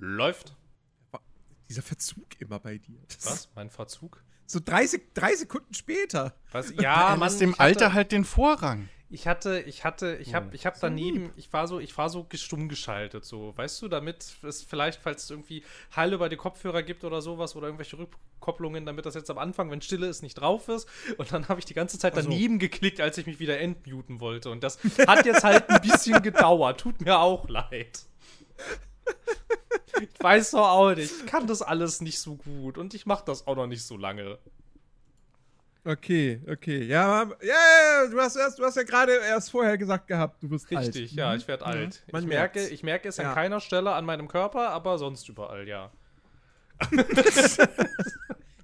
läuft. Dieser Verzug immer bei dir. Das Was? Mein Verzug? So drei, Sek- drei Sekunden später. Was? Ja, lässt dem hatte- Alter halt den Vorrang. Ich hatte, ich hatte, ich hab, Oh. ich hab daneben, ich war so, ich war so stumm geschaltet, so, weißt du, damit es vielleicht, falls es irgendwie Heile bei die Kopfhörer gibt oder sowas oder irgendwelche Rückkopplungen, damit das jetzt am Anfang, wenn Stille ist, nicht drauf ist. Und dann habe ich die ganze Zeit Ach so. daneben geklickt, als ich mich wieder entmuten wollte. Und das hat jetzt halt ein bisschen gedauert. Tut mir auch leid. Ich weiß doch auch nicht. Ich kann das alles nicht so gut und ich mache das auch noch nicht so lange. Okay, okay. Ja, ja, ja, du hast, erst- du hast ja gerade erst vorher gesagt gehabt, du bist alt. Richtig, ja, ich werde alt. man ich, merke, merkt's. ich merke es Ja. an keiner Stelle an meinem Körper, aber sonst überall, ja.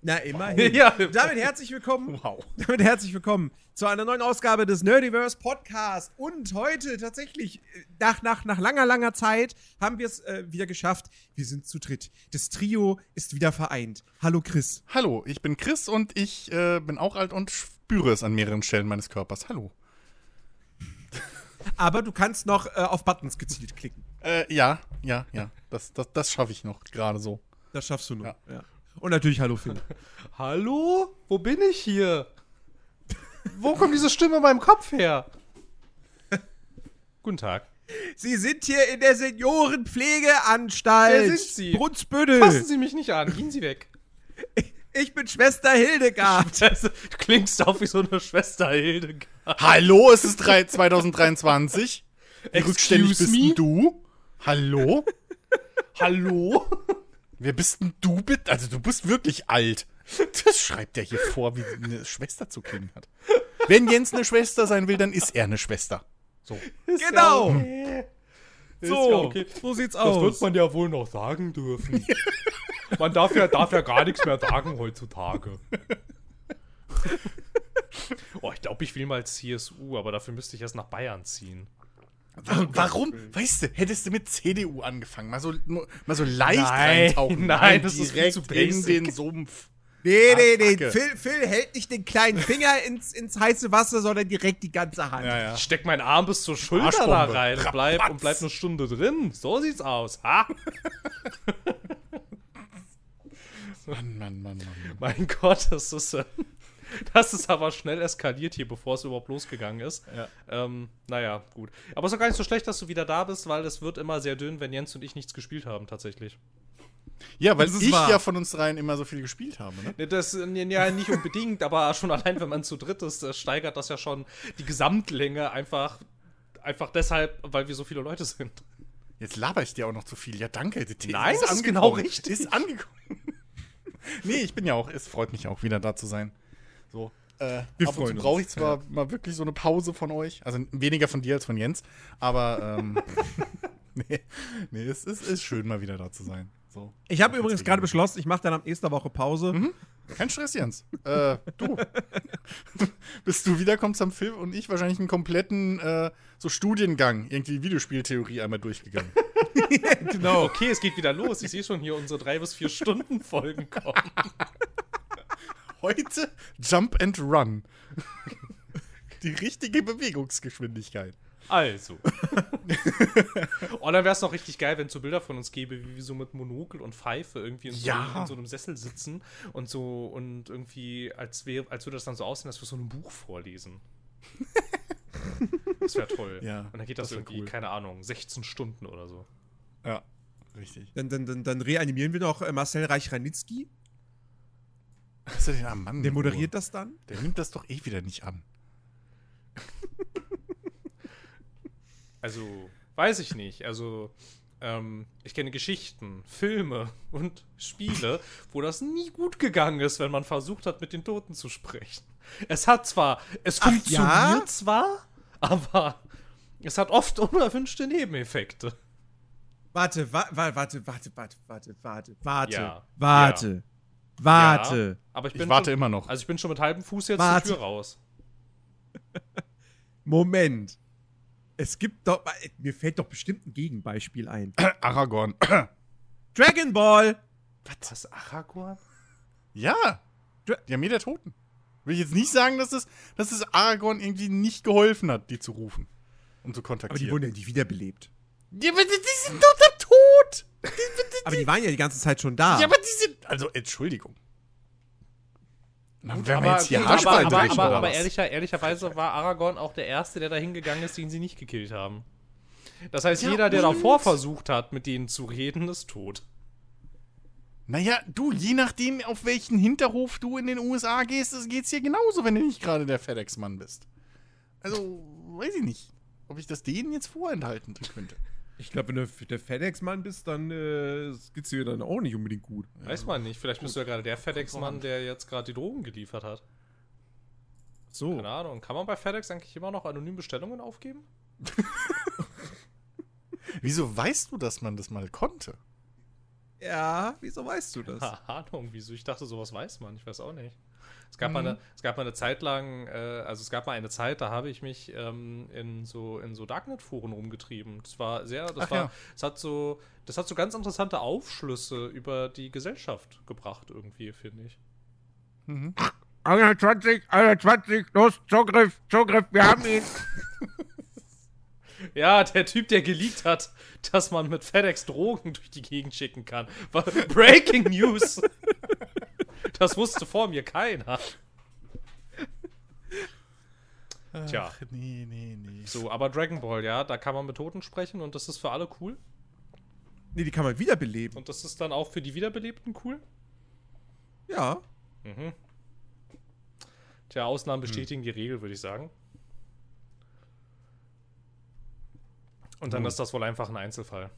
Na, immerhin. Ja. Damit herzlich willkommen. Wow. Damit herzlich willkommen zu einer neuen Ausgabe des Nerdiverse Podcast. Und heute tatsächlich, äh, nach, nach, nach langer, langer Zeit, haben wir es äh, wieder geschafft. Wir sind zu dritt. Das Trio ist wieder vereint. Hallo Chris. Hallo, ich bin Chris und ich äh, bin auch alt und spüre es an mehreren Stellen meines Körpers. Hallo. Aber du kannst noch äh, auf Buttons gezielt klicken. Äh, ja, ja, ja. Das, das, das schaffe ich noch gerade so. Das schaffst du noch. Ja. Ja. Und natürlich Hallo Phil. Hallo? Wo bin ich hier? Wo kommt diese Stimme in meinem Kopf her? Guten Tag. Sie sind hier in der Seniorenpflegeanstalt. Wer sind Sie? Brunsbüttel. Fassen Sie mich nicht an, gehen Sie weg. Ich bin Schwester Hildegard. Du klingst auch wie so eine Schwester Hildegard. Hallo, es ist drei, 2023. Wie rückständig Excuse bist du? Hallo? Hallo? Wer bist denn du bitte? Also du bist wirklich alt. Das schreibt er hier vor, wie eine Schwester zu klingen hat. Wenn Jens eine Schwester sein will, dann ist er eine Schwester. So. Genau. Ist So, ja okay. so sieht's Das aus. wird man ja wohl noch sagen dürfen. man darf ja, darf ja gar nichts mehr sagen heutzutage. oh, ich glaube, ich will mal CSU, aber dafür müsste ich erst nach Bayern ziehen. Warum? Weißt du, hättest du mit CDU angefangen, mal so, mal so leicht Nein, reintauchen. nein, das ist direkt zu in den Sumpf. Nee, nee, nee. Phil, Phil hält nicht den kleinen Finger ins, ins heiße Wasser, sondern direkt die ganze Hand. Ja, ja. Ich steck meinen Arm bis zur Schulter Arschbombe. da rein und bleib, und bleib eine Stunde drin. So sieht's aus. Ha? Mann, Mann, Mann, Mann. Mein Gott, das ist, äh, das ist aber schnell eskaliert hier, bevor es überhaupt losgegangen ist. Ja. Ähm, naja, gut. Aber es ist auch gar nicht so schlecht, dass du wieder da bist, weil es wird immer sehr dünn, wenn Jens und ich nichts gespielt haben, tatsächlich. Ja, weil ist ich wahr. ja von uns dreien immer so viel gespielt habe. Ne? Das ja nicht unbedingt, aber schon allein, wenn man zu dritt ist, äh, steigert das ja schon die Gesamtlänge einfach, einfach deshalb, weil wir so viele Leute sind. Jetzt laber ich dir auch noch zu viel. Ja, danke. Die Nein, das ist genau richtig. Ist angekommen. nee, ich bin ja auch, es freut mich auch, wieder da zu sein. So. Äh, Wir ab und freuen zu uns, brauche ich zwar mal wirklich so eine Pause von euch. Also weniger von dir als von Jens. Aber ähm, nee, nee es ist, ist schön, mal wieder da zu sein. So. Ich habe übrigens gerade beschlossen, ich mache dann ab nächster Woche Pause. Kein Stress, Jens. Äh, du. Bis du wiederkommst, haben Phil und ich wahrscheinlich einen kompletten äh, so Studiengang, irgendwie Videospieltheorie einmal durchgegangen. Genau. Okay, es geht wieder los. Ich sehe schon hier unsere drei bis vier Stunden Folgen kommen. Heute Jump and Run. Die richtige Bewegungsgeschwindigkeit. Also. oh, dann wäre es noch richtig geil, wenn es so Bilder von uns gäbe, wie wir so mit Monokel und Pfeife irgendwie in so, Ja. einem, in so einem Sessel sitzen und so und irgendwie, als, wär, als würde das dann so aussehen, als wir so ein Buch vorlesen. das wäre toll. Ja, und dann geht das, das irgendwie, cool. keine Ahnung, 16 Stunden oder so. Ja, richtig. Dann, dann, dann, dann reanimieren wir noch äh, Marcel Reich-Ranitzky. Hast du den am Mann? Der moderiert das dann. Der nimmt das doch eh wieder nicht an. Also, weiß ich nicht. Also, ähm, ich kenne Geschichten, Filme und Spiele, wo das nie gut gegangen ist, wenn man versucht hat, mit den Toten zu sprechen. Es hat zwar, es Ach, funktioniert ja? zwar, aber es hat oft unerwünschte Nebeneffekte. Warte, wa wa warte, warte, warte, warte, warte, warte, Ja. warte, warte. Ja, aber ich Ich bin warte schon, immer noch. Also ich bin schon mit halbem Fuß jetzt Warte. zur Tür raus. Moment. Es gibt doch, mir fällt doch bestimmt ein Gegenbeispiel ein. Aragorn. Dragon Ball. Was, Aragorn? ja. Die Armee der Toten. Will ich jetzt nicht sagen, dass es, dass es Aragorn irgendwie nicht geholfen hat, die zu rufen und zu Aber die kontaktieren. wurden ja nicht wiederbelebt. Ja, aber die die sind doch da Aber die waren ja die ganze Zeit schon da. Ja, aber die sind. Also, Entschuldigung. Wären wir Aber, jetzt hier aber, aber, aber, aber was? ehrlicher, ehrlicherweise war Aragorn auch der Erste, der da hingegangen ist, den sie nicht gekillt haben. Das heißt, Ja, jeder, der davor versucht hat, mit denen zu reden, ist tot. Naja, du, je nachdem, auf welchen Hinterhof du in den USA gehst, es geht's dir genauso, wenn du nicht gerade der FedEx-Mann bist. Also, weiß ich nicht, ob ich das denen jetzt vorenthalten könnte. Ich glaube, wenn du der FedEx-Mann bist, dann äh, geht's dir dann auch nicht unbedingt gut. Weiß man nicht. Vielleicht bist du ja gerade der FedEx-Mann, der jetzt gerade die Drogen geliefert hat. So. Keine Ahnung. Kann man bei FedEx eigentlich immer noch anonym Bestellungen aufgeben? Wieso weißt du, dass man das mal konnte? Ja, wieso weißt du das? Keine Ahnung, wieso? Ich dachte, sowas weiß man. Ich weiß auch nicht. Es gab, Mhm. mal, eine, es gab mal eine Zeit lang, äh, also es gab mal eine Zeit, da habe ich mich ähm, in so, in so Darknet-Foren rumgetrieben. Das war sehr, das Ach war, ja. das hat so, das hat so ganz interessante Aufschlüsse über die Gesellschaft gebracht, irgendwie, finde ich. 120, 120, los, Zugriff, Zugriff, wir haben ihn. Ja, der Typ, der geleakt hat, dass man mit FedEx Drogen durch die Gegend schicken kann. Breaking News. Das wusste vor mir keiner. Tja. Ach, nee, nee, nee. So, aber Dragon Ball, ja, da kann man mit Toten sprechen und das ist für alle cool. Nee, die kann man wiederbeleben. Und das ist dann auch für die Wiederbelebten cool. Ja. Mhm. Tja, Ausnahmen bestätigen die Regel, würde ich sagen. Und dann Nun. ist das wohl einfach ein Einzelfall.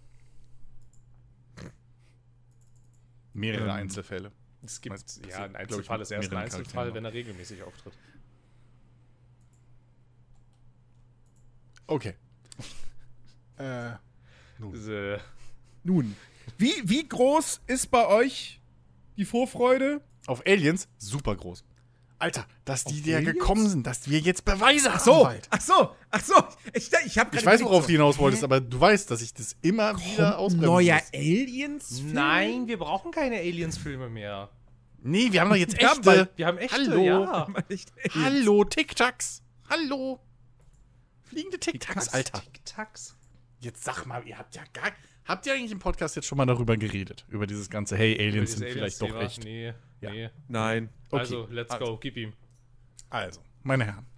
Mehrere Ähm, Einzelfälle. Es gibt, Meinst- ja, ein glaub ich, Einzelfall ist erst ein Einzelfall, wenn er regelmäßig auftritt. Okay. äh, Äh, Nun, wie, wie groß ist bei euch die Vorfreude? auf Aliens, super groß. Alter, dass die da Aliens? gekommen sind, dass wir jetzt Beweise haben. So, bald. ach so, ach so. Ich, ich, hab Ich weiß, worauf du hinaus wolltest, aber du weißt, dass ich das immer wieder Kommt ausbremsen neuer muss. Aliens? nein, wir brauchen keine Aliens-Filme mehr. Nee, wir haben doch jetzt Ja, echte. weil- Wir haben echte, Hallo. ja. Hallo, Tic-Tacs. Hallo. Fliegende Tic-Tacs? Alter. Tic-Tacs. Jetzt sag mal, ihr habt ja gar. Habt ihr eigentlich im Podcast jetzt schon mal darüber geredet? Über dieses ganze, hey, Aliens sind Dieses vielleicht doch echt. Nee, Ja. nee. Nein. Okay, Also, let's also. go, gib ihm. Also, meine Herren.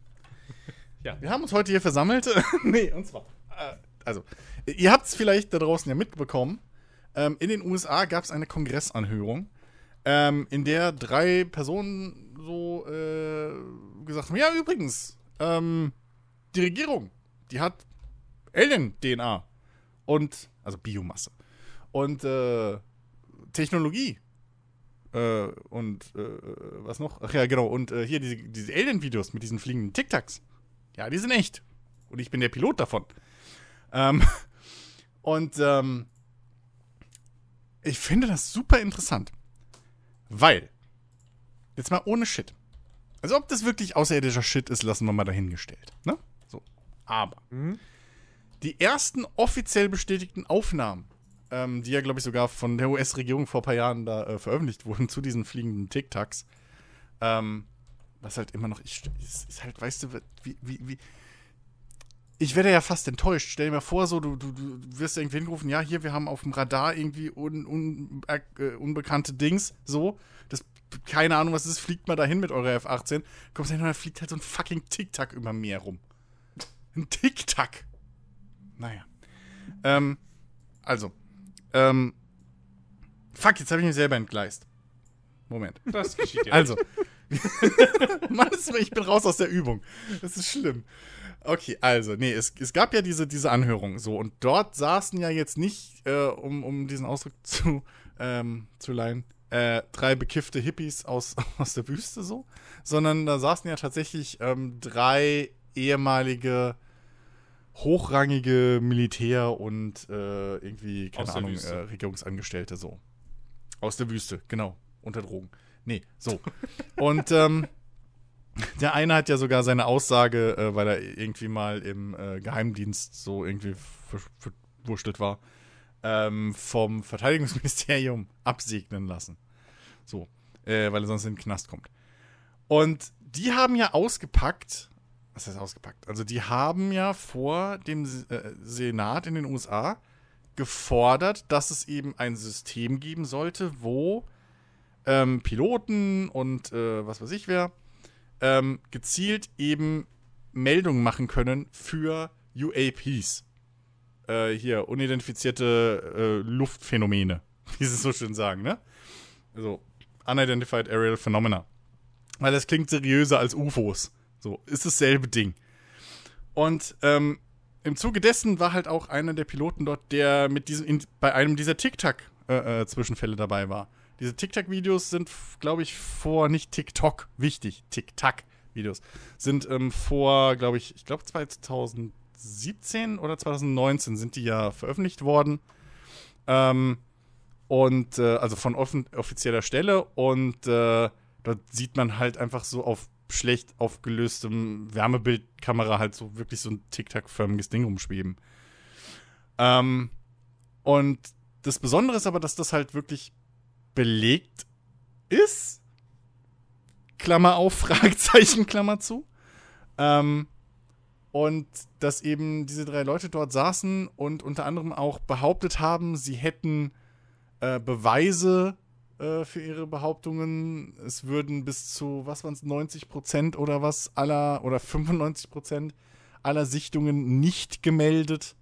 Ja. Wir haben uns heute hier versammelt. nee, und zwar. Äh, also, ihr habt es vielleicht da draußen ja mitbekommen. Ähm, in den USA gab es eine Kongressanhörung, ähm, in der drei Personen so äh, gesagt haben: Ja, übrigens, ähm, die Regierung, die hat Alien-DNA und, also Biomasse und äh, Technologie äh, und äh, was noch? Ach ja, genau. Und äh, hier diese, diese Alien-Videos mit diesen fliegenden Tic-Tacs. Ja, die sind echt. Und ich bin der Pilot davon. Ähm, und ähm, ich finde das super interessant. Weil, jetzt mal ohne Shit. Also ob das wirklich außerirdischer Shit ist, lassen wir mal dahingestellt. Ne? So. Aber Mhm. Die ersten offiziell bestätigten Aufnahmen, ähm, die ja, glaube ich, sogar von der US-Regierung vor ein paar Jahren da äh, veröffentlicht wurden zu diesen fliegenden Tic-Tacs, ähm, was halt immer noch, ist, ist halt, weißt du, wie, wie, wie, ich werde ja fast enttäuscht. Stell dir mal vor, so, du, du, du wirst irgendwie hingerufen, ja, hier, wir haben auf dem Radar irgendwie un, un, äh, unbekannte Dings, so, das, keine Ahnung, was es ist, fliegt mal dahin mit eurer F-18, kommst dahin und da fliegt halt so ein fucking Tic-Tac über mir rum. Ein Tic-Tac. Naja. Ähm, also, ähm, fuck, jetzt habe ich mich selber entgleist. Moment. Das geschieht ja. Also. Mann, ich bin raus aus der Übung. Das ist schlimm. Okay, also, nee, es, es gab ja diese, diese Anhörung so und dort saßen ja jetzt nicht, äh, um, um diesen Ausdruck zu, ähm, zu leihen, äh, drei bekiffte Hippies aus, aus der Wüste so, sondern da saßen ja tatsächlich ähm, drei ehemalige hochrangige Militär und äh, irgendwie, keine Ahnung, äh, Regierungsangestellte so. Aus der Wüste, genau. Unter Drogen. Nee, so. Und ähm, der eine hat ja sogar seine Aussage, äh, weil er irgendwie mal im äh, Geheimdienst so irgendwie ver- verwurschtelt war, ähm, vom Verteidigungsministerium absegnen lassen. So, äh, weil er sonst in den Knast kommt. Und die haben ja ausgepackt, was heißt ausgepackt? Also die haben ja vor dem äh, Senat in den USA gefordert, dass es eben ein System geben sollte, wo ähm, Piloten und äh, was weiß ich wer ähm, gezielt eben Meldungen machen können für UAPs. Äh, hier, unidentifizierte äh, Luftphänomene, wie sie es so schön sagen, ne? Also, Unidentified Aerial Phenomena. Weil das klingt seriöser als UFOs. So, ist dasselbe Ding. Und ähm, im Zuge dessen war halt auch einer der Piloten dort, der mit diesem, in, bei einem dieser TikTok-Zwischenfälle äh, dabei war. Diese TikTok-Videos sind, glaube ich, vor nicht TikTok wichtig. TikTok-Videos sind ähm, vor, glaube ich, ich glaube 2017 oder 2019 sind die ja veröffentlicht worden. Ähm, und äh, also von offizieller Stelle und äh, dort sieht man halt einfach so auf schlecht aufgelöstem Wärmebildkamera halt so wirklich so ein TikTok-förmiges Ding rumschweben. Ähm, und das Besondere ist aber, dass das halt wirklich belegt ist. Klammer auf, Fragezeichen, Klammer zu. Ähm, und dass eben diese drei Leute dort saßen und unter anderem auch behauptet haben, sie hätten äh, Beweise äh, für ihre Behauptungen. Es würden bis zu, was waren es, 90 Prozent oder was aller, oder 95 Prozent aller Sichtungen nicht gemeldet,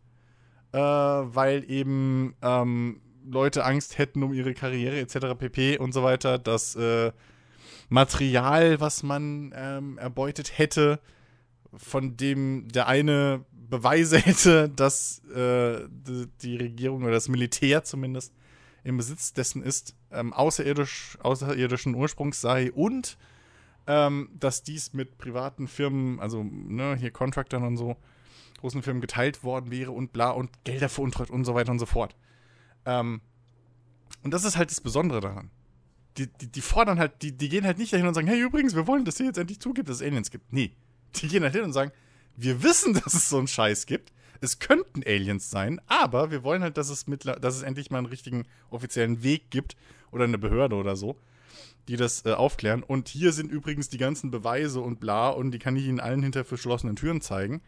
äh, weil eben ähm, Leute Angst hätten um ihre Karriere etc. pp. und so weiter. Das äh, Material, was man ähm, erbeutet hätte, von dem der eine Beweise hätte, dass äh, die Regierung oder das Militär zumindest im Besitz dessen ist, ähm, außerirdisch, außerirdischen Ursprungs sei und ähm, dass dies mit privaten Firmen, also ne, hier Contractern und so, großen Firmen geteilt worden wäre und bla und Gelder veruntreut und so weiter und so fort. Ähm, und das ist halt das Besondere daran. Die, die, die fordern halt, die, die gehen halt nicht dahin und sagen, hey, übrigens, wir wollen, dass ihr jetzt endlich zugibt, dass es Aliens gibt. Nee. Die gehen halt hin und sagen, wir wissen, dass es so einen Scheiß gibt es könnten Aliens sein, aber wir wollen halt, dass es, dass es endlich mal einen richtigen offiziellen Weg gibt oder eine Behörde oder so, die das äh, aufklären. Und hier sind übrigens die ganzen Beweise und bla, und die kann ich Ihnen allen hinter verschlossenen Türen zeigen,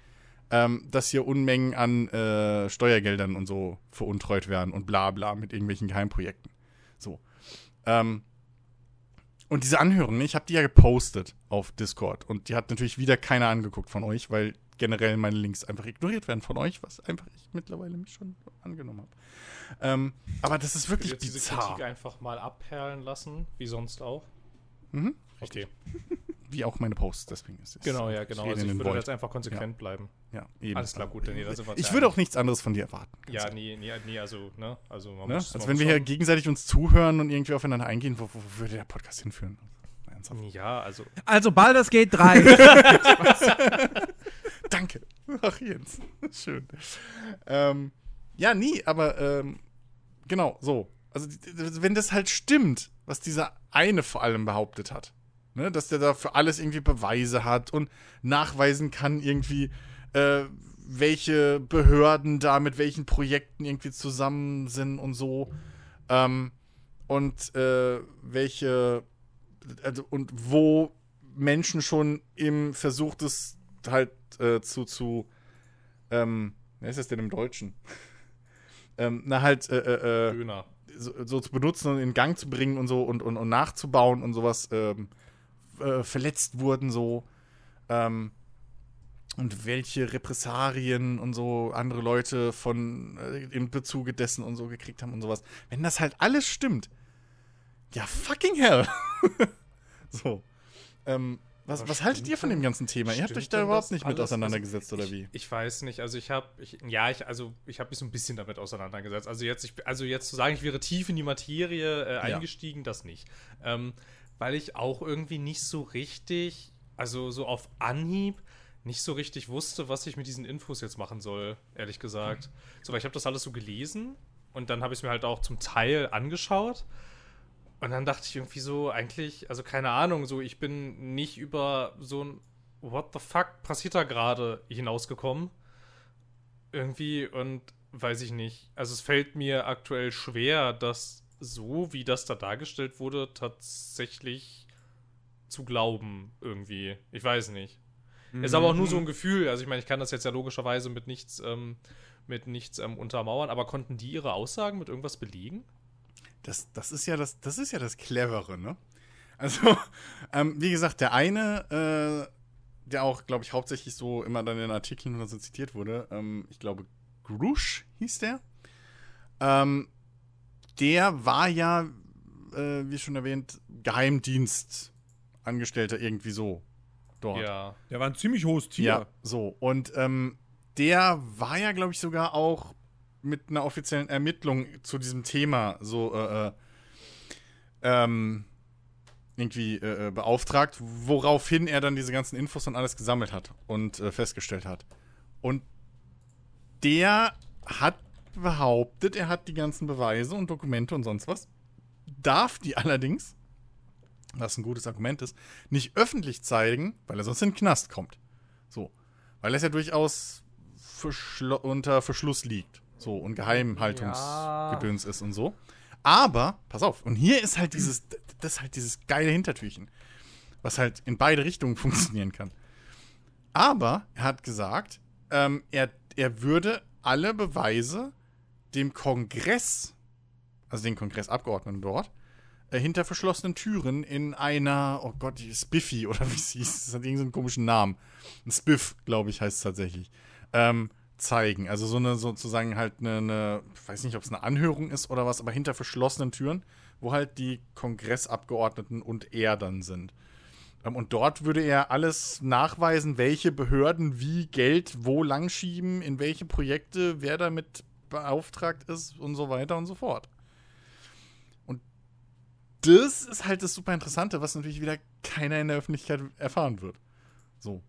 ähm, dass hier Unmengen an äh, Steuergeldern und so veruntreut werden und bla bla mit irgendwelchen Geheimprojekten. So. Ähm, und diese Anhörung, ich habe die ja gepostet auf Discord und die hat natürlich wieder keiner angeguckt von euch, weil generell meine Links einfach ignoriert werden von euch, was einfach ich mittlerweile mich schon angenommen habe. Ähm, aber das ist wirklich ich bizarr. Diese Kritik einfach mal abperlen lassen, wie sonst auch. Mhm. Okay. Wie auch meine Posts, deswegen ist es. Genau, ja, genau. Also ich würde jetzt einfach konsequent ja. bleiben. Ja, eben. Alles klar, gut, nee, Ich einig. würde auch nichts anderes von dir erwarten. Ja, nee, nee, nee, also, ne? Also, man ne? muss, also wenn wir hier gegenseitig uns zuhören und irgendwie aufeinander eingehen, wo, wo würde der Podcast hinführen? Ja, also. Also Baldur's Gate 3. Danke. Ach, Jens. Schön. Ähm, ja, nie, aber ähm, genau, so. Also, wenn das halt stimmt, was dieser eine vor allem behauptet hat, ne, dass der da für alles irgendwie Beweise hat und nachweisen kann, irgendwie, äh, welche Behörden da mit welchen Projekten irgendwie zusammen sind und so. Ähm, und äh, welche, also, und wo Menschen schon im Versuch des halt äh, zu, zu, ähm, wie heißt das denn im Deutschen? ähm, na, halt, äh, äh, äh. So, so, zu benutzen und in Gang zu bringen und so und, und, und nachzubauen und sowas ähm, äh, verletzt wurden, so. Ähm, und welche Repressalien und so andere Leute von äh, im Bezuge dessen und so gekriegt haben und sowas. Wenn das halt alles stimmt, ja, fucking hell. so. Ähm, was, was haltet ihr von dem ganzen Thema? Ihr habt euch da überhaupt nicht mit auseinandergesetzt, also, oder wie? Ich, ich, weiß nicht. Also ich habe, ja, ich, also ich habe mich so ein bisschen damit auseinandergesetzt. Also jetzt, ich, also jetzt zu sagen, ich wäre tief in die Materie äh, eingestiegen, ja. das nicht. Ähm, weil ich auch irgendwie nicht so richtig, also so auf Anhieb, nicht so richtig wusste, was ich mit diesen Infos jetzt machen soll, ehrlich gesagt. Mhm. So, weil ich habe das alles so gelesen und dann habe ich es mir halt auch zum Teil angeschaut. Und dann dachte ich irgendwie so, eigentlich, also keine Ahnung, so ich bin nicht über so ein What the fuck passiert da gerade hinausgekommen. Irgendwie und weiß ich nicht. Also es fällt mir aktuell schwer, das so, wie das da dargestellt wurde, tatsächlich zu glauben irgendwie. Ich weiß nicht. Mhm. Ist aber auch nur so ein Gefühl. Also ich meine, ich kann das jetzt ja logischerweise mit nichts ähm, mit nichts ähm, untermauern. Aber konnten die ihre Aussagen mit irgendwas belegen? Das, das, ist ja das, das ist ja das Clevere, ne? Also, ähm, wie gesagt, der eine, äh, der auch, glaube ich, hauptsächlich so immer dann in Artikeln oder so zitiert wurde, ähm, ich glaube, Grush hieß der. Ähm, der war ja, äh, wie schon erwähnt, Geheimdienstangestellter irgendwie so dort. Ja. Der war ein ziemlich hohes Tier. Ja, so. Und ähm, der war ja, glaube ich, sogar auch mit einer offiziellen Ermittlung zu diesem Thema so äh, äh, ähm, irgendwie äh, äh, beauftragt, woraufhin er dann diese ganzen Infos und alles gesammelt hat und äh, festgestellt hat. Und der hat behauptet, er hat die ganzen Beweise und Dokumente und sonst was, darf die allerdings, was ein gutes Argument ist, nicht öffentlich zeigen, weil er sonst in den Knast kommt. So. Weil es ja durchaus verschl unter Verschluss liegt. So, und Geheimhaltungsgedöns ist und so. Aber, pass auf, und hier ist halt dieses, das ist halt dieses geile Hintertürchen, was halt in beide Richtungen funktionieren kann. Aber er hat gesagt, ähm, er, er würde alle Beweise dem Kongress, also den Kongressabgeordneten dort, äh, hinter verschlossenen Türen in einer, oh Gott, die Spiffy oder wie es hieß, das hat irgendeinen komischen Namen. Ein Spiff, glaube ich, heißt es tatsächlich. Ähm, zeigen. Also so eine sozusagen halt eine, eine weiß nicht, ob es eine Anhörung ist oder was, aber hinter verschlossenen Türen, wo halt die Kongressabgeordneten und er dann sind. Ähm, und dort würde er alles nachweisen, welche Behörden wie Geld wo langschieben, in welche Projekte, wer damit beauftragt ist und so weiter und so fort. Und das ist halt das super Interessante, was natürlich wieder keiner in der Öffentlichkeit erfahren wird. So.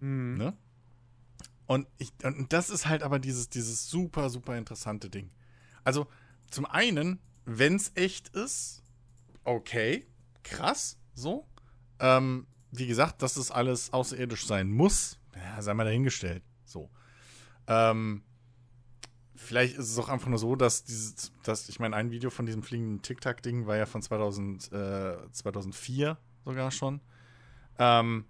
Mhm. Ne? Und, ich, und das ist halt aber dieses, dieses super, super interessante Ding. Also, zum einen, wenn es echt ist, okay, krass, so. Ähm, wie gesagt, dass das alles außerirdisch sein muss, ja, sei mal dahingestellt. So. Ähm, vielleicht ist es auch einfach nur so, dass dieses, dass, ich meine, ein Video von diesem fliegenden Tic-Tac-Ding war ja von 2000, äh, 2004 sogar schon. Ähm,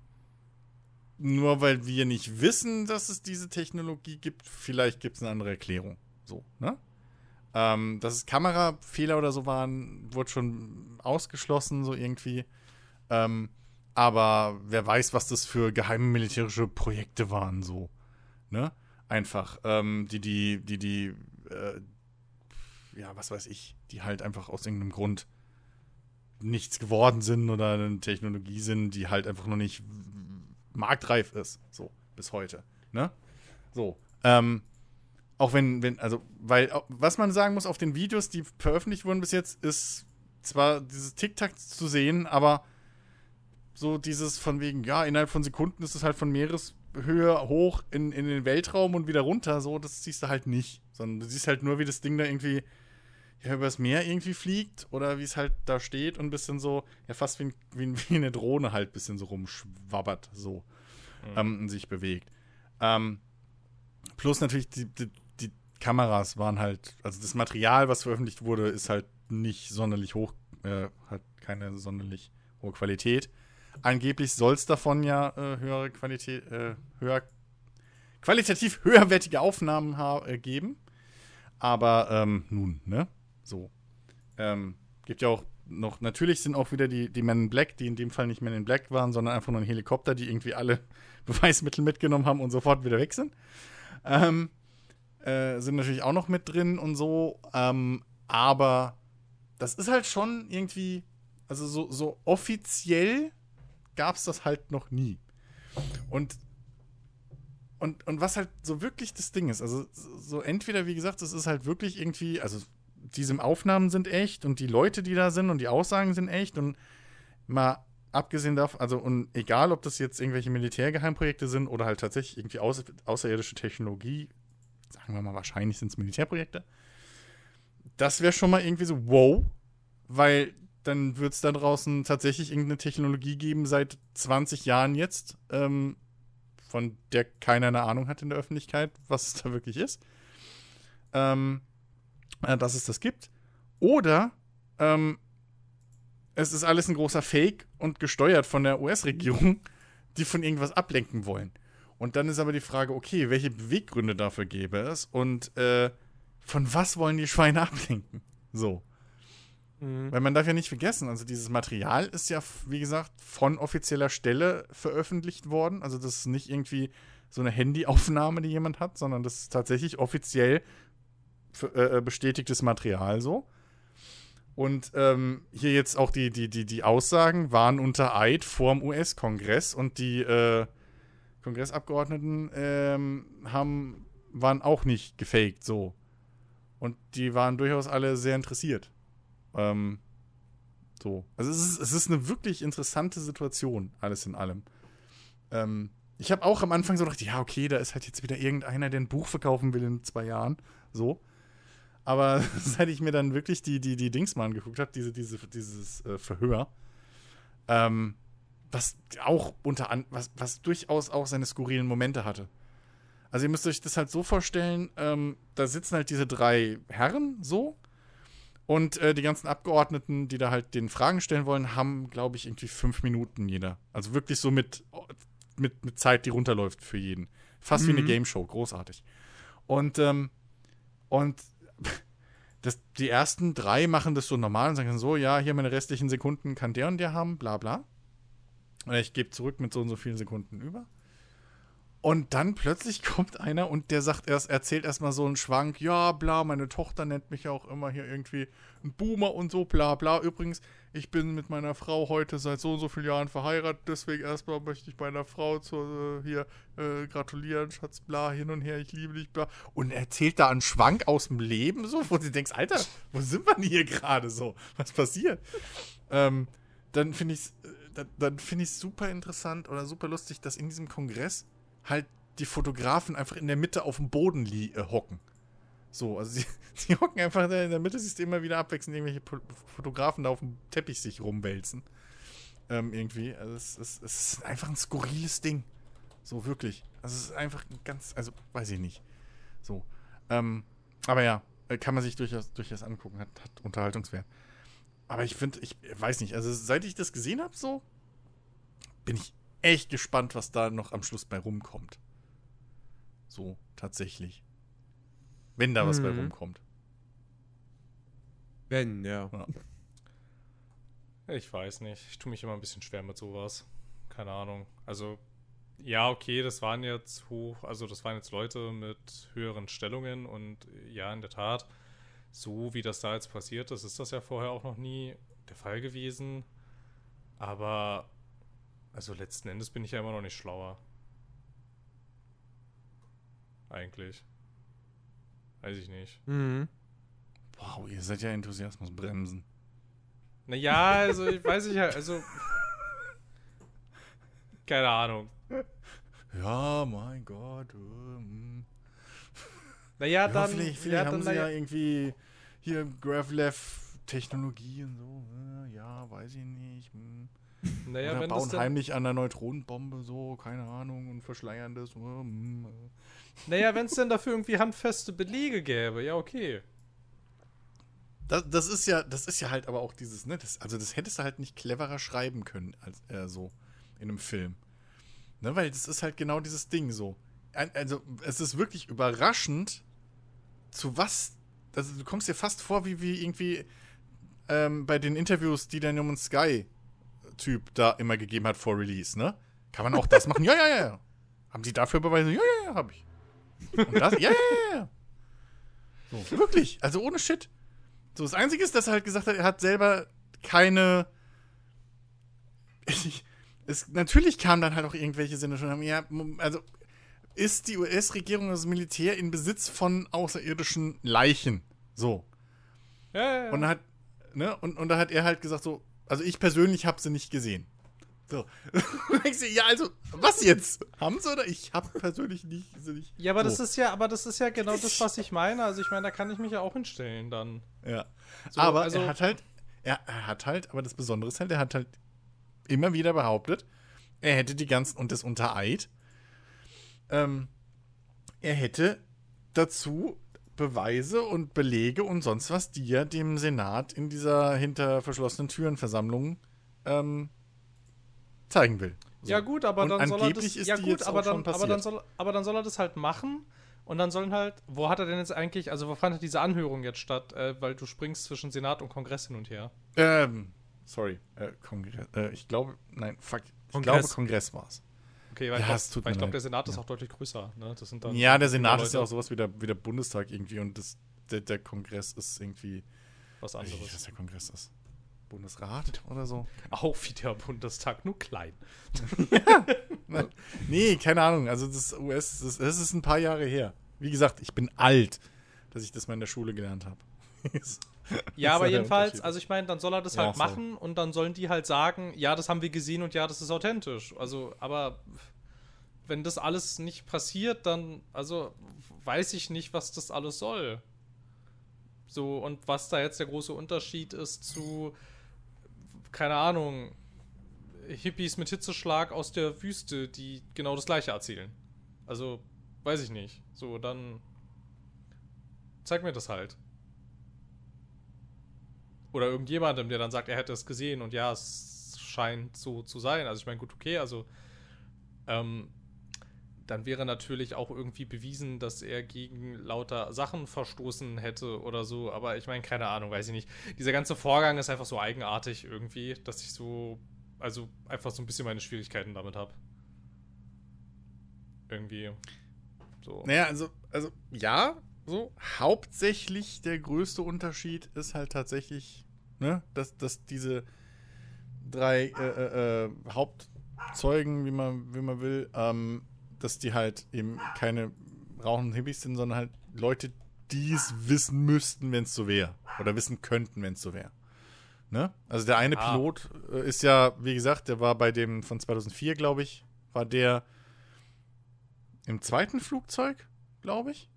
nur weil wir nicht wissen, dass es diese Technologie gibt, vielleicht gibt es eine andere Erklärung. So, ne? Ähm, dass es Kamerafehler oder so waren, wurde schon ausgeschlossen, so irgendwie. Ähm, aber wer weiß, was das für geheime militärische Projekte waren, so. Ne? Einfach, ähm, die, die, die, die, äh, ja, was weiß ich, die halt einfach aus irgendeinem Grund nichts geworden sind oder eine Technologie sind, die halt einfach noch nicht marktreif ist, so, bis heute. Ne? So. Ähm, auch wenn, wenn, also, weil, was man sagen muss, auf den Videos, die veröffentlicht wurden bis jetzt, ist zwar dieses Tic-Tac zu sehen, aber so dieses von wegen, ja, innerhalb von Sekunden ist es halt von Meereshöhe hoch in, in den Weltraum und wieder runter, so, das siehst du halt nicht. Sondern du siehst halt nur, wie das Ding da irgendwie ja, übers Meer irgendwie fliegt oder wie es halt da steht und ein bisschen so, ja, fast wie, wie, wie eine Drohne halt ein bisschen so rumschwabbert, so mhm. ähm, und sich bewegt. Ähm, plus natürlich die, die, die, Kameras waren halt, also das Material, was veröffentlicht wurde, ist halt nicht sonderlich hoch, äh, hat keine sonderlich hohe Qualität. Angeblich soll es davon ja äh, höhere Qualität, äh, höher, qualitativ höherwertige Aufnahmen äh, geben. Aber ähm, nun, ne? So. Ähm, gibt ja auch noch, natürlich sind auch wieder die, die Men in Black, die in dem Fall nicht Men in Black waren, sondern einfach nur ein Helikopter, die irgendwie alle Beweismittel mitgenommen haben und sofort wieder weg sind. Ähm, äh, sind natürlich auch noch mit drin und so. Ähm, aber das ist halt schon irgendwie, also so, so offiziell gab es das halt noch nie. Und, und, und was halt so wirklich das Ding ist, also so entweder, wie gesagt, es ist halt wirklich irgendwie, also diese Aufnahmen sind echt und die Leute, die da sind und die Aussagen sind echt und mal abgesehen davon, also und egal, ob das jetzt irgendwelche Militärgeheimprojekte sind oder halt tatsächlich irgendwie außer, außerirdische Technologie, sagen wir mal, wahrscheinlich sind es Militärprojekte, das wäre schon mal irgendwie so, wow, weil dann wird es da draußen tatsächlich irgendeine Technologie geben seit 20 Jahren jetzt, ähm, von der keiner eine Ahnung hat in der Öffentlichkeit, was es da wirklich ist. Ähm, äh, dass es das gibt. Oder ähm, es ist alles ein großer Fake und gesteuert von der US-Regierung, die von irgendwas ablenken wollen. Und dann ist aber die Frage, okay, welche Beweggründe dafür gäbe es und äh, von was wollen die Schweine ablenken? So. Mhm. Weil man darf ja nicht vergessen, also dieses Material ist ja, wie gesagt, von offizieller Stelle veröffentlicht worden. Also das ist nicht irgendwie so eine Handyaufnahme, die jemand hat, sondern das ist tatsächlich offiziell äh, bestätigtes Material so. Und ähm, hier jetzt auch die, die, die, die Aussagen waren unter Eid vorm US-Kongress und die äh, Kongressabgeordneten ähm, haben, waren auch nicht gefaked so. Und die waren durchaus alle sehr interessiert. Ähm, so. Also es ist, es ist eine wirklich interessante Situation, alles in allem. Ähm, ich habe auch am Anfang so gedacht, ja, okay, da ist halt jetzt wieder irgendeiner, der ein Buch verkaufen will in zwei Jahren. So. Aber seit ich mir dann wirklich die, die, die Dings mal angeguckt habe, diese, diese, dieses äh, Verhör, ähm, was auch unter an, was, was durchaus auch seine skurrilen Momente hatte. Also ihr müsst euch das halt so vorstellen, ähm, da sitzen halt diese drei Herren so und äh, die ganzen Abgeordneten, die da halt den Fragen stellen wollen, haben, glaube ich, irgendwie fünf Minuten jeder. Also wirklich so mit, mit, mit Zeit, die runterläuft für jeden. Fast Mhm. wie eine Game Show, großartig. Und, ähm, und das, die ersten drei machen das so normal und sagen so, ja, hier meine restlichen Sekunden kann der und der haben, bla bla. Und ich gebe zurück mit so und so vielen Sekunden über. Und dann plötzlich kommt einer und der sagt erst, erzählt erstmal so einen Schwank, ja, bla, meine Tochter nennt mich ja auch immer hier irgendwie ein Boomer und so, bla bla. Übrigens, ich bin mit meiner Frau heute seit so und so vielen Jahren verheiratet, deswegen erstmal möchte ich meiner Frau zur, äh, hier äh, gratulieren, Schatz, bla, hin und her, ich liebe dich, bla. Und er erzählt da einen Schwank aus dem Leben, so, wo du denkst, Alter, wo sind wir denn hier gerade so? Was passiert? ähm, dann finde ich es dann, dann finde ich super interessant oder super lustig, dass in diesem Kongress halt die Fotografen einfach in der Mitte auf dem Boden äh, hocken. So, also sie, sie hocken einfach in der Mitte, siehst du immer wieder abwechselnd irgendwelche Fotografen da auf dem Teppich sich rumwälzen. Ähm, irgendwie. Also es, es, es ist einfach ein skurriles Ding. So, wirklich. Also es ist einfach ein ganz, also weiß ich nicht. So. Ähm, aber ja, äh, kann man sich durchaus, durchaus angucken, hat, hat Unterhaltungswert. Aber ich finde, ich weiß nicht, also seit ich das gesehen habe, so, bin ich echt gespannt, was da noch am Schluss bei rumkommt. So, tatsächlich. Wenn da was bei Mhm. rumkommt. Wenn, ja. Ich weiß nicht. Ich tue mich immer ein bisschen schwer mit sowas. Keine Ahnung. Also, ja, okay, das waren jetzt hoch, also das waren jetzt Leute mit höheren Stellungen und ja, in der Tat, so wie das da jetzt passiert ist, ist das ja vorher auch noch nie der Fall gewesen. Aber, also letzten Endes bin ich ja immer noch nicht schlauer. Eigentlich. Weiß ich nicht. Mhm. Wow, ihr seid ja Enthusiasmusbremsen. Naja, also ich weiß nicht, also. Keine Ahnung. Ja, mein Gott. ähm. Naja, Ja, dann. vielleicht vielleicht ja, haben dann, sie ja irgendwie hier Gravlev-Technologie und so. äh, Ja, weiß ich nicht. hm. Naja Oder wenn das bauen dann, heimlich an der Neutronenbombe so, keine Ahnung, und verschleiern das. äh, hm, äh. Naja, wenn es denn dafür irgendwie handfeste Belege gäbe, ja, okay. Das, das ist ja, das ist ja halt aber auch dieses, ne, das, also das hättest du halt nicht cleverer schreiben können als äh, so in einem Film. Ne, weil das ist halt genau dieses Ding so. Also, es ist wirklich überraschend, zu was. Also, du kommst dir fast vor, wie, wie irgendwie ähm, bei den Interviews, die der No Man's Sky-Typ da immer gegeben hat vor Release, ne? Kann man auch das machen? Ja, ja, ja. Haben die dafür Beweise? Ja, ja, ja, hab ich. Und das? Ja, ja, ja, ja. So, wirklich. Also ohne Shit. So, das Einzige ist, dass er halt gesagt hat, er hat selber keine. Es, natürlich kamen dann halt auch irgendwelche Sinne schon. Ja, also ist die US-Regierung, das Militär in Besitz von außerirdischen Leichen. So. Ja, ja, ja. Und, hat, ne, und, und da hat er halt gesagt, so, also ich persönlich habe sie nicht gesehen. So. Ja, also, was jetzt? Haben sie oder? Ich habe persönlich nicht, sie nicht. ja, aber so. das ist ja, aber das ist ja genau das, was ich meine. Also ich meine, da kann ich mich ja auch hinstellen dann. Ja. So, aber also- er hat halt, er, er hat halt, aber das Besondere ist halt, er hat halt immer wieder behauptet, er hätte die ganzen, und das unter Eid, ähm, er hätte dazu Beweise und Belege und sonst was, die er dem Senat in dieser hinter verschlossenen Türen Versammlung ähm, zeigen will. So. Ja, gut, aber Und dann soll er das. ja, gut, aber dann, aber, soll, aber dann soll er das halt machen. Und dann sollen halt. Wo hat er denn jetzt eigentlich. Also, wo fand diese Anhörung jetzt statt? Äh, weil du springst zwischen Senat und Kongress hin und her. Ähm, sorry. Äh, Kongress. Äh, ich glaube, nein, fuck. Ich Kongress. glaube, Kongress war's. Okay, weil Ja, ich glaube, glaub, der Senat ist Ja. auch deutlich größer. Ne? Das sind dann Ja, der Senat ist ja auch sowas wie der, wie der Bundestag irgendwie und das, der, der Kongress ist irgendwie. was Ich weiß was anderes. der Kongress ist. Bundesrat oder so? Auch wie der Bundestag, nur klein. Nee, keine Ahnung. Also das US, das, das ist ein paar Jahre her. Wie gesagt, ich bin alt, dass ich das mal in der Schule gelernt habe. Ja, aber jedenfalls, also ich meine, dann soll er das Ja, halt machen und dann sollen die halt sagen, ja, das haben wir gesehen und ja, das ist authentisch. Also, aber wenn das alles nicht passiert, dann, also weiß ich nicht, was das alles soll. So, und was da jetzt der große Unterschied ist zu, keine Ahnung, Hippies mit Hitzeschlag aus der Wüste, die genau das gleiche erzählen. Also, weiß ich nicht. So, dann zeig mir das halt. Oder irgendjemandem, der dann sagt, er hätte es gesehen und ja, es scheint so zu sein. Also ich meine, gut, okay, also ähm, dann wäre natürlich auch irgendwie bewiesen, dass er gegen lauter Sachen verstoßen hätte oder so. Aber ich meine, keine Ahnung, weiß ich nicht. Dieser ganze Vorgang ist einfach so eigenartig irgendwie, dass ich so, also einfach so ein bisschen meine Schwierigkeiten damit habe. Irgendwie. So. Naja, also, also ja, so. Hauptsächlich der größte Unterschied ist halt tatsächlich, ne, dass, dass diese drei äh, äh, äh, Hauptzeugen, wie man, wie man will, ähm, dass die halt eben keine rauchenden Hippies sind, sondern halt Leute, die es wissen müssten, wenn es so wäre. Oder wissen könnten, wenn es so wäre. Ne? Also der eine Ah. Pilot äh, ist ja, wie gesagt, der war bei dem von 2004, glaube ich, war der im zweiten Flugzeug, glaube ich.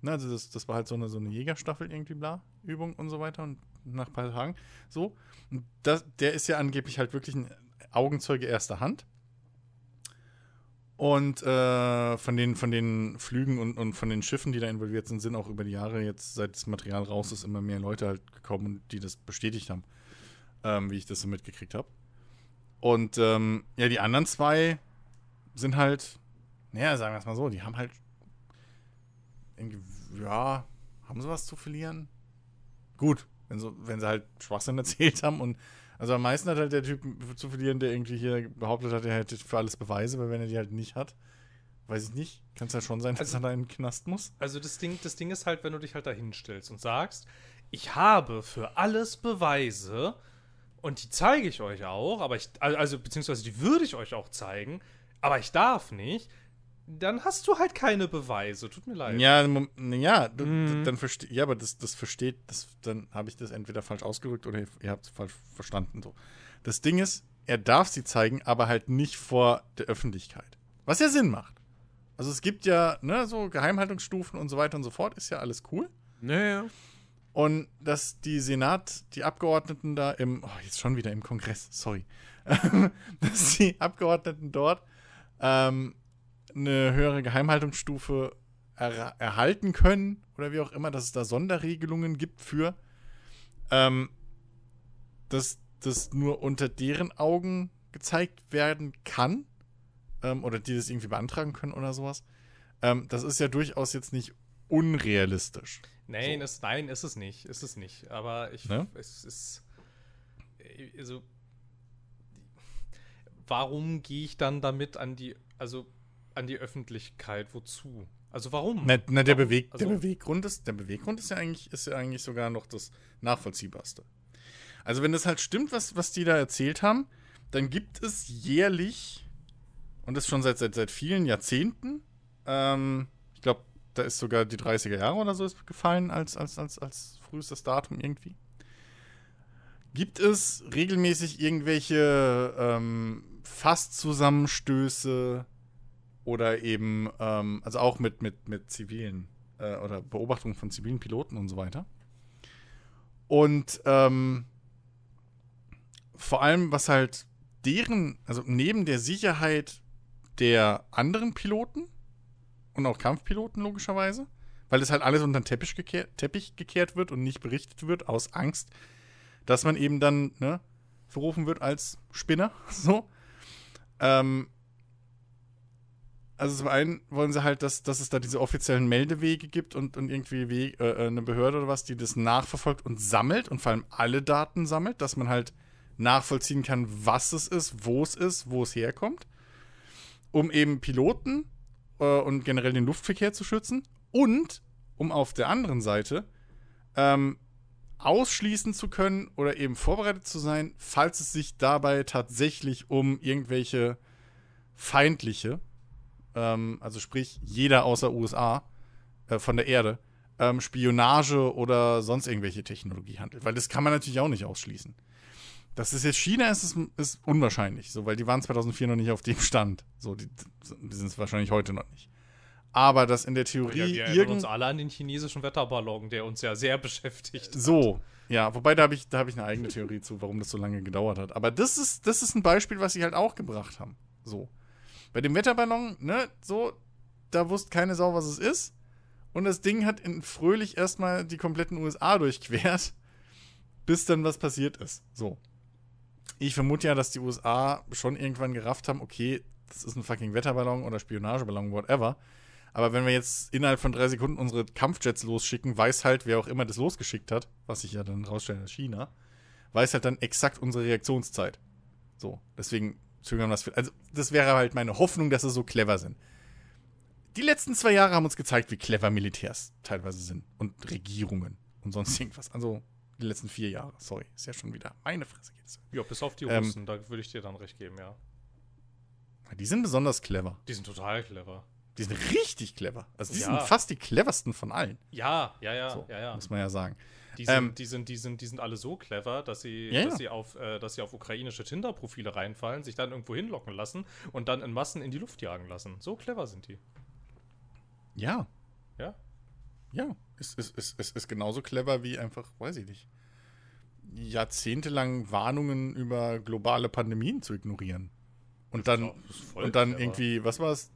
Ne, also das, das war halt so eine, so eine Jägerstaffel irgendwie, bla, Übung und so weiter und nach ein paar Tagen so. Das, der ist ja angeblich halt wirklich ein Augenzeuge erster Hand. Und äh, von, den, von den Flügen und, und von den Schiffen, die da involviert sind, sind auch über die Jahre jetzt, seit das Material raus ist, immer mehr Leute halt gekommen, die das bestätigt haben, ähm, wie ich das so mitgekriegt habe. Und ähm, ja, die anderen zwei sind halt, naja, sagen wir es mal so, die haben halt, ja, haben sie was zu verlieren? Gut, wenn, so, wenn sie halt Schwachsinn erzählt haben und also am meisten hat halt der Typ zu verlieren, der irgendwie hier behauptet hat, er hätte für alles Beweise, weil wenn er die halt nicht hat, weiß ich nicht, kann es ja schon sein, dass Also- er da in den Knast muss. Also das Ding, das Ding ist halt, wenn du dich halt da hinstellst und sagst, ich habe für alles Beweise und die zeige ich euch auch, aber ich, also beziehungsweise die würde ich euch auch zeigen, aber ich darf nicht, dann hast du halt keine Beweise. Tut mir leid. Ja, ja, Mhm. dann verstehe ja, aber das, das versteht, das, dann habe ich das entweder falsch ausgedrückt oder ihr, ihr habt es falsch verstanden. So. Das Ding ist, er darf sie zeigen, aber halt nicht vor der Öffentlichkeit. Was ja Sinn macht. Also es gibt ja, ne, so Geheimhaltungsstufen und so weiter und so fort, ist ja alles cool. Naja. Und dass die Senat, die Abgeordneten da im, oh, jetzt schon wieder im Kongress, sorry, dass die Abgeordneten dort ähm, eine höhere Geheimhaltungsstufe er erhalten können oder wie auch immer, dass es da Sonderregelungen gibt für, ähm, dass das nur unter deren Augen gezeigt werden kann ähm, oder die das irgendwie beantragen können oder sowas. Ähm, das ist ja durchaus jetzt nicht unrealistisch. Nein, ist, nein, ist es nicht. Ist es nicht. Aber ich, Ne? es ist, also, warum gehe ich dann damit an die, also, an die Öffentlichkeit? Wozu? Also, warum? Na, na der, Warum? Beweg, Also- der Beweggrund ist, der Beweggrund ist ja eigentlich, ist ja eigentlich sogar noch das nachvollziehbarste. Also wenn das halt stimmt, was, was die da erzählt haben, dann gibt es jährlich, und das schon seit, seit, seit vielen Jahrzehnten, ähm, ich glaube, da ist sogar die 30er Jahre oder so ist gefallen als, als, als, als frühestes Datum irgendwie. Gibt es regelmäßig irgendwelche ähm, Fasszusammenstöße oder eben, ähm, also auch mit, mit, mit zivilen äh, oder Beobachtungen von zivilen Piloten und so weiter. Und ähm, vor allem, was halt deren, also neben der Sicherheit der anderen Piloten und auch Kampfpiloten logischerweise, weil das halt alles unter den Teppich gekehrt, Teppich gekehrt wird und nicht berichtet wird aus Angst, dass man eben dann ne, verrufen wird als Spinner, so. Ähm, also zum einen wollen sie halt, dass, dass es da diese offiziellen Meldewege gibt und, und irgendwie Weg, äh, eine Behörde oder was, die das nachverfolgt und sammelt und vor allem alle Daten sammelt, dass man halt nachvollziehen kann, was es ist, wo es ist, wo es herkommt, um eben Piloten äh, und generell den Luftverkehr zu schützen und um auf der anderen Seite ähm, ausschließen zu können oder eben vorbereitet zu sein, falls es sich dabei tatsächlich um irgendwelche feindliche, ähm, also sprich jeder außer USA äh, von der Erde, ähm, Spionage oder sonst irgendwelche Technologie handelt. Weil das kann man natürlich auch nicht ausschließen. Dass es jetzt China ist, ist, ist unwahrscheinlich, so, weil die waren 2004 noch nicht auf dem Stand. So, die, die sind es wahrscheinlich heute noch nicht. Aber dass in der Theorie Ja, wir erinnern uns alle an den chinesischen Wetterballon, der uns ja sehr beschäftigt. So, ja, wobei da habe ich, da hab ich eine eigene Theorie zu, warum das so lange gedauert hat. Aber das ist, das ist ein Beispiel, was sie halt auch gebracht haben. So. Bei dem Wetterballon, ne, so, da wusste keine Sau, was es ist. Und das Ding hat in fröhlich erstmal die kompletten USA durchquert, bis dann was passiert ist. So. Ich vermute ja, dass die USA schon irgendwann gerafft haben, okay, das ist ein fucking Wetterballon oder Spionageballon, whatever. Aber wenn wir jetzt innerhalb von drei Sekunden unsere Kampfjets losschicken, weiß halt, wer auch immer das losgeschickt hat, was sich ja dann rausstellen als China, weiß halt dann exakt unsere Reaktionszeit. So, deswegen zögern wir das. Also, das wäre halt meine Hoffnung, dass sie so clever sind. Die letzten zwei Jahre haben uns gezeigt, wie clever Militärs teilweise sind und Regierungen und sonst irgendwas. Also, die letzten vier Jahre. Sorry, ist ja schon wieder meine Fresse. Ja, bis auf die Ähm, Russen, da würde ich dir dann recht geben, ja. Die sind besonders clever. Die sind total clever. Die sind richtig clever. Also, die Ja. sind fast die cleversten von allen. Ja, ja, ja, So, ja, ja. Muss man ja sagen. Die sind, Ähm, die, sind, die, sind, die sind alle so clever, dass sie, Ja, dass ja. sie, auf, äh, dass sie auf ukrainische Tinder-Profile reinfallen, sich dann irgendwo hinlocken lassen und dann in Massen in die Luft jagen lassen. So clever sind die. Ja, Ja? Ja, es ist, ist, ist, ist genauso clever wie einfach, weiß ich nicht, jahrzehntelang Warnungen über globale Pandemien zu ignorieren. Und dann, und dann clever. irgendwie, was war es?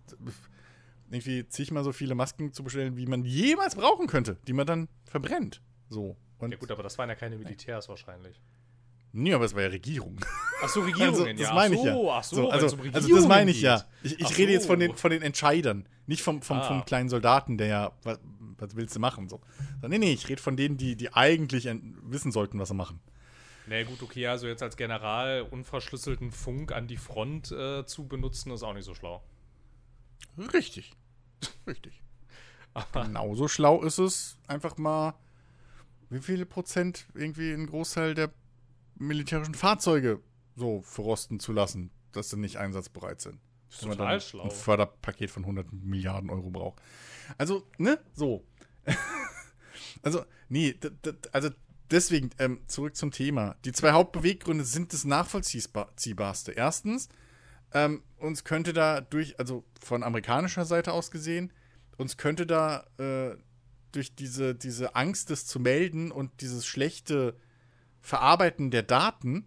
Irgendwie zigmal so viele Masken zu bestellen, wie man jemals brauchen könnte, die man dann verbrennt. So. Und, Ja gut, aber das waren ja keine Militärs wahrscheinlich. nee, aber es war ja Regierung. Ach so, Regierungen, Also, das ja. meine ich ja. so, Ach so, So, also, um also das meine ich geht. ja. Ich, ich rede jetzt von so. den, von den Entscheidern, nicht vom, vom, Ah. vom kleinen Soldaten, der ja, was, was willst du machen? So. Nee, nee, ich rede von denen, die, die eigentlich en- wissen sollten, was sie machen. Nee, gut, okay, also jetzt als General unverschlüsselten Funk an die Front äh, zu benutzen, ist auch nicht so schlau. Richtig. Richtig. Aber Genauso schlau ist es, einfach mal, wie viele Prozent irgendwie einen Großteil der militärischen Fahrzeuge so verrosten zu lassen, dass sie nicht einsatzbereit sind. das ist Wenn man total dann schlau. ein Förderpaket von 100 Milliarden Euro braucht. Also, ne? So. also, nee, also deswegen, ähm, zurück zum Thema. Die zwei Hauptbeweggründe sind das Nachvollziehbarste. Erstens, ähm, uns könnte da durch, also von amerikanischer Seite aus gesehen, uns könnte da äh, durch diese, diese Angst, das zu melden und dieses schlechte Verarbeiten der Daten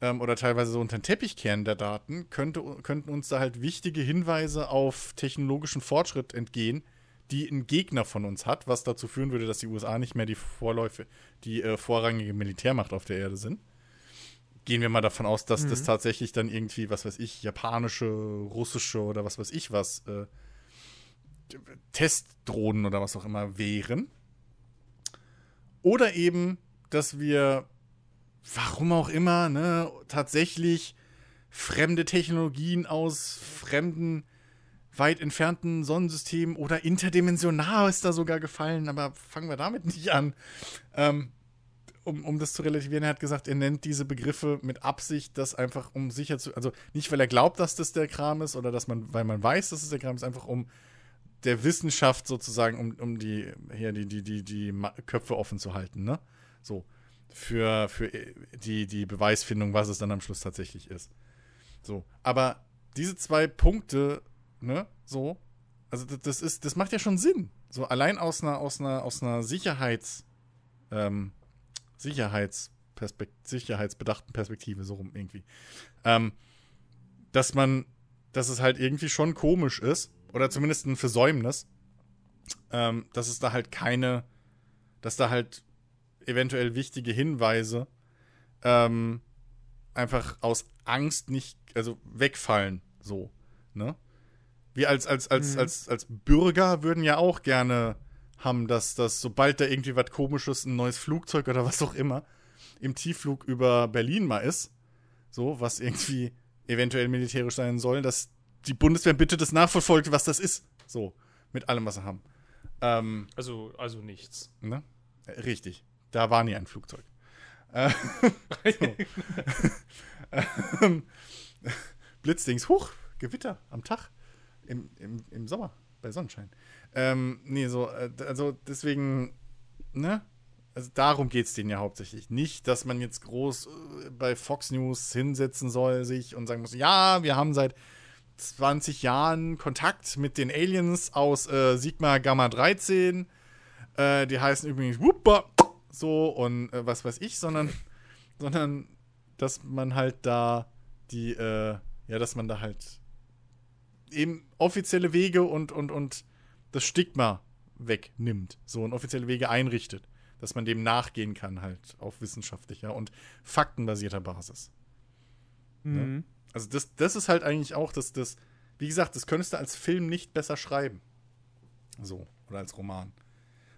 ähm, oder teilweise so unter den Teppich kehren der Daten, könnte, könnten uns da halt wichtige Hinweise auf technologischen Fortschritt entgehen, die ein Gegner von uns hat, was dazu führen würde, dass die USA nicht mehr die Vorläufe, die äh, vorrangige Militärmacht auf der Erde sind. Gehen wir mal davon aus, dass das tatsächlich dann irgendwie, was weiß ich, japanische, russische oder was weiß ich was, äh, Testdrohnen oder was auch immer wären. Oder eben, dass wir, warum auch immer, ne, tatsächlich fremde Technologien aus fremden, weit entfernten Sonnensystemen oder interdimensional ist da sogar gefallen, aber fangen wir damit nicht an. Ähm, um, um das zu relativieren, er hat gesagt, er nennt diese Begriffe mit Absicht, das einfach um sicher zu, also nicht, weil er glaubt, dass das der Kram ist oder dass man, weil man weiß, dass es der Kram ist, einfach um der Wissenschaft sozusagen, um, um die, hier, die, die, die, die Köpfe offen zu halten, ne? So. Für, für die, die Beweisfindung, was es dann am Schluss tatsächlich ist. So. Aber diese zwei Punkte, ne, so, also das, das ist, das macht ja schon Sinn. So, allein aus einer, aus einer, aus einer Sicherheits, ähm, Sicherheitsperspekt sicherheitsbedachten Perspektive, so rum irgendwie. Ähm, dass man, dass es halt irgendwie schon komisch ist, oder zumindest ein Versäumnis, ähm, dass es da halt keine, dass da halt eventuell wichtige Hinweise ähm, einfach aus Angst nicht, also wegfallen, so, ne? Wir als, als, als, Mhm. als, als Bürger würden ja auch gerne haben, dass, dass sobald da irgendwie was komisches, ein neues Flugzeug oder was auch immer, im Tiefflug über Berlin mal ist, so, was irgendwie eventuell militärisch sein soll, dass die Bundeswehr bitte das nachverfolgt, was das ist. So, mit allem, was sie haben. Ähm, Also, also nichts. ne? Äh, Richtig. Da war nie ein Flugzeug. Äh, ähm, Blitzdings, huch, Gewitter am Tag. Im, im, im Sommer, bei Sonnenschein. Ähm, nee, so, äh, also deswegen, ne? Also darum geht es denen ja hauptsächlich. Nicht, dass man jetzt groß bei Fox News hinsetzen soll, sich und sagen muss, ja, wir haben seit 20 Jahren Kontakt mit den Aliens aus äh, Sigma Gamma 13. Äh, die heißen übrigens Whoopa, so und äh, was weiß ich, sondern, sondern dass man halt da die, äh, ja, dass man da halt eben offizielle Wege und, und, und das Stigma wegnimmt, so und offizielle Wege einrichtet, dass man dem nachgehen kann, halt auf wissenschaftlicher und faktenbasierter Basis. Mhm. Also das, das ist halt eigentlich auch das, das, wie gesagt, das könntest du als Film nicht besser schreiben. So, oder als Roman.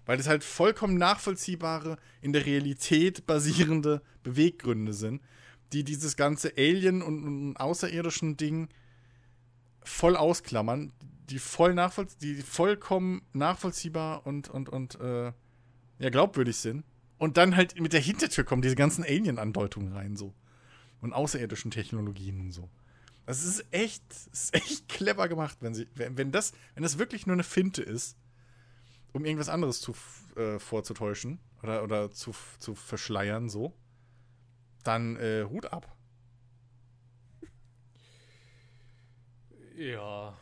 Weil es halt vollkommen nachvollziehbare, in der Realität basierende Beweggründe sind, die dieses ganze Alien- und, und außerirdischen Ding voll ausklammern, die voll die vollkommen nachvollziehbar und, und, und äh, ja, glaubwürdig sind. Und dann halt mit der Hintertür kommen diese ganzen Alien-Andeutungen rein, so und außerirdischen Technologien und so. Das ist echt, ist echt clever gemacht, wenn sie, wenn, wenn das, wenn das wirklich nur eine Finte ist, um irgendwas anderes zu, äh, vorzutäuschen oder, oder zu, zu verschleiern, so, dann äh, Hut ab. Ja.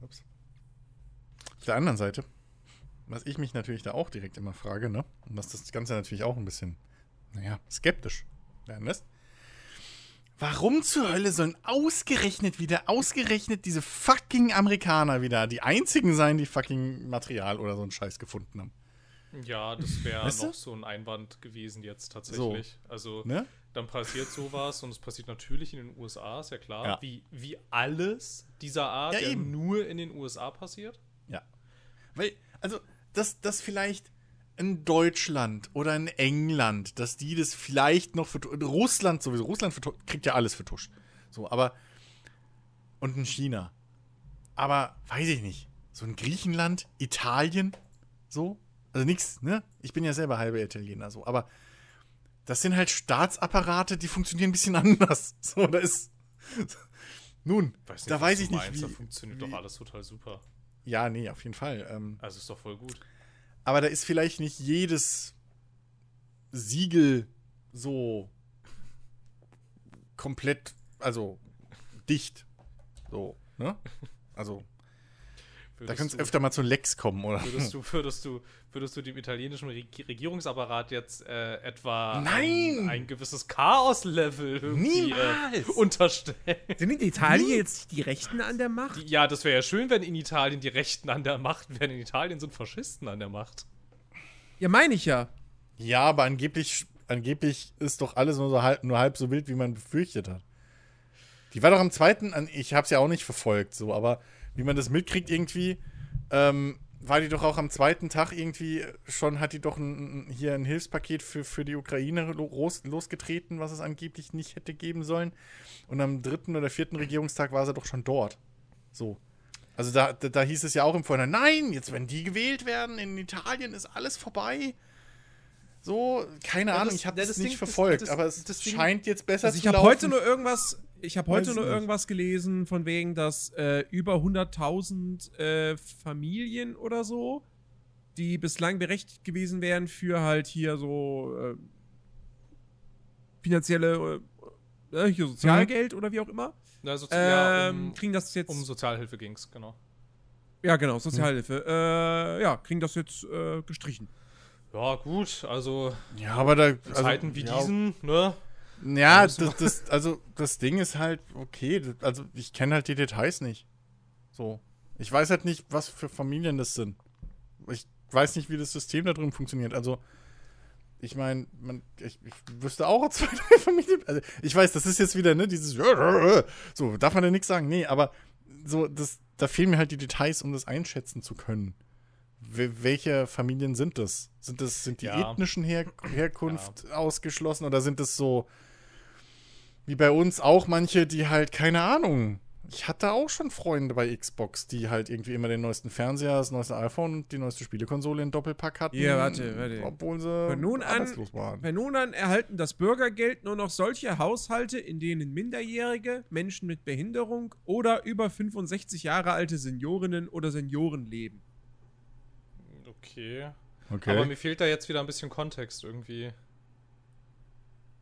Ups. Auf der anderen Seite, was ich mich natürlich da auch direkt immer frage, ne, und was das Ganze natürlich auch ein bisschen, naja, skeptisch werden lässt. Warum zur Hölle sollen ausgerechnet wieder, ausgerechnet diese fucking Amerikaner wieder die einzigen sein, die fucking Material oder so einen Scheiß gefunden haben? Ja, das wäre Weißt du? noch so ein Einwand gewesen jetzt tatsächlich. Also Ne? dann passiert sowas und es passiert natürlich in den USA, ist ja klar. Ja. Wie, wie alles dieser Art, Ja, ja, eben. nur in den USA passiert. Ja. Weil, also, dass das vielleicht in Deutschland oder in England, dass die das vielleicht noch für Russland sowieso, Russland kriegt ja alles vertuscht. So, aber und in China. Aber weiß ich nicht. So in Griechenland, Italien, so. Also nix, ne? Ich bin ja selber halber Italiener, so. Aber das sind halt Staatsapparate, die funktionieren ein bisschen anders. So, da ist. Nun, Weiß nicht, da weiß ich nicht, meinst, Da wie, funktioniert wie- doch alles total super. Ja, nee, auf jeden Fall. Ähm, Also ist doch voll gut. Aber da ist vielleicht nicht jedes Siegel so komplett, also dicht. So, ne? Also, da könnte es du- öfter mal zu Lecks kommen, oder? Würdest du, würdest du, würdest du dem italienischen Reg- Regierungsapparat jetzt äh, etwa Nein! Ein, ein gewisses Chaos-Level äh, unterstellen? Sind in Italien jetzt die Rechten an der Macht? Die- Ja, das wäre ja schön, wenn in Italien die Rechten an der Macht wären. In Italien sind Faschisten an der Macht. Ja, meine ich ja. Ja, aber angeblich, angeblich ist doch alles nur, so halb, nur halb so wild, wie man befürchtet hat. Die war doch am zweiten, an- ich hab's ja auch nicht verfolgt, so, aber wie man das mitkriegt irgendwie, ähm, war die doch auch am zweiten Tag irgendwie schon, hat die doch ein, hier ein Hilfspaket für, für die Ukraine lo- los, losgetreten, was es angeblich nicht hätte geben sollen. Und am dritten oder vierten Regierungstag war sie doch schon dort. So. Also da, da, da hieß es ja auch im Vorhinein, nein, jetzt wenn die gewählt werden in Italien, ist alles vorbei. So, keine Ja, Ahnung, das- ich habe ja, das, das nicht Ding- das- verfolgt, das- aber es scheint jetzt besser Also ich zu habe laufen. heute nur irgendwas, ich habe heute nur irgendwas gelesen von wegen, dass äh, über 100.000 äh, Familien oder so, die bislang berechtigt gewesen wären für halt hier so äh, finanzielle äh, äh, hier Sozialgeld oder wie auch immer, Na, Sozi ja, ähm, um, kriegen das jetzt um Sozialhilfe ging es, genau. ja genau Sozialhilfe, äh, ja kriegen das jetzt äh, gestrichen. Ja, gut, also Ja, aber da. Also, Zeiten wie ja, diesen, ne? Ja, das, das, also das Ding ist halt, okay, also ich kenne halt die Details nicht. So. Ich weiß halt nicht, was für Familien das sind. Ich weiß nicht, wie das System da drin funktioniert. Also, ich meine, ich, ich wüsste auch zwei, drei Familien. Also ich weiß, das ist jetzt wieder, ne, dieses so, darf man ja nichts sagen. Nee, aber so, das, da fehlen mir halt die Details, um das einschätzen zu können. welche Familien sind das? Sind das, sind die ja. ethnischen Her Herkunft ja. ausgeschlossen oder sind das so wie bei uns auch manche, die halt, keine Ahnung, ich hatte auch schon Freunde bei Xbox, die halt irgendwie immer den neuesten Fernseher, das neueste iPhone und die neueste Spielekonsole in Doppelpack hatten. Ja, warte, warte. Obwohl sie von nun an, waren. Von nun an erhalten das Bürgergeld nur noch solche Haushalte, in denen Minderjährige, Menschen mit Behinderung oder über 65 Jahre alte Seniorinnen oder Senioren leben. Okay. okay. Aber mir fehlt da jetzt wieder ein bisschen Kontext irgendwie.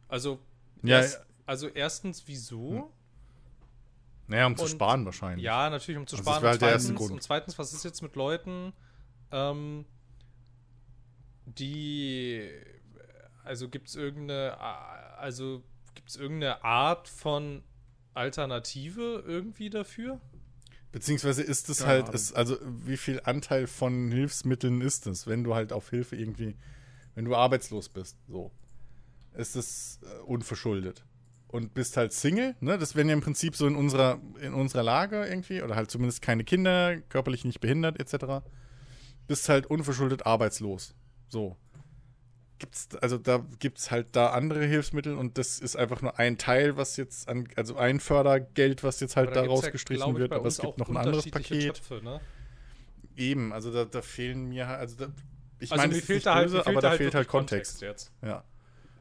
Also, ja, erst, also erstens, wieso? Hm. Naja, um und, zu sparen wahrscheinlich. Ja, natürlich, um zu also sparen. Das halt und, zweitens, der erste und zweitens, was ist jetzt mit Leuten, ähm, die, also gibt es irgendeine, also gibt es irgendeine Art von Alternative irgendwie dafür? Beziehungsweise ist es halt, ist, also wie viel Anteil von Hilfsmitteln ist es, wenn du halt auf Hilfe irgendwie, wenn du arbeitslos bist, so. Ist es äh, unverschuldet und bist halt Single, ne? Das wären ja im Prinzip so in unserer, in unserer Lage irgendwie, oder halt zumindest keine Kinder, körperlich nicht behindert, etc. Bist halt unverschuldet arbeitslos. So. Gibt's, also da gibt es halt da andere Hilfsmittel und das ist einfach nur ein Teil, was jetzt an, also ein Fördergeld, was jetzt halt da, rausgestrichen ja, wird, aber es gibt noch ein anderes Paket. Töpfe, ne? Eben, also da, da fehlen mir halt, also da, ich also meine, es ist nicht halt, böse, aber da halt fehlt halt Kontext. Kontext. jetzt. Ja.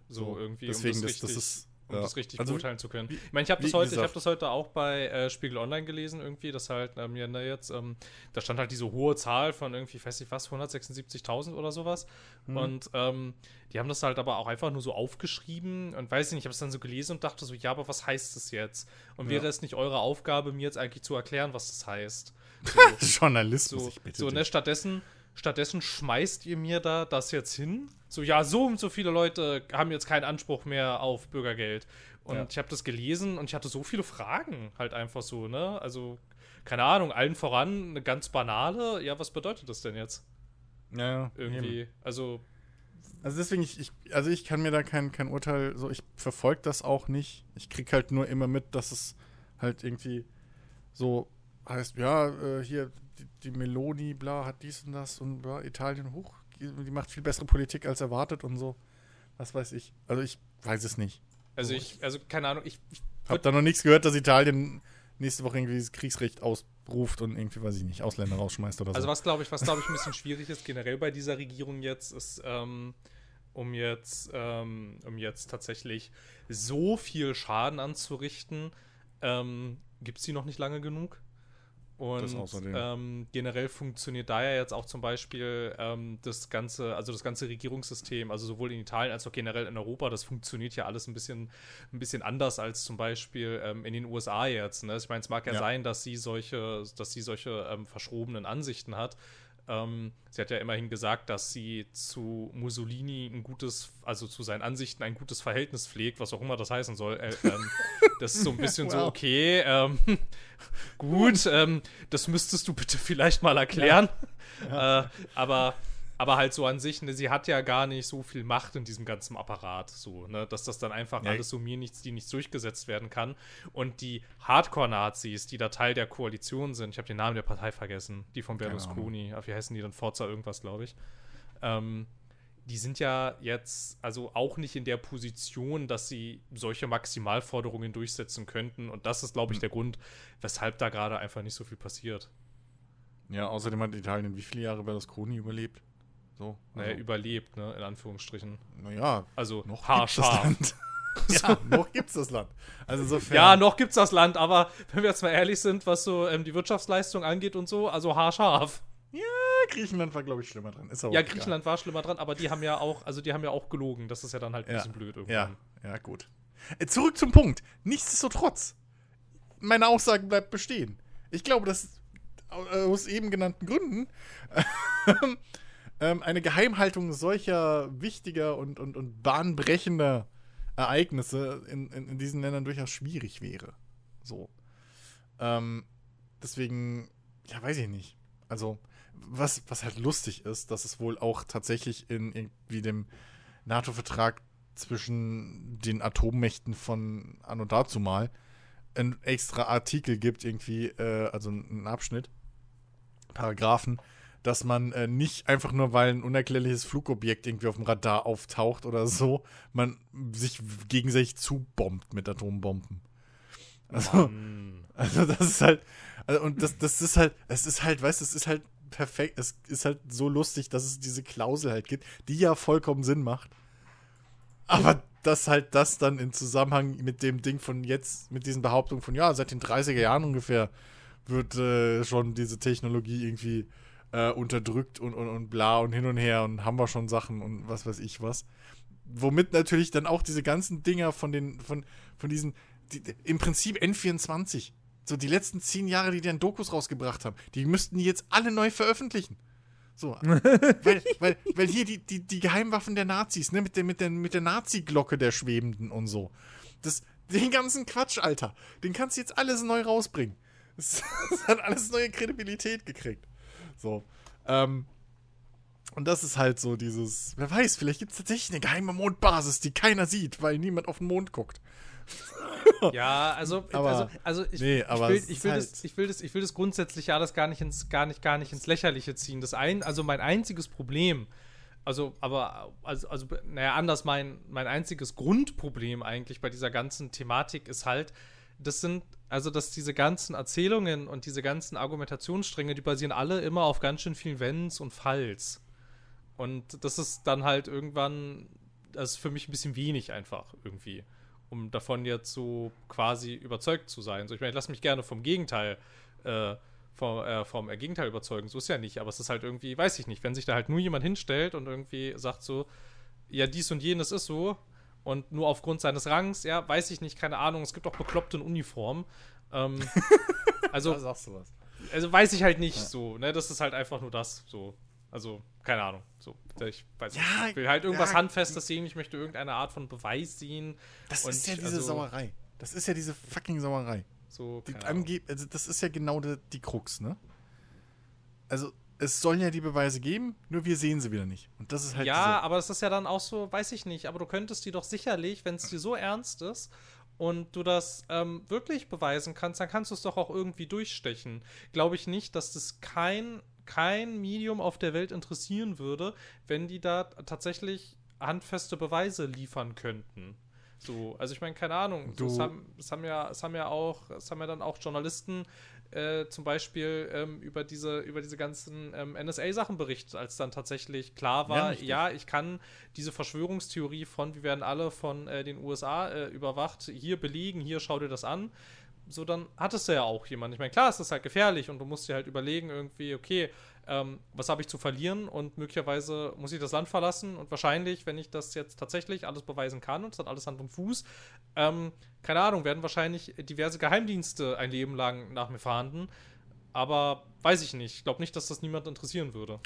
So, so irgendwie. Deswegen, um das, das ist um ja. das richtig also, beurteilen zu können. Wie, ich meine, ich habe das, heute, hab das heute auch bei äh, Spiegel Online gelesen, irgendwie, dass halt ähm, ja, na jetzt, ähm, da stand halt diese hohe Zahl von irgendwie, weiß nicht was, 176.000 oder sowas. Hm. Und ähm, die haben das halt aber auch einfach nur so aufgeschrieben und weiß ich nicht, ich habe es dann so gelesen und dachte so, ja, aber was heißt das jetzt? Und wäre es nicht eure Aufgabe, mir jetzt eigentlich zu erklären, was das heißt? So, Journalismus, so, ich bitte. So, ne, stattdessen Stattdessen schmeißt ihr mir da das jetzt hin. So, ja, so und so viele Leute haben jetzt keinen Anspruch mehr auf Bürgergeld. Und ja. ich habe das gelesen und ich hatte so viele Fragen halt einfach so, ne? Also, keine Ahnung, allen voran eine ganz banale. Ja, was bedeutet das denn jetzt? Ja, irgendwie. Eben. Also. Also deswegen, ich, ich, also ich kann mir da kein, kein Urteil, so ich verfolge das auch nicht. Ich krieg halt nur immer mit, dass es halt irgendwie so heißt, ja, äh, hier die, die Meloni, bla, hat dies und das und ja, Italien hoch, die macht viel bessere Politik als erwartet und so. Was weiß ich. Also ich weiß es nicht. Also ich, also keine Ahnung, ich, ich habe da noch nichts gehört, dass Italien nächste Woche irgendwie das Kriegsrecht ausruft und irgendwie, weiß ich nicht, Ausländer rausschmeißt oder so. Also was glaube ich, was glaube ich ein bisschen schwierig ist generell bei dieser Regierung jetzt, ist, ähm, um jetzt, ähm, um jetzt tatsächlich so viel Schaden anzurichten, ähm, gibt es die noch nicht lange genug. Und ähm, generell funktioniert da ja jetzt auch zum Beispiel ähm, das ganze, also das ganze Regierungssystem, also sowohl in Italien als auch generell in Europa, das funktioniert ja alles ein bisschen, ein bisschen anders als zum Beispiel ähm, in den USA jetzt. Ne? Ich meine, es mag ja, ja, sein, dass sie solche, dass sie solche ähm, verschrobenen Ansichten hat. Ähm, sie hat ja immerhin gesagt, dass sie zu Mussolini ein gutes, also zu seinen Ansichten ein gutes Verhältnis pflegt, was auch immer das heißen soll. Äh, ähm, das ist so ein bisschen wow. so, okay, ähm, gut, ähm, das müsstest du bitte vielleicht mal erklären. Ja. Ja. Äh, aber aber halt so an sich, ne, sie hat ja gar nicht so viel Macht in diesem ganzen Apparat, so, ne, dass das dann einfach ja. alles so mir nichts, die nichts durchgesetzt werden kann. Und die Hardcore-Nazis, die da Teil der Koalition sind, ich habe den Namen der Partei vergessen, die von Berlusconi, wie heißen die dann? Forza irgendwas, glaube ich. Ähm, die sind ja jetzt also auch nicht in der Position, dass sie solche Maximalforderungen durchsetzen könnten. Und das ist, glaube ich, hm. der Grund, weshalb da gerade einfach nicht so viel passiert. Ja, außerdem hat Italien wie viele Jahre Berlusconi überlebt? So, also. Naja, überlebt, ne, in Anführungsstrichen. Naja, also noch haarscharf. Gibt's das Land. ja, noch gibt's das Land. Also insofern. Ja, noch gibt's das Land, aber wenn wir jetzt mal ehrlich sind, was so ähm, die Wirtschaftsleistung angeht und so, also haarscharf. Ja, Griechenland war, glaube ich, schlimmer dran. Ist ja, Griechenland egal. war schlimmer dran, aber die haben ja auch, also die haben ja auch gelogen. Das ist ja dann halt ein ja. bisschen blöd irgendwann. Ja, ja, gut. Äh, zurück zum Punkt. Nichtsdestotrotz, meine Aussage bleibt bestehen. Ich glaube, dass aus eben genannten Gründen ähm, eine Geheimhaltung solcher wichtiger und, und, und bahnbrechender Ereignisse in, in, in diesen Ländern durchaus schwierig wäre. So. Ähm, deswegen, ja, weiß ich nicht. Also, was, was halt lustig ist, dass es wohl auch tatsächlich in irgendwie dem NATO-Vertrag zwischen den Atommächten von Anno dazu mal einen extra Artikel gibt, irgendwie, äh, also einen Abschnitt, Paragraphen, dass man äh, nicht einfach nur, weil ein unerklärliches Flugobjekt irgendwie auf dem Radar auftaucht oder so, man sich gegenseitig zubombt mit Atombomben. Also, also das ist halt, also, und das, das ist halt, es ist halt, weißt du, es ist halt perfekt, es ist halt so lustig, dass es diese Klausel halt gibt, die ja vollkommen Sinn macht. Aber dass halt das dann in Zusammenhang mit dem Ding von jetzt, mit diesen Behauptungen von, ja, seit den 30er Jahren ungefähr wird äh, schon diese Technologie irgendwie äh, unterdrückt und, und, und bla und hin und her und haben wir schon Sachen und was weiß ich was. Womit natürlich dann auch diese ganzen Dinger von den, von, von diesen, die, im Prinzip N24, so die letzten zehn Jahre, die die dann Dokus rausgebracht haben, die müssten die jetzt alle neu veröffentlichen. So, weil, weil, weil hier die, die, die Geheimwaffen der Nazis, ne, mit der, mit der, mit der Nazi-Glocke der Schwebenden und so. Das, den ganzen Quatsch, Alter, den kannst du jetzt alles neu rausbringen. Das, das hat alles neue Kredibilität gekriegt. So. Ähm, und das ist halt so dieses, wer weiß, vielleicht gibt es tatsächlich eine geheime Mondbasis, die keiner sieht, weil niemand auf den Mond guckt. Ja, also, Aber- also, also ich, nee, aber ich, will, ich, will halt- das, ich, will das, ich will das grundsätzlich alles gar nicht ins, gar nicht, gar nicht ins Lächerliche ziehen. Das ein, also mein einziges Problem, also, aber, also, also naja, anders, mein, mein einziges Grundproblem eigentlich bei dieser ganzen Thematik ist halt, das sind, also, dass diese ganzen Erzählungen und diese ganzen Argumentationsstränge, die basieren alle immer auf ganz schön vielen Wenns und Falls. Und das ist dann halt irgendwann, das ist für mich ein bisschen wenig einfach irgendwie, um davon jetzt so quasi überzeugt zu sein. So, ich meine, ich lasse mich gerne vom Gegenteil, äh, vom, äh, vom äh, Gegenteil überzeugen. So ist ja nicht, aber es ist halt irgendwie, weiß ich nicht, wenn sich da halt nur jemand hinstellt und irgendwie sagt so, ja, dies und jenes ist so und nur aufgrund seines Rangs, ja, weiß ich nicht, keine Ahnung, es gibt auch Bekloppte in Uniform. Ähm, also, sagst du was. also weiß ich halt nicht so, ne? Das ist halt einfach nur das, so. Also, keine Ahnung. So, ich weiß nicht. Ja, Ich will halt irgendwas ja. Handfestes sehen, ich möchte irgendeine Art von Beweis sehen. Das Und ist ja diese also- Sauerei. Das ist ja diese fucking Sauerei. So, Die keine Ahnung. angeb also das ist ja genau die, die Krux, ne? Also, es sollen ja die Beweise geben, nur wir sehen sie wieder nicht. Und das ist halt ja, aber es ist ja dann auch so, weiß ich nicht, aber du könntest die doch sicherlich, wenn es dir so ernst ist und du das ähm, wirklich beweisen kannst, dann kannst du es doch auch irgendwie durchstechen. Glaube ich nicht, dass das kein, kein Medium auf der Welt interessieren würde, wenn die da tatsächlich handfeste Beweise liefern könnten. So, also ich meine, keine Ahnung. So, es, haben, es, haben ja, es haben ja auch, es haben ja dann auch Journalisten äh, zum Beispiel ähm, über diese, über diese ganzen ähm, NSA-Sachen berichtet, als dann tatsächlich klar Ja, war, richtig. ja, ich kann diese Verschwörungstheorie von, wir werden alle von äh, den USA äh, überwacht, hier belegen, hier schau dir das an. So, dann hattest du ja auch jemanden. Ich meine, klar, es ist halt gefährlich und du musst dir halt überlegen, irgendwie, okay, ähm, was habe ich zu verlieren und möglicherweise muss ich das Land verlassen und wahrscheinlich, wenn ich das jetzt tatsächlich alles beweisen kann und es hat alles Hand und Fuß, ähm, keine Ahnung, werden wahrscheinlich diverse Geheimdienste ein Leben lang nach mir fahnden. Aber weiß ich nicht. Ich glaube nicht, dass das niemand interessieren würde.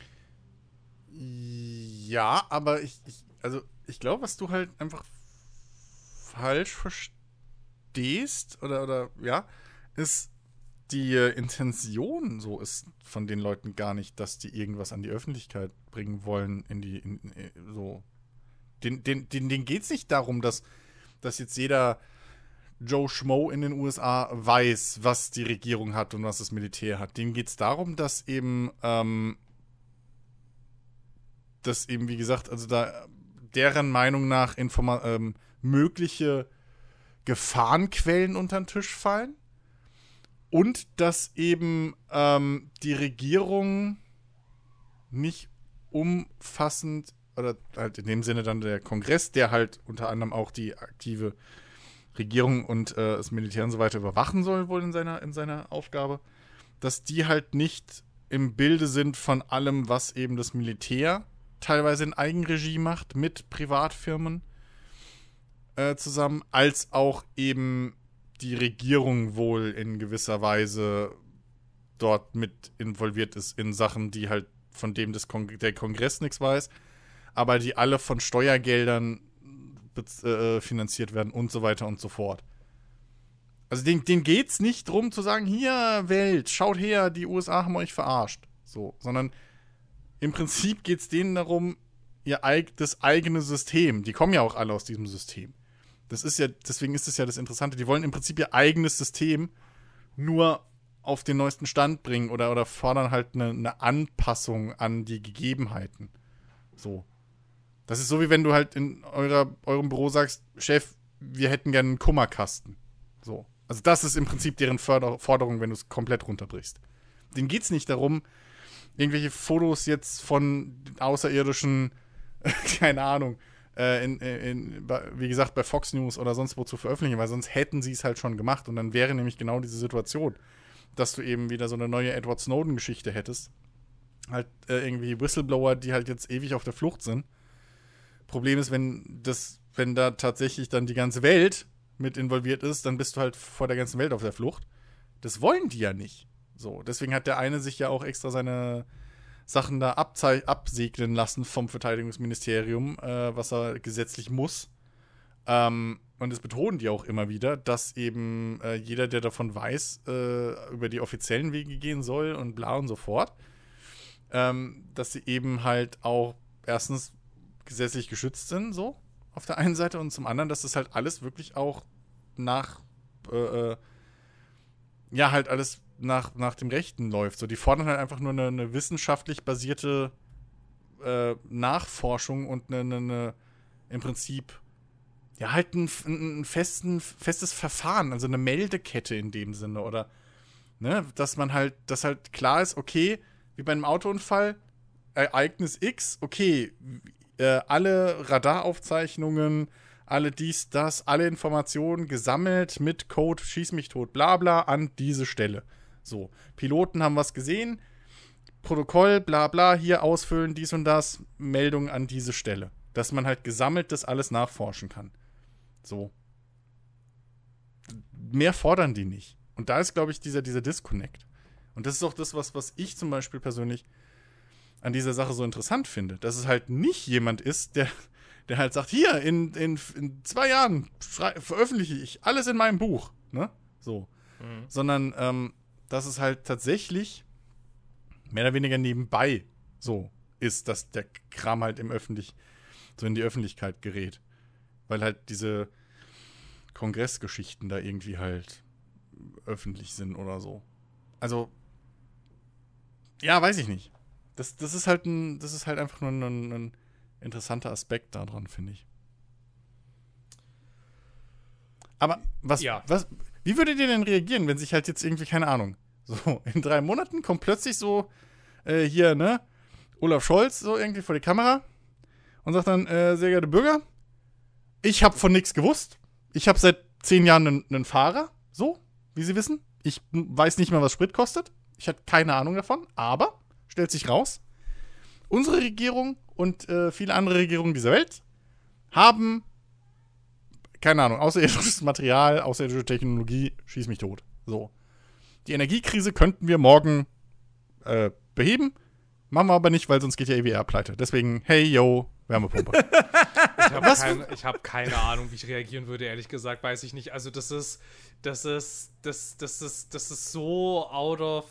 Ja, aber ich, ich also ich glaube, was du halt einfach falsch verstehst oder oder ja, ist die äh, Intention so ist von den Leuten gar nicht, dass die irgendwas an die Öffentlichkeit bringen wollen in die in, in, so den den den denen geht's nicht darum, dass dass jetzt jeder Joe Schmo in den USA weiß, was die Regierung hat und was das Militär hat. Denen geht es darum, dass eben, ähm, dass eben, wie gesagt, also da deren Meinung nach Informa ähm, mögliche Gefahrenquellen unter den Tisch fallen und dass eben ähm, die Regierung nicht umfassend oder halt in dem Sinne dann der Kongress, der halt unter anderem auch die aktive Regierung und äh, das Militär und so weiter überwachen soll, wohl in seiner, in seiner Aufgabe, dass die halt nicht im Bilde sind von allem, was eben das Militär teilweise in Eigenregie macht mit Privatfirmen äh, zusammen, als auch eben die Regierung wohl in gewisser Weise dort mit involviert ist in Sachen, die halt von dem des Kong der Kongress nichts weiß, aber die alle von Steuergeldern äh, finanziert werden und so weiter und so fort. Also denen, denen geht's nicht drum zu sagen, hier Welt, schaut her, die USA haben euch verarscht. So, sondern im Prinzip geht's denen darum, ihr eig das eigene System. Die kommen ja auch alle aus diesem System. Das ist ja, deswegen ist es ja das Interessante. Die wollen im Prinzip ihr eigenes System nur auf den neuesten Stand bringen oder, oder fordern halt eine, eine Anpassung an die Gegebenheiten. So. Das ist so, wie wenn du halt in eurer, eurem Büro sagst, Chef, wir hätten gerne einen Kummerkasten. So. Also das ist im Prinzip deren Förder Forderung, wenn du es komplett runterbrichst. Denen geht es nicht darum, irgendwelche Fotos jetzt von außerirdischen, keine Ahnung, äh, in, in, wie gesagt, bei Fox News oder sonst wo zu veröffentlichen, weil sonst hätten sie es halt schon gemacht und dann wäre nämlich genau diese Situation, dass du eben wieder so eine neue Edward Snowden-Geschichte hättest. Halt äh, irgendwie Whistleblower, die halt jetzt ewig auf der Flucht sind. Problem ist, wenn das, wenn da tatsächlich dann die ganze Welt mit involviert ist, dann bist du halt vor der ganzen Welt auf der Flucht. Das wollen die ja nicht. So, deswegen hat der eine sich ja auch extra seine Sachen da absegnen lassen vom Verteidigungsministerium, äh, was er gesetzlich muss. Ähm, und das betonen die auch immer wieder, dass eben äh, jeder, der davon weiß, äh, über die offiziellen Wege gehen soll und bla und so fort. Ähm, dass sie eben halt auch erstens gesetzlich geschützt sind, so auf der einen Seite und zum anderen, dass das halt alles wirklich auch nach, äh, äh ja, halt alles nach, nach dem Rechten läuft. So, die fordern halt einfach nur eine, eine wissenschaftlich basierte äh, Nachforschung und eine, eine, eine, im Prinzip ja halt ein, ein festen, festes Verfahren, also eine Meldekette in dem Sinne oder ne, dass man halt, dass halt klar ist, okay, wie bei einem Autounfall, Ereignis X, okay, äh, alle Radaraufzeichnungen, alle dies, das, alle Informationen gesammelt mit Code, schieß mich tot, bla bla, an diese Stelle. So, Piloten haben was gesehen, Protokoll, bla bla, hier ausfüllen, dies und das, Meldung an diese Stelle. Dass man halt gesammelt das alles nachforschen kann. So. Mehr fordern die nicht. Und da ist, glaube ich, dieser, dieser Disconnect. Und das ist auch das, was, was ich zum Beispiel persönlich an dieser Sache so interessant finde. Dass es halt nicht jemand ist, der, der halt sagt, hier, in, in, in zwei Jahren veröffentliche ich alles in meinem Buch. Ne? So. Mhm. Sondern ähm, dass es halt tatsächlich mehr oder weniger nebenbei so ist, dass der Kram halt im öffentlich, so in die Öffentlichkeit gerät. Weil halt diese Kongressgeschichten da irgendwie halt öffentlich sind oder so. Also, ja, weiß ich nicht. Das, das ist halt ein, das ist halt einfach nur ein, ein interessanter Aspekt daran, finde ich. Aber was, ja. was, wie würdet ihr denn reagieren, wenn sich halt jetzt irgendwie, keine Ahnung, so in drei Monaten kommt plötzlich so äh, hier, ne, Olaf Scholz so irgendwie vor die Kamera und sagt dann, äh, sehr geehrte Bürger, ich habe von nichts gewusst. Ich habe seit zehn Jahren einen, Fahrer, so, wie Sie wissen. Ich weiß nicht mehr, was Sprit kostet. Ich hatte keine Ahnung davon, aber stellt sich raus, unsere Regierung und äh, viele andere Regierungen dieser Welt haben keine Ahnung, außerirdisches Material, außerirdische Technologie, schieß mich tot. So. Die Energiekrise könnten wir morgen äh, beheben. Machen wir aber nicht, weil sonst geht ja EWR pleite. Deswegen, hey, yo, Wärmepumpe. ich habe keine, hab keine Ahnung, wie ich reagieren würde, ehrlich gesagt, weiß ich nicht. Also, das ist, das ist, das, das ist, das ist so out of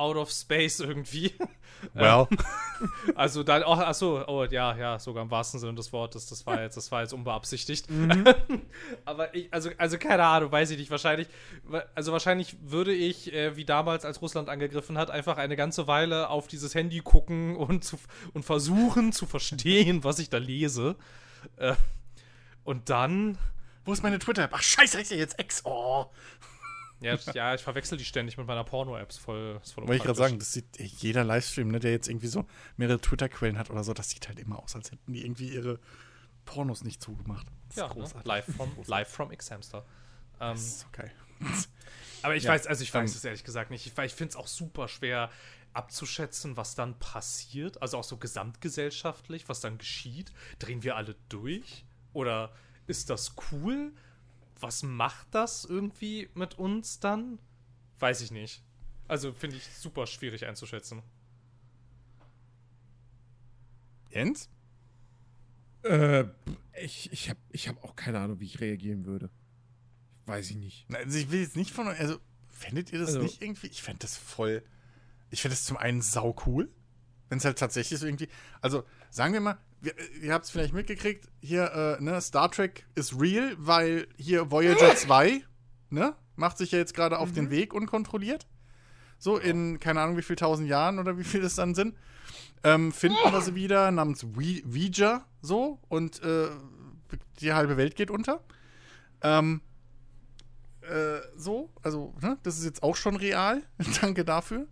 out of space irgendwie. Well. also dann, oh, achso, oh ja, ja, sogar im wahrsten Sinne des Wortes, das war jetzt, das war jetzt unbeabsichtigt. Mhm. Aber ich, also, also keine Ahnung, weiß ich nicht, wahrscheinlich, also wahrscheinlich würde ich, äh, wie damals, als Russland angegriffen hat, einfach eine ganze Weile auf dieses Handy gucken und, zu, und versuchen zu verstehen, was ich da lese. Äh, und dann. Wo ist meine Twitter-App? Ach, scheiße, jetzt Ex. Oh. Ja, ja, ich verwechsel die ständig mit meiner Porno-Apps voll. voll Wollte ich gerade sagen, das sieht jeder Livestream, ne, der jetzt irgendwie so mehrere Twitter-Quellen hat oder so, das sieht halt immer aus, als hätten die irgendwie ihre Pornos nicht zugemacht. Das ja, ne? live, from, live from X-Hamster. Ähm, das ist okay. aber ich ja, weiß, also ich weiß es ehrlich gesagt nicht. Ich, ich finde es auch super schwer abzuschätzen, was dann passiert. Also auch so gesamtgesellschaftlich, was dann geschieht. Drehen wir alle durch? Oder ist das cool? Was macht das irgendwie mit uns dann? Weiß ich nicht. Also finde ich super schwierig einzuschätzen. Jens? Äh, ich, ich habe ich hab auch keine Ahnung, wie ich reagieren würde. Weiß ich nicht. Also ich will jetzt nicht von euch, also fändet ihr das also, nicht irgendwie? Ich fände das voll, ich fände das zum einen sau cool, Wenn es halt tatsächlich so irgendwie. Also, sagen wir mal, wir, ihr habt es vielleicht mitgekriegt, hier, äh, ne, Star Trek ist real, weil hier Voyager 2, ne, macht sich ja jetzt gerade auf den Weg unkontrolliert. So in, keine Ahnung, wie viel tausend Jahren oder wie viel das dann sind. Ähm, finden wir sie wieder namens We Ouija, so, und äh, die halbe Welt geht unter. Ähm, äh, so, also, ne, das ist jetzt auch schon real. Danke dafür.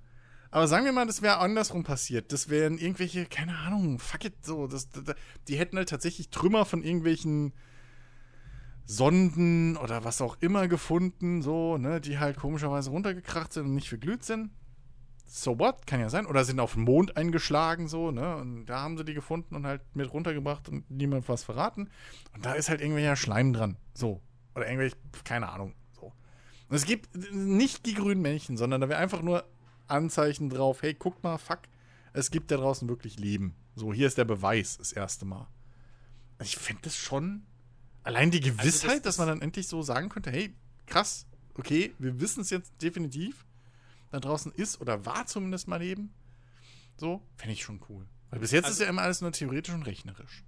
Aber sagen wir mal, das wäre andersrum passiert. Das wären irgendwelche, keine Ahnung, fuck it, so. Das, das, die hätten halt tatsächlich Trümmer von irgendwelchen Sonden oder was auch immer gefunden, so, ne, die halt komischerweise runtergekracht sind und nicht verglüht sind. So what? Kann ja sein. Oder sind auf den Mond eingeschlagen, so, ne? Und da haben sie die gefunden und halt mit runtergebracht und niemand was verraten. Und da ist halt irgendwelcher Schleim dran. So. Oder irgendwelche, keine Ahnung. So. Und es gibt nicht die grünen Männchen, sondern da wäre einfach nur Anzeichen drauf, hey, guck mal, fuck, es gibt da draußen wirklich Leben. So, hier ist der Beweis, das erste Mal. Ich finde das schon. Allein die Gewissheit, Also das- dass man dann endlich so sagen könnte, hey, krass, okay, wir wissen es jetzt definitiv. Da draußen ist oder war zumindest mal Leben. So, finde ich schon cool. Weil bis jetzt Also- ist ja immer alles nur theoretisch und rechnerisch.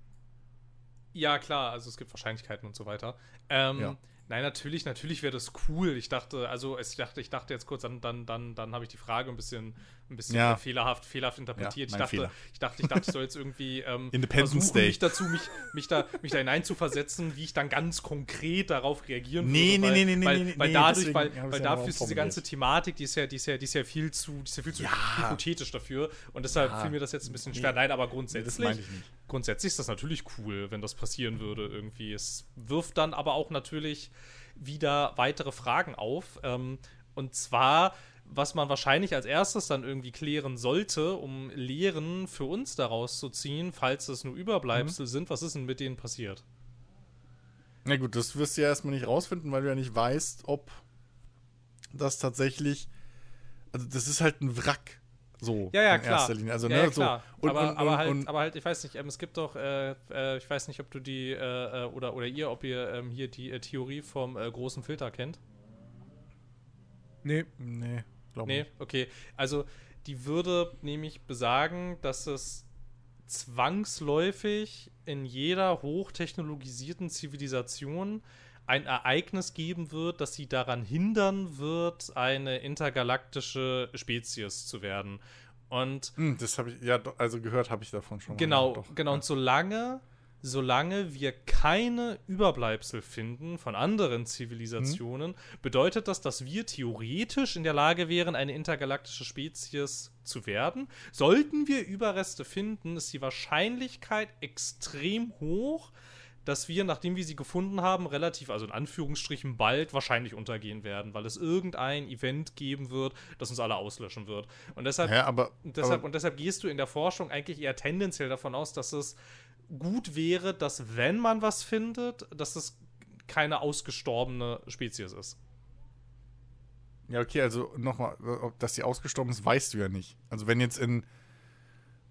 Ja, klar, also es gibt Wahrscheinlichkeiten und so weiter. Ähm, Ja. Nein, natürlich, natürlich wäre das cool. Ich dachte, also ich dachte, ich dachte jetzt kurz, dann, dann, dann, dann habe ich die Frage ein bisschen, ein bisschen Ja. fehlerhaft, fehlerhaft interpretiert. Ja, ich, dachte, Fehler. ich dachte, ich dachte, ich soll jetzt irgendwie ähm, Independence versuchen, Day. mich dazu, mich, mich da, mich da hineinzuversetzen, wie ich dann ganz konkret darauf reagieren Nee, würde. nee, weil, nee, nee, weil, nee, weil nee, dadurch, deswegen weil, weil dafür ist diese ganze Thematik, die ist ja, die ist ja, die ist ja viel zu, die ist ja viel zu Ja. hypothetisch dafür. Und deshalb fiel mir das jetzt ein bisschen schwer. Nein, aber Nee, das grundsätzlich meine ich nicht. Grundsätzlich ist das natürlich cool, wenn das passieren würde irgendwie. Es wirft dann aber auch natürlich wieder weitere Fragen auf. Ähm, und zwar, was man wahrscheinlich als erstes dann irgendwie klären sollte, um Lehren für uns daraus zu ziehen, falls es nur Überbleibsel sind, was ist denn mit denen passiert? Na gut, das wirst du ja erstmal nicht rausfinden, weil du ja nicht weißt, ob das tatsächlich. Also, das ist halt ein Wrack. So. Ja, ja, in klar. erster Linie. Also, ja, ne, ja, klar. so. Und, aber, und, aber, halt, aber halt, ich weiß nicht, ähm, es gibt doch, äh, äh, ich weiß nicht, ob du die, äh, äh, oder, oder ihr, ob ihr ähm, hier die äh, Theorie vom äh, großen Filter kennt. Nee. Nee, glaub Nee, nicht. okay. Also die würde nämlich besagen, dass es zwangsläufig in jeder hochtechnologisierten Zivilisation ein Ereignis geben wird, das sie daran hindern wird, eine intergalaktische Spezies zu werden. Und Hm, das habe ich, ja, also gehört habe ich davon schon. mal, Genau, doch. genau. Und solange, solange wir keine Überbleibsel finden von anderen Zivilisationen, bedeutet das, dass wir theoretisch in der Lage wären, eine intergalaktische Spezies zu werden. Sollten wir Überreste finden, ist die Wahrscheinlichkeit extrem hoch, dass wir, nachdem wir sie gefunden haben, relativ, also in Anführungsstrichen bald wahrscheinlich untergehen werden, weil es irgendein Event geben wird, das uns alle auslöschen wird. Und deshalb Ja, aber, und deshalb, aber und deshalb gehst du in der Forschung eigentlich eher tendenziell davon aus, dass es gut wäre, dass wenn man was findet, dass es keine ausgestorbene Spezies ist. Ja, okay, also nochmal, ob das die ausgestorben ist, weißt du ja nicht. Also wenn jetzt in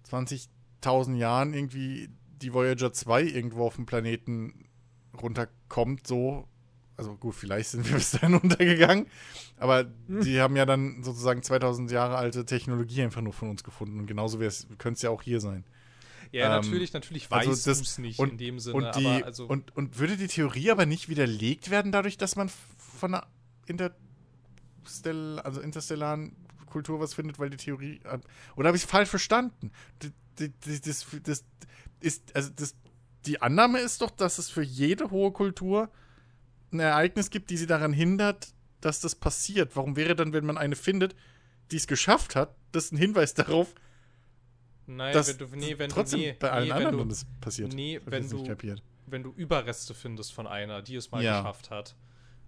20.000 Jahren irgendwie die Voyager 2 irgendwo auf dem Planeten runterkommt, so, also gut, vielleicht sind wir bis dahin untergegangen, aber die haben ja dann sozusagen 2000 Jahre alte Technologie einfach nur von uns gefunden und genauso könnte es ja auch hier sein. Ja, Ähm, natürlich, natürlich also weißt das- du es nicht und- in dem Sinne, Und, die, aber also und, und würde die Theorie aber nicht widerlegt werden, dadurch, dass man von einer Interstell also interstellaren Kultur was findet, weil die Theorie. hat- Oder habe ich es falsch verstanden? Die, das, das ist, also das, die Annahme ist doch, dass es für jede hohe Kultur ein Ereignis gibt, die sie daran hindert, dass das passiert. Warum wäre dann, wenn man eine findet, die es geschafft hat, das ein Hinweis darauf, nein, dass wenn du, nee, wenn trotzdem du, nee, bei allen nee, anderen du, das passiert? nee, wenn du- wenn du Überreste findest von einer, die es mal Ja. geschafft hat.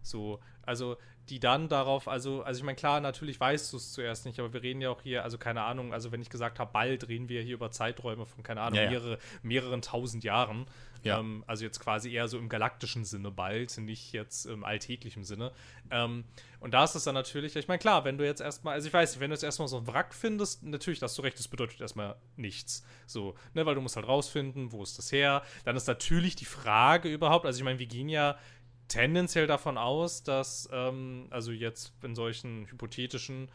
So, also die dann darauf, also, also ich meine, klar, natürlich weißt du es zuerst nicht, aber wir reden ja auch hier, also keine Ahnung, also wenn ich gesagt habe, bald reden wir hier über Zeiträume von, keine Ahnung, Ja, ja. Mehrere, mehreren tausend Jahren. Ja. Ähm, also jetzt quasi eher so im galaktischen Sinne bald, nicht jetzt im alltäglichen Sinne. Ähm, und da ist es dann natürlich, ich meine, klar, wenn du jetzt erstmal, also ich weiß nicht, wenn du jetzt erstmal so ein Wrack findest, natürlich, hast du recht, das bedeutet erstmal nichts. So, ne, weil du musst halt rausfinden, wo ist das her. Dann ist natürlich die Frage überhaupt, also ich meine, wir gehen ja tendenziell davon aus, dass, ähm, also jetzt in solchen hypothetischen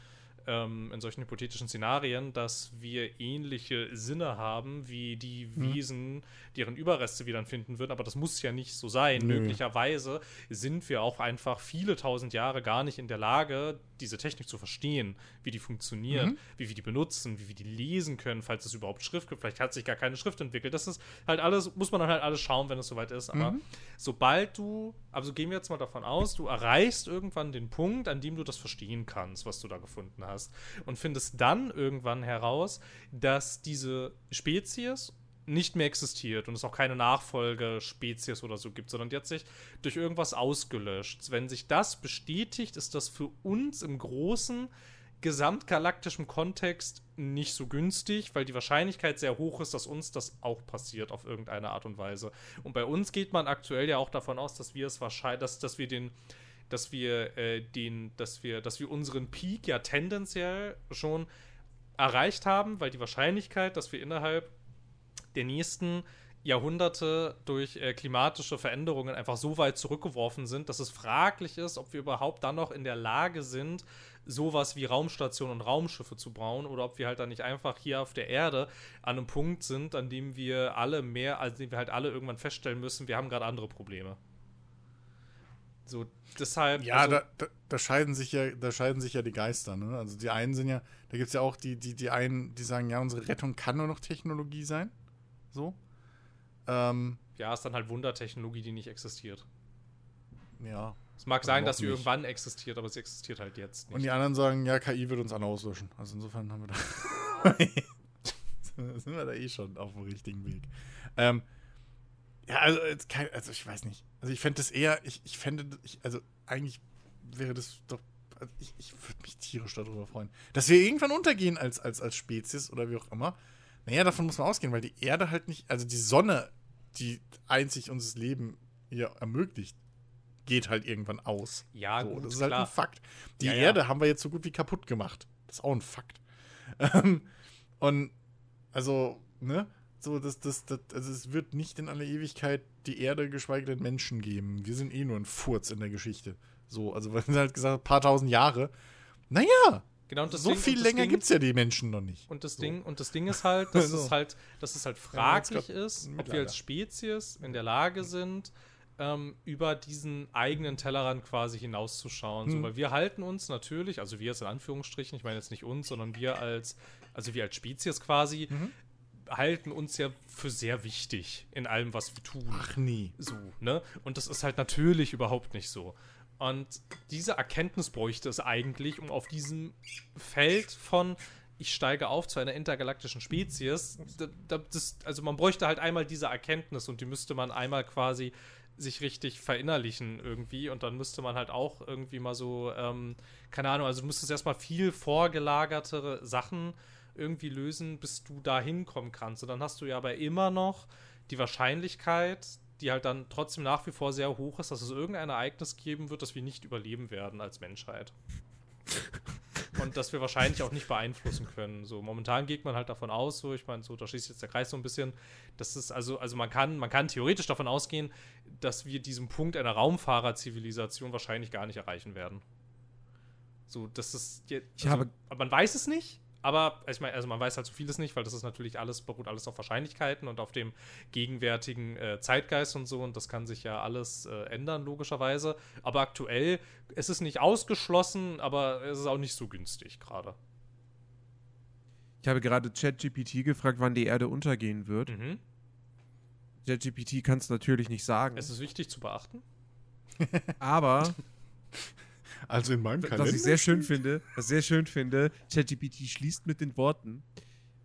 ähm, in solchen hypothetischen Szenarien, dass wir ähnliche Sinne haben wie die Wesen, deren Überreste wir dann finden würden. Aber das muss ja nicht so sein. Nö. Möglicherweise sind wir auch einfach viele tausend Jahre gar nicht in der Lage, diese Technik zu verstehen, wie die funktioniert, wie wir die benutzen, wie wir die lesen können, falls es überhaupt Schrift gibt. Vielleicht hat sich gar keine Schrift entwickelt. Das ist halt alles, muss man dann halt alles schauen, wenn es soweit ist. Aber sobald du, also gehen wir jetzt mal davon aus, du erreichst irgendwann den Punkt, an dem du das verstehen kannst, was du da gefunden hast, und findest dann irgendwann heraus, dass diese Spezies nicht mehr existiert und es auch keine Nachfolgespezies oder so gibt, sondern die hat sich durch irgendwas ausgelöscht. Wenn sich das bestätigt, ist das für uns im großen gesamtgalaktischen Kontext nicht so günstig, weil die Wahrscheinlichkeit sehr hoch ist, dass uns das auch passiert auf irgendeine Art und Weise. Und bei uns geht man aktuell ja auch davon aus, dass wir es wahrscheinlich, dass, dass wir den, dass wir äh, den, dass wir, dass wir unseren Peak ja tendenziell schon erreicht haben, weil die Wahrscheinlichkeit, dass wir innerhalb der nächsten Jahrhunderte durch äh, klimatische Veränderungen einfach so weit zurückgeworfen sind, dass es fraglich ist, ob wir überhaupt dann noch in der Lage sind, sowas wie Raumstationen und Raumschiffe zu bauen oder ob wir halt dann nicht einfach hier auf der Erde an einem Punkt sind, an dem wir alle mehr, an dem wir halt alle irgendwann feststellen müssen, wir haben gerade andere Probleme. So, deshalb. Ja, also- da, da, da scheiden sich ja, da scheiden sich ja die Geister, ne? Also die einen sind ja, da gibt es ja auch die, die, die einen, die sagen, ja, unsere Rettung kann nur noch Technologie sein. So. Ähm, ja, ist dann halt Wundertechnologie, die nicht existiert. ja. Es mag sein, dass sie nicht. irgendwann existiert, aber sie existiert halt jetzt Und nicht. die anderen sagen, ja, KI wird uns alle auslöschen. Also insofern haben wir da. sind wir da eh schon auf dem richtigen Weg. Ähm, ja, also, also ich weiß nicht. Also ich fände das eher, ich, ich fände, ich, also eigentlich wäre das doch, also ich, ich würde mich tierisch darüber freuen, dass wir irgendwann untergehen als, als, als Spezies oder wie auch immer. Naja, davon muss man ausgehen, weil die Erde halt nicht, also die Sonne, die einzig unser Leben hier ermöglicht, geht halt irgendwann aus. Ja, so, gut, das ist halt klar. ein Fakt. Die Ja, ja. Erde haben wir jetzt so gut wie kaputt gemacht. Das ist auch ein Fakt. Ähm, und also, ne? So, das, das, das, also es wird nicht in aller Ewigkeit die Erde, geschweige denn Menschen geben. Wir sind eh nur ein Furz in der Geschichte. So, also, weil sie halt gesagt, ein paar tausend Jahre. Naja, Genau, und das so Ding- viel länger gibt es ja die Menschen noch nicht. Und das So. Ding, und das Ding ist halt, dass Also. es halt, dass es halt Ja, fraglich grad ist, ob wir als Spezies in der Lage sind, ähm, über diesen eigenen Tellerrand quasi hinauszuschauen. So, Hm. weil wir halten uns natürlich, also wir jetzt in Anführungsstrichen, ich meine jetzt nicht uns, sondern wir als, also wir als Spezies quasi, Mhm. Halten uns ja für sehr wichtig in allem, was wir tun. Ach nee. So, ne? Und das ist halt natürlich überhaupt nicht so. Und diese Erkenntnis bräuchte es eigentlich, um auf diesem Feld von ich steige auf zu einer intergalaktischen Spezies, da, da, das, also man bräuchte halt einmal diese Erkenntnis und die müsste man einmal quasi sich richtig verinnerlichen irgendwie und dann müsste man halt auch irgendwie mal so, ähm, keine Ahnung, also du müsstest erstmal viel vorgelagertere Sachen irgendwie lösen, bis du da hinkommen kannst. Und dann hast du ja aber immer noch die Wahrscheinlichkeit, die halt dann trotzdem nach wie vor sehr hoch ist, dass es irgendein Ereignis geben wird, das wir nicht überleben werden als Menschheit. Und das wir wahrscheinlich auch nicht beeinflussen können. So, momentan geht man halt davon aus, so, ich meine, so, da schließt jetzt der Kreis so ein bisschen, dass es, also, also man kann, man kann theoretisch davon ausgehen, dass wir diesen Punkt einer Raumfahrerzivilisation wahrscheinlich gar nicht erreichen werden. So, das ist je- Ich habe- aber man weiß es nicht, aber ich meine, also man weiß halt so vieles nicht, weil das ist natürlich alles, beruht alles auf Wahrscheinlichkeiten und auf dem gegenwärtigen äh, Zeitgeist und so und das kann sich ja alles äh, ändern, logischerweise. Aber aktuell, es ist nicht ausgeschlossen, aber es ist auch nicht so günstig gerade. Ich habe gerade ChatGPT gefragt, wann die Erde untergehen wird. Mhm. ChatGPT kann es natürlich nicht sagen. Es ist wichtig zu beachten. aber Also in meinem Kalender. was ich sehr schön finde, was ich sehr schön finde, ChatGPT schließt mit den Worten: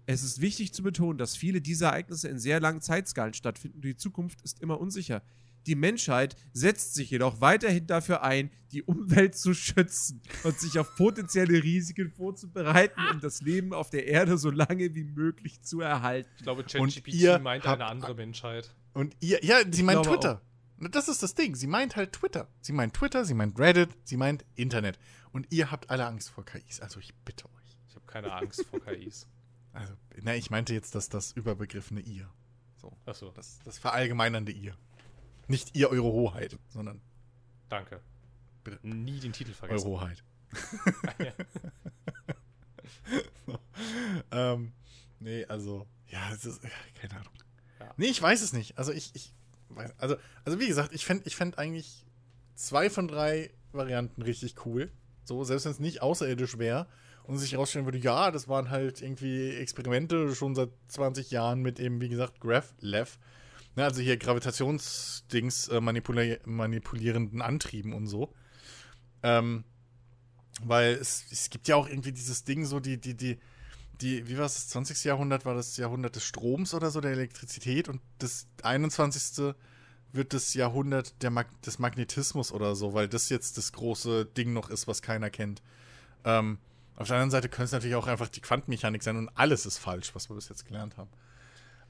Es ist wichtig zu betonen, dass viele dieser Ereignisse in sehr langen Zeitskalen stattfinden. Die Zukunft ist immer unsicher. Die Menschheit setzt sich jedoch weiterhin dafür ein, die Umwelt zu schützen und sich auf potenzielle Risiken vorzubereiten, um das Leben auf der Erde so lange wie möglich zu erhalten. Ich glaube, Und ChatGPT meint eine andere Menschheit. Und ihr, ja, sie meint Twitter. Na, Das ist das Ding. Sie meint halt Twitter. Sie meint Twitter, sie meint Reddit, sie meint Internet. Und ihr habt alle Angst vor KIs. Also ich bitte euch. Ich habe keine Angst vor KIs. Also, na, ich meinte jetzt das, das überbegriffene ihr. So. Achso, Das, das verallgemeinernde ihr. Nicht ihr eure Hoheit, sondern danke. Bitte. Nie den Titel vergessen. eure Hoheit. so. ähm, nee, also, ja, es ist, keine Ahnung. Ja. Nee, ich weiß es nicht. Also, ich, ich also, also wie gesagt, ich fände ich fänd eigentlich zwei von drei Varianten richtig cool. So, selbst wenn es nicht außerirdisch wäre und sich herausstellen würde, ja, das waren halt irgendwie Experimente schon seit 20 Jahren mit eben, wie gesagt, GraphLev. Ne, also hier Gravitationsdings äh, manipuli manipulierenden Antrieben und so. Ähm, weil es, es gibt ja auch irgendwie dieses Ding, so die, die, die, die, wie war es, das 20. Jahrhundert war das Jahrhundert des Stroms oder so, der Elektrizität und das 21. wird das Jahrhundert der Mag des Magnetismus oder so, weil das jetzt das große Ding noch ist, was keiner kennt. Ähm, auf der anderen Seite könnte es natürlich auch einfach die Quantenmechanik sein und alles ist falsch, was wir bis jetzt gelernt haben.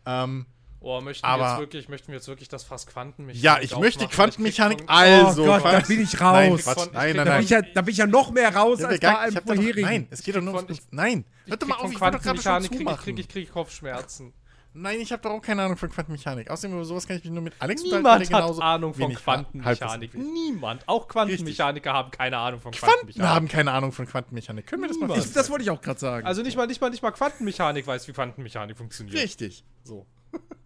Ähm, Oh, möchten Aber- wir jetzt wirklich, möchten wir jetzt wirklich das Fass Quantenmechanik ja, ich möchte die? Quantenmechanik also. oh Gott, da bin ich Nein, raus. Quatsch. Ich Nein, krieg nein, da, bin nein. ich ja, da bin ich ja noch mehr raus Ja, als gar- bei doch, vorherigen. nein, es geht doch nur von- ums. Nein, Ich hört doch mal auf, ich doch gerade schon Quantenmechanik krieg ich, zumachen. krieg ich, krieg ich Kopfschmerzen. Nein, ich habe doch auch keine Ahnung von Quantenmechanik. Außerdem über sowas kann ich mich nur mit Alex Niemand hat genauso Ahnung von Halbwissen Quantenmechanik. Niemand. Auch Quantenmechaniker haben keine Ahnung von Quanten Quantenmechanik. haben keine Ahnung von Quantenmechanik. Können wir das mal Niemand. Ich, das wollte ich auch gerade sagen. Also nicht mal, nicht mal, nicht mal Quantenmechanik weiß, wie Quantenmechanik funktioniert. Richtig. So.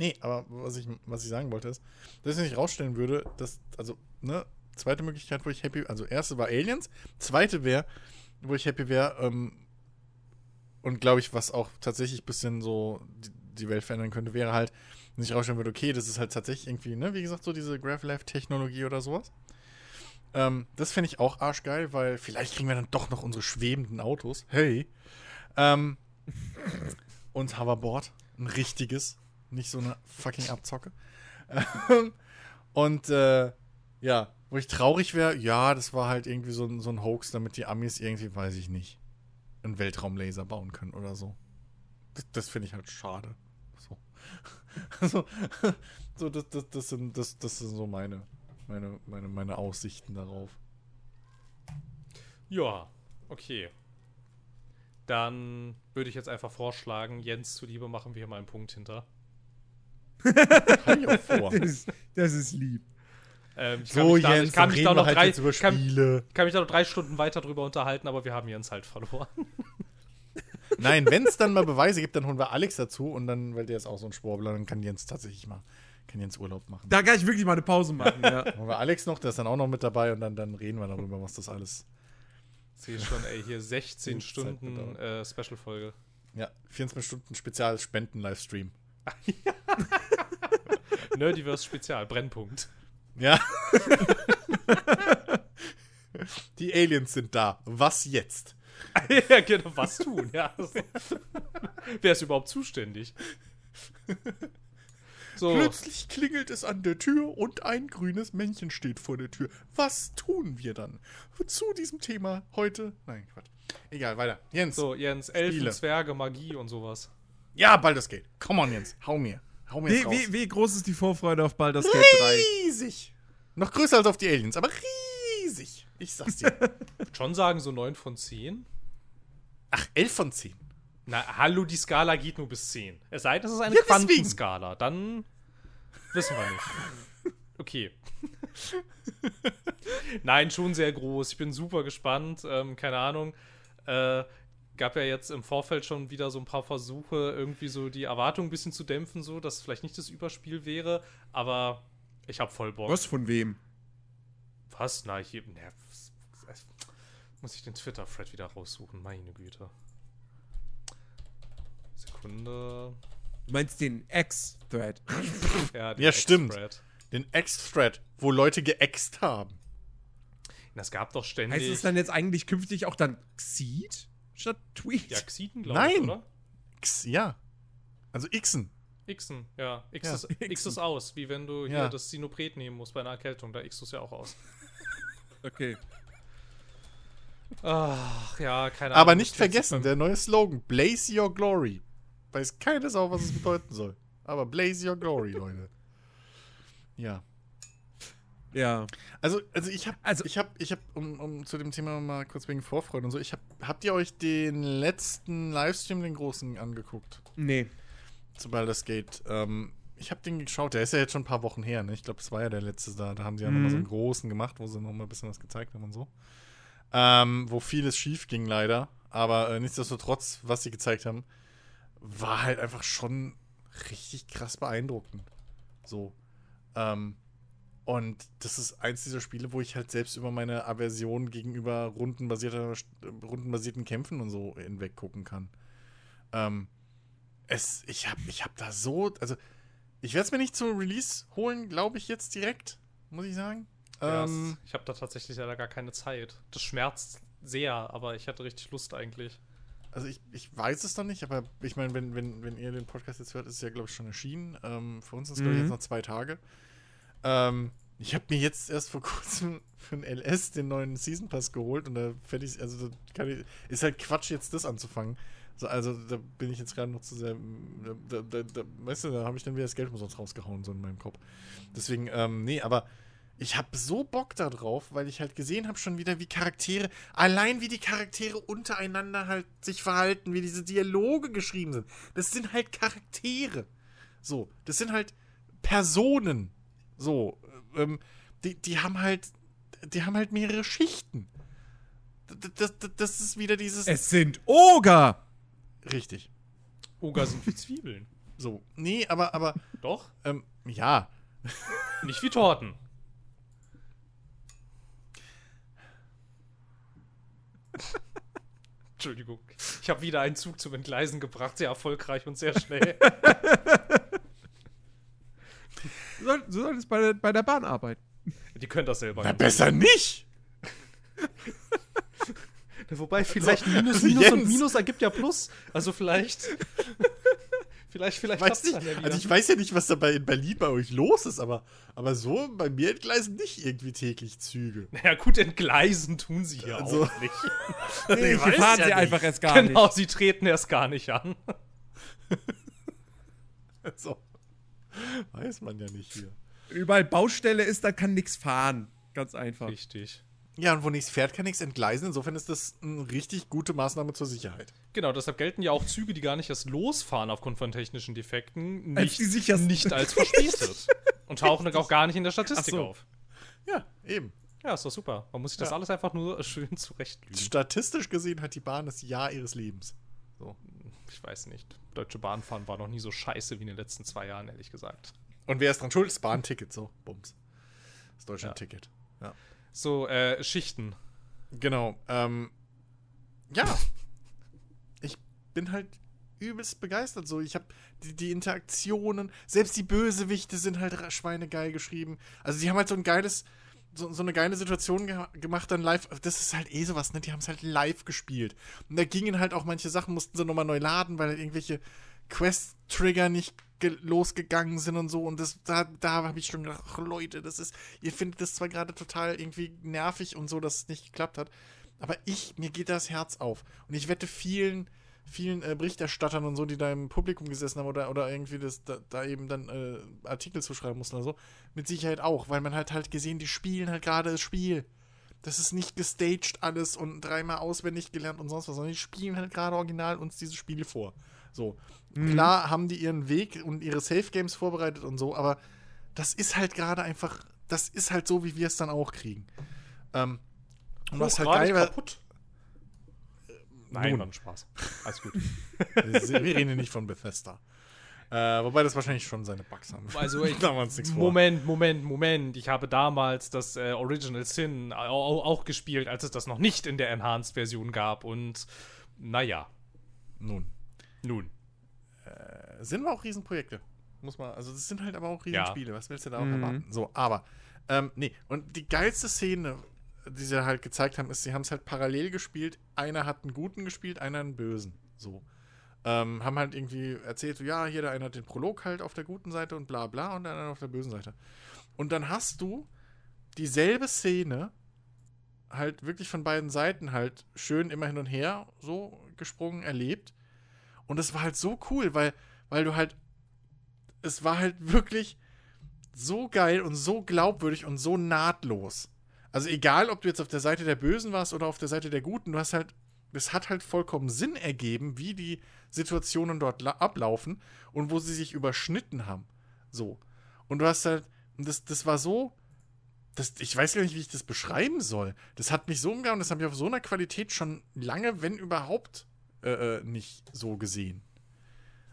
Nee, aber was ich, was ich sagen wollte ist, dass ich nicht rausstellen würde, dass, also, ne, zweite Möglichkeit, wo ich happy, also erste war Aliens, zweite wäre, wo ich happy wäre, ähm, und glaube ich, was auch tatsächlich ein bisschen so die, die Welt verändern könnte, wäre halt, wenn ich rausstellen würde, okay, das ist halt tatsächlich irgendwie, ne, wie gesagt, so diese GraphLife-Technologie oder sowas. Ähm, das fände ich auch arschgeil, weil vielleicht kriegen wir dann doch noch unsere schwebenden Autos. Hey. Ähm, und Hoverboard. Ein richtiges. Nicht so eine fucking Abzocke. Ähm, und äh, ja, wo ich traurig wäre, ja, das war halt irgendwie so, ein- so ein Hoax, damit die Amis irgendwie, weiß ich nicht, einen Weltraumlaser bauen können oder so. Das, das finde ich halt schade. So. Also, so das, das, das, sind, das, das sind so meine, meine, meine, meine Aussichten darauf. Ja, okay. Dann würde ich jetzt einfach vorschlagen, Jens zuliebe machen wir hier mal einen Punkt hinter. Kann ich auch vor. das, ist, das ist lieb. Ähm, ich kann So, mich da, Jens, ich kann da halt drei, über kann, Spiele. kann mich da noch drei Stunden weiter drüber unterhalten, aber wir haben Jens halt verloren. Nein, wenn es dann mal Beweise gibt, dann holen wir Alex dazu und dann, weil der ist auch so ein Schwurbler, dann kann Jens tatsächlich mal, kann Jens Urlaub machen. Da kann ich wirklich mal eine Pause machen, ja. Holen wir Alex noch, der ist dann auch noch mit dabei und dann, dann reden wir darüber, was das alles. Sehe schon, ey, hier 16 Gut, Stunden äh, Special-Folge. Ja, 24 Stunden Spezial-Spenden-Livestream. Nerdiverse Spezial, Brennpunkt. Ja. Die Aliens sind da. Was jetzt? ja, genau, was tun, ja. Wer ist überhaupt zuständig? So, Plötzlich klingelt es an der Tür und ein grünes Männchen steht vor der Tür. Was tun wir dann? Zu diesem Thema heute. Nein, Quatsch. Egal, weiter. Jens. so Jens, Elfen, Spiele. Zwerge, Magie und sowas. Ja, Baldur's Gate. Come on, Jens. Hau mir. Hau mir Wie, jetzt raus. wie, wie groß ist die Vorfreude auf Baldur's Gate 3? Riesig. Noch größer als auf die Aliens, aber riesig. Ich sag's dir. Ich würde schon sagen, so 9 von 10. Ach, 11 von 10. Na, hallo, die Skala geht nur bis 10. Es sei denn, es ist eine Ja. Quantenskala. Dann wissen wir nicht. Okay. Nein, schon sehr groß. Ich bin super gespannt. Ähm, keine Ahnung. Äh, gab ja jetzt im Vorfeld schon wieder so ein paar Versuche, irgendwie so die Erwartungen ein bisschen zu dämpfen, so dass es vielleicht nicht das Überspiel wäre. Aber ich habe voll Bock. Was von wem? Was? Na, hier. Na, muss ich den Twitter-Thread wieder raussuchen? Meine Güte. Sekunde. Du meinst den X-Thread. Ja, Ja, stimmt. X-Thread. Den Ex-Thread, wo Leute geäxt haben. Das gab doch ständig. Heißt es dann jetzt eigentlich künftig auch dann Xeed statt Tweet? ja, Xiten, glaube ich, Nein. oder? X, ja. Also Xen. Xen, ja. X, Ja, ist, X ist aus, wie wenn du hier Ja. das Sinopret nehmen musst bei einer Erkältung. Da X ist ja auch aus. Okay. Ach, ja, keine Ahnung. Aber nicht Ich- vergessen, der neue Slogan, Blaze Your Glory. Weiß keiner Sau, was es bedeuten soll. Aber Blaze Your Glory, Leute. Ja. Ja. Also, also ich habe, Also- ich habe, ich habe, um, um zu dem Thema mal kurz wegen Vorfreude und so, ich habe, habt ihr euch den letzten Livestream, den großen, angeguckt? Nee. Zu Baldur's Gate. Ähm, ich habe den geschaut, der ist ja jetzt schon ein paar Wochen her, ne? Ich glaube, das war ja der letzte da. Da haben sie ja nochmal so einen großen gemacht, wo sie nochmal ein bisschen was gezeigt haben und so. ähm, wo vieles schief ging leider. Aber äh, nichtsdestotrotz, was sie gezeigt haben, war halt einfach schon richtig krass beeindruckend. So. Ähm, und das ist eins dieser Spiele, wo ich halt selbst über meine Aversion gegenüber rundenbasierter, rundenbasierten Kämpfen und so hinweg gucken kann. Ähm, es, ich hab, ich hab da so, also ich werde es mir nicht zum Release holen, glaube ich jetzt direkt, muss ich sagen. Ja, Ähm, ich habe da tatsächlich leider gar keine Zeit. Das schmerzt sehr, aber ich hatte richtig Lust eigentlich. also ich, ich weiß es noch nicht, aber ich meine, wenn, wenn, wenn ihr den Podcast jetzt hört, ist es ja, glaube ich, schon erschienen. Ähm, für uns sind es, glaube ich, Mhm. jetzt noch zwei Tage. Ähm, ich habe mir jetzt erst vor kurzem für ein LS den neuen Season Pass geholt und da fände ich, also da ich, ist halt Quatsch, jetzt das anzufangen. So, also da bin ich jetzt gerade noch zu sehr, da, da, da, weißt du, da habe ich dann wieder das Geld umsonst rausgehauen, so in meinem Kopf. Deswegen, ähm, nee, aber ich habe so Bock da drauf, weil ich halt gesehen habe schon wieder, wie Charaktere, allein wie die Charaktere untereinander halt sich verhalten, wie diese Dialoge geschrieben sind. Das sind halt Charaktere. So, das sind halt Personen. So, ähm, die, die haben halt, die haben halt mehrere Schichten. Das, das, das- ist wieder dieses. Es sind Oger! richtig. Oger sind wie Zwiebeln. So, nee, aber, aber, Doch? ähm, ja. Nicht wie Torten. Entschuldigung. Ich habe wieder einen Zug zum Entgleisen gebracht, sehr erfolgreich und sehr schnell. So soll, so soll es bei, der- bei der Bahn arbeiten. Die können das selber Na, besser nicht! Wobei vielleicht Minus, Minus und Jens. Minus ergibt ja Plus. Also vielleicht. vielleicht, vielleicht Weiß nicht. dann ja. Also ich weiß ja nicht, was dabei in Berlin bei euch los ist, aber, aber so bei mir entgleisen nicht irgendwie täglich Züge. naja, gut, entgleisen tun sie hier Also- auch nicht. Nee, Ich weiß fahren ja sie nicht. einfach erst gar genau, nicht. sie treten erst gar nicht an. So. Weiß man ja nicht hier. Überall Baustelle ist, da kann nichts fahren. Ganz einfach. Richtig. Ja, und wo nichts fährt, kann nichts entgleisen. Insofern ist das eine richtig gute Maßnahme zur Sicherheit. Genau, deshalb gelten ja auch Züge, die gar nicht erst losfahren aufgrund von technischen Defekten, Als nicht, die sichersten. nicht als verspätet. Und tauchen dann auch gar nicht in der Statistik so. auf. Ja, eben. Ja, ist doch super. Man muss sich das Ja. alles einfach nur schön zurechtlügen. Statistisch gesehen hat die Bahn das Jahr ihres Lebens. So. Ich weiß nicht. Deutsche Bahnfahren war noch nie so scheiße wie in den letzten zwei Jahren, ehrlich gesagt. Und wer ist dran schuld? Das Bahnticket. So, bums. Das Deutschland-Ticket. Ja. So, äh, Schichten. Genau. Ähm, ja. Ich bin halt übelst begeistert. So, ich habe die, die Interaktionen, selbst die Bösewichte sind halt schweinegeil geschrieben. Also, die haben halt so ein geiles, so, so eine geile Situation ge gemacht dann live. Das ist halt eh sowas, ne? Die haben es halt live gespielt. Und da gingen halt auch manche Sachen, mussten sie nochmal neu laden, weil halt irgendwelche Quest-Trigger nicht ge- losgegangen sind und so. Und das, da, da habe ich schon gedacht, ach Leute, das ist, ihr findet das zwar gerade total irgendwie nervig und so, dass es nicht geklappt hat, aber ich, mir geht das Herz auf. Und ich wette vielen, vielen äh, Berichterstattern und so, die da im Publikum gesessen haben oder, oder irgendwie das, da, da eben dann äh, Artikel zu schreiben mussten oder so, mit Sicherheit auch, weil man halt halt gesehen, die spielen halt gerade das Spiel. Das ist nicht gestaged alles und dreimal auswendig gelernt und sonst was, sondern die spielen halt gerade original uns dieses Spiel vor. So. Klar haben die ihren Weg und ihre Safe Games vorbereitet und so, aber das ist halt gerade einfach, das ist halt so, wie wir es dann auch kriegen. Ähm, und was halt geil war, kaputt. Nein, nun. Spaß. Alles gut. wir reden hier nicht von Bethesda. Äh, wobei das wahrscheinlich schon seine Bugs haben. Also ich, da wir vor. Moment, Moment, Moment. Ich habe damals das äh, Original Sin au- auch gespielt, als es das noch nicht in der Enhanced-Version gab. Und naja, Nun. nun. Äh, sind aber auch Riesenprojekte. Muss man, also das sind halt aber auch Ja. Riesenspiele. Was willst du da auch Mhm. erwarten? So, aber, ähm, nee. Und die geilste Szene, die sie halt gezeigt haben, ist, sie haben es halt parallel gespielt. Einer hat einen guten gespielt, einer einen bösen. So. Ähm, haben halt irgendwie erzählt, so, ja, hier der eine hat den Prolog halt auf der guten Seite und bla bla und der andere auf der bösen Seite. Und dann hast du dieselbe Szene halt wirklich von beiden Seiten halt schön immer hin und her so gesprungen erlebt. Und es war halt so cool, weil, weil du halt, es war halt wirklich so geil und so glaubwürdig und so nahtlos. Also egal, ob du jetzt auf der Seite der Bösen warst oder auf der Seite der Guten, du hast halt, es hat halt vollkommen Sinn ergeben, wie die Situationen dort la- ablaufen und wo sie sich überschnitten haben. So. Und du hast halt, das, das war so, das, ich weiß gar nicht, wie ich das beschreiben soll. Das hat mich so umgehauen, das habe ich auf so einer Qualität schon lange, wenn überhaupt, äh, äh, nicht so gesehen.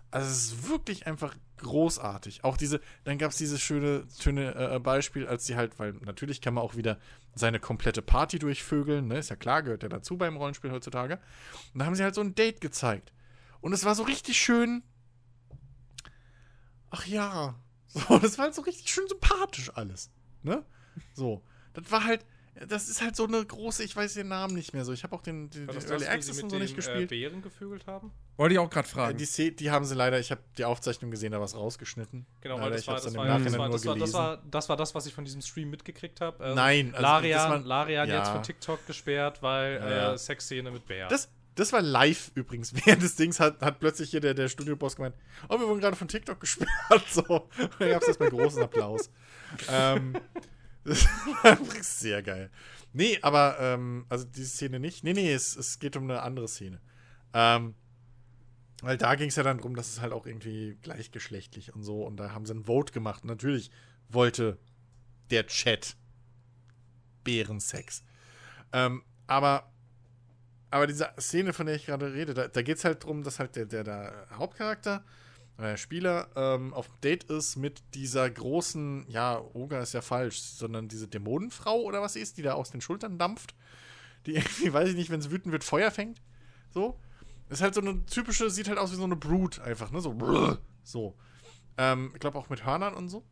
Also es ist wirklich einfach großartig. Auch diese, dann gab es dieses schöne, schöne äh, Beispiel, als sie halt, weil natürlich kann man auch wieder seine komplette Party durchvögeln, ne? Ist ja klar, gehört ja dazu beim Rollenspiel heutzutage. Und da haben sie halt so ein Date gezeigt. Und es war so richtig schön. Ach ja. So, das war halt so richtig schön sympathisch alles. Ne? So. Das war halt, das ist halt so eine große, ich weiß den Namen nicht mehr so. Ich habe auch den, den, War den Early Access und so den, nicht gespielt. Äh, Bären gevögelt haben? Wollte ich auch gerade Äh, fragen. die, Szene- die haben sie leider, ich habe die Aufzeichnung gesehen, da was rausgeschnitten. Genau, weil das ich war das, war, das, war, war, war, war was ich von diesem Stream mitgekriegt habe. Ähm, Nein, also Larian, war- Larian jetzt ja. von TikTok gesperrt, weil Ja, ja. äh, Sexszene mit Bär. Das, das war live übrigens. Während des Dings hat, hat plötzlich hier der, der Studioboss gemeint, oh, wir wurden gerade von TikTok gesperrt. So. Und dann gab es erstmal großen Applaus. ähm, sehr geil. Nee, aber, ähm, also diese Szene nicht. Nee, nee, es, es geht um eine andere Szene. Ähm, weil da ging es ja dann darum, dass es halt auch irgendwie gleichgeschlechtlich und so. Und da haben sie ein Vote gemacht. Und natürlich wollte der Chat Bärensex. Ähm, aber, aber diese Szene, von der ich gerade rede, da, da geht es halt darum, dass halt der, der, der Hauptcharakter, äh, Spieler, ähm, auf dem Date ist mit dieser großen, ja, Oger ist ja falsch, sondern diese Dämonenfrau oder was sie ist, die da aus den Schultern dampft. Die irgendwie, weiß ich nicht, wenn sie wütend wird, Feuer fängt. So. Ist halt so eine typische, sieht halt aus wie so eine Brut einfach, ne? So. So. Ähm, ich glaube auch mit Hörnern und so.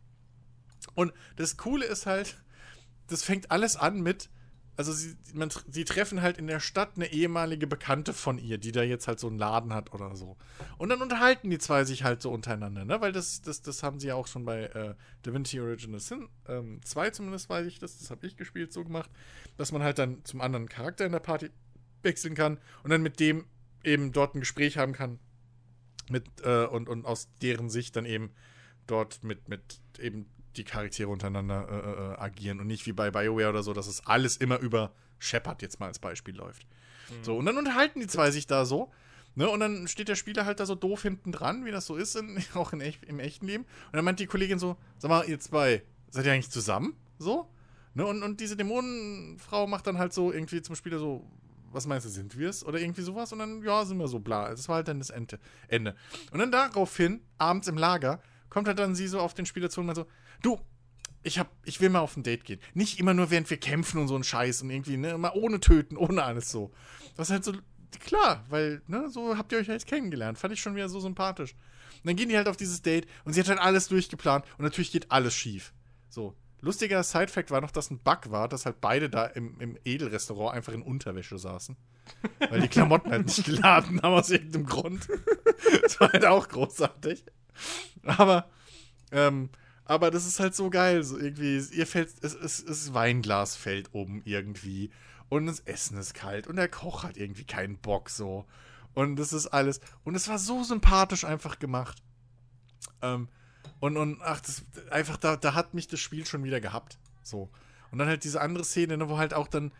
Und das Coole ist halt, das fängt alles an mit, also sie, man, sie treffen halt in der Stadt eine ehemalige Bekannte von ihr, die da jetzt halt so einen Laden hat oder so. Und dann unterhalten die zwei sich halt so untereinander, ne? Weil das, das, das haben sie ja auch schon bei äh, Divinity Original Sin 2 zumindest weiß ich das, das habe ich gespielt, so gemacht, dass man halt dann zum anderen Charakter in der Party wechseln kann und dann mit dem eben dort ein Gespräch haben kann mit äh, und, und aus deren Sicht dann eben dort mit, mit eben die Charaktere untereinander äh, äh, agieren und nicht wie bei BioWare oder so, dass es alles immer über Shepard jetzt mal als Beispiel läuft. So, und dann unterhalten die zwei sich da so. Ne, und dann steht der Spieler halt da so doof hinten dran, wie das so ist, in, auch in echt, im echten Leben. Und dann meint die Kollegin so: Sag mal, ihr zwei, seid ihr eigentlich zusammen? So? Ne, und, und diese Dämonenfrau macht dann halt so irgendwie zum Spieler so: Was meinst du, sind wir es? Oder irgendwie sowas. Und dann, ja, sind wir so bla. Das war halt dann das Ende. Ende. Und dann daraufhin, abends im Lager, kommt halt dann sie so auf den Spieler zu und meint so: Du, ich hab, ich will mal auf ein Date gehen. Nicht immer nur, während wir kämpfen und so ein Scheiß und irgendwie, ne, mal ohne töten, ohne alles so. Das ist halt so, klar, weil, ne, so habt ihr euch halt kennengelernt. Fand ich schon wieder so sympathisch. Und dann gehen die halt auf dieses Date und sie hat halt alles durchgeplant und natürlich geht alles schief. So. Lustiger Side-Fact war noch, dass ein Bug war, dass halt beide da im, im Edelrestaurant einfach in Unterwäsche saßen. Weil die Klamotten halt nicht geladen haben aus irgendeinem Grund. Das war halt auch großartig. Aber, ähm, aber das ist halt so geil. So irgendwie, ihr fällt, es, es, es Weinglas fällt um irgendwie. Und das Essen ist kalt. Und der Koch hat irgendwie keinen Bock so. Und das ist alles. Und es war so sympathisch einfach gemacht. Ähm, und, und ach, das, einfach, da, da hat mich das Spiel schon wieder gehabt. So. Und dann halt diese andere Szene, ne, wo halt auch dann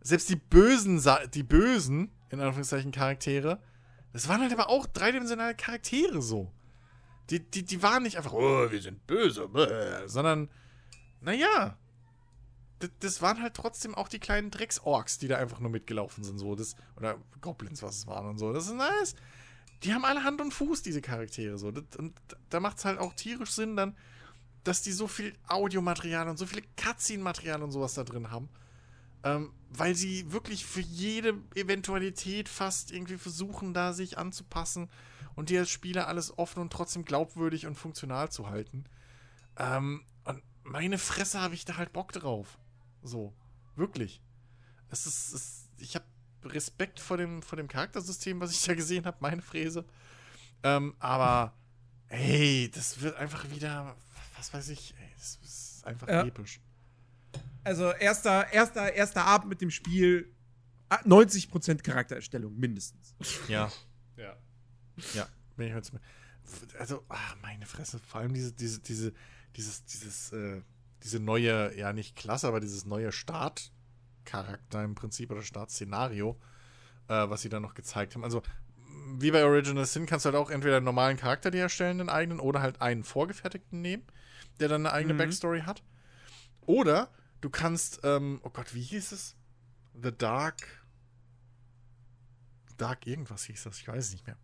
selbst die bösen, die bösen, in Anführungszeichen, Charaktere, das waren halt aber auch dreidimensionale Charaktere so. Die, die, die waren nicht einfach, oh, wir sind böse, sondern, naja, das, das waren halt trotzdem auch die kleinen Drecksorks, die da einfach nur mitgelaufen sind, so, das, oder Goblins, was es waren und so. Das ist nice. Die haben alle Hand und Fuß, diese Charaktere, so. Das, und da macht es halt auch tierisch Sinn dann, dass die so viel Audiomaterial und so viele Cutscene-Material und sowas da drin haben. Ähm, weil sie wirklich für jede Eventualität fast irgendwie versuchen, da sich anzupassen und dir als Spieler alles offen und trotzdem glaubwürdig und funktional zu halten. Ähm, und meine Fresse habe ich da halt Bock drauf. So. Wirklich. Es ist, es, ich habe Respekt vor dem, vor dem Charaktersystem, was ich da gesehen habe, meine Fräse. Ähm, aber, ey, das wird einfach wieder, was weiß ich, ey, das ist einfach Ja. episch. Also erster, erster, erster Abend mit dem Spiel, ah, 90% Charaktererstellung mindestens. Ja. Ja. Bin ich jetzt. Also, ach, meine Fresse, vor allem diese, diese, diese, dieses, dieses, äh, diese neue, ja nicht Klasse, aber dieses neue Startcharakter im Prinzip oder Startszenario, äh, was sie da noch gezeigt haben. Also, wie bei Original Sin kannst du halt auch entweder einen normalen Charakter dir erstellen, den eigenen, oder halt einen vorgefertigten nehmen, der dann eine eigene Mhm. Backstory hat. Oder Du kannst, ähm, oh Gott, wie hieß es? The Dark. Dark irgendwas hieß das, ich weiß es nicht mehr.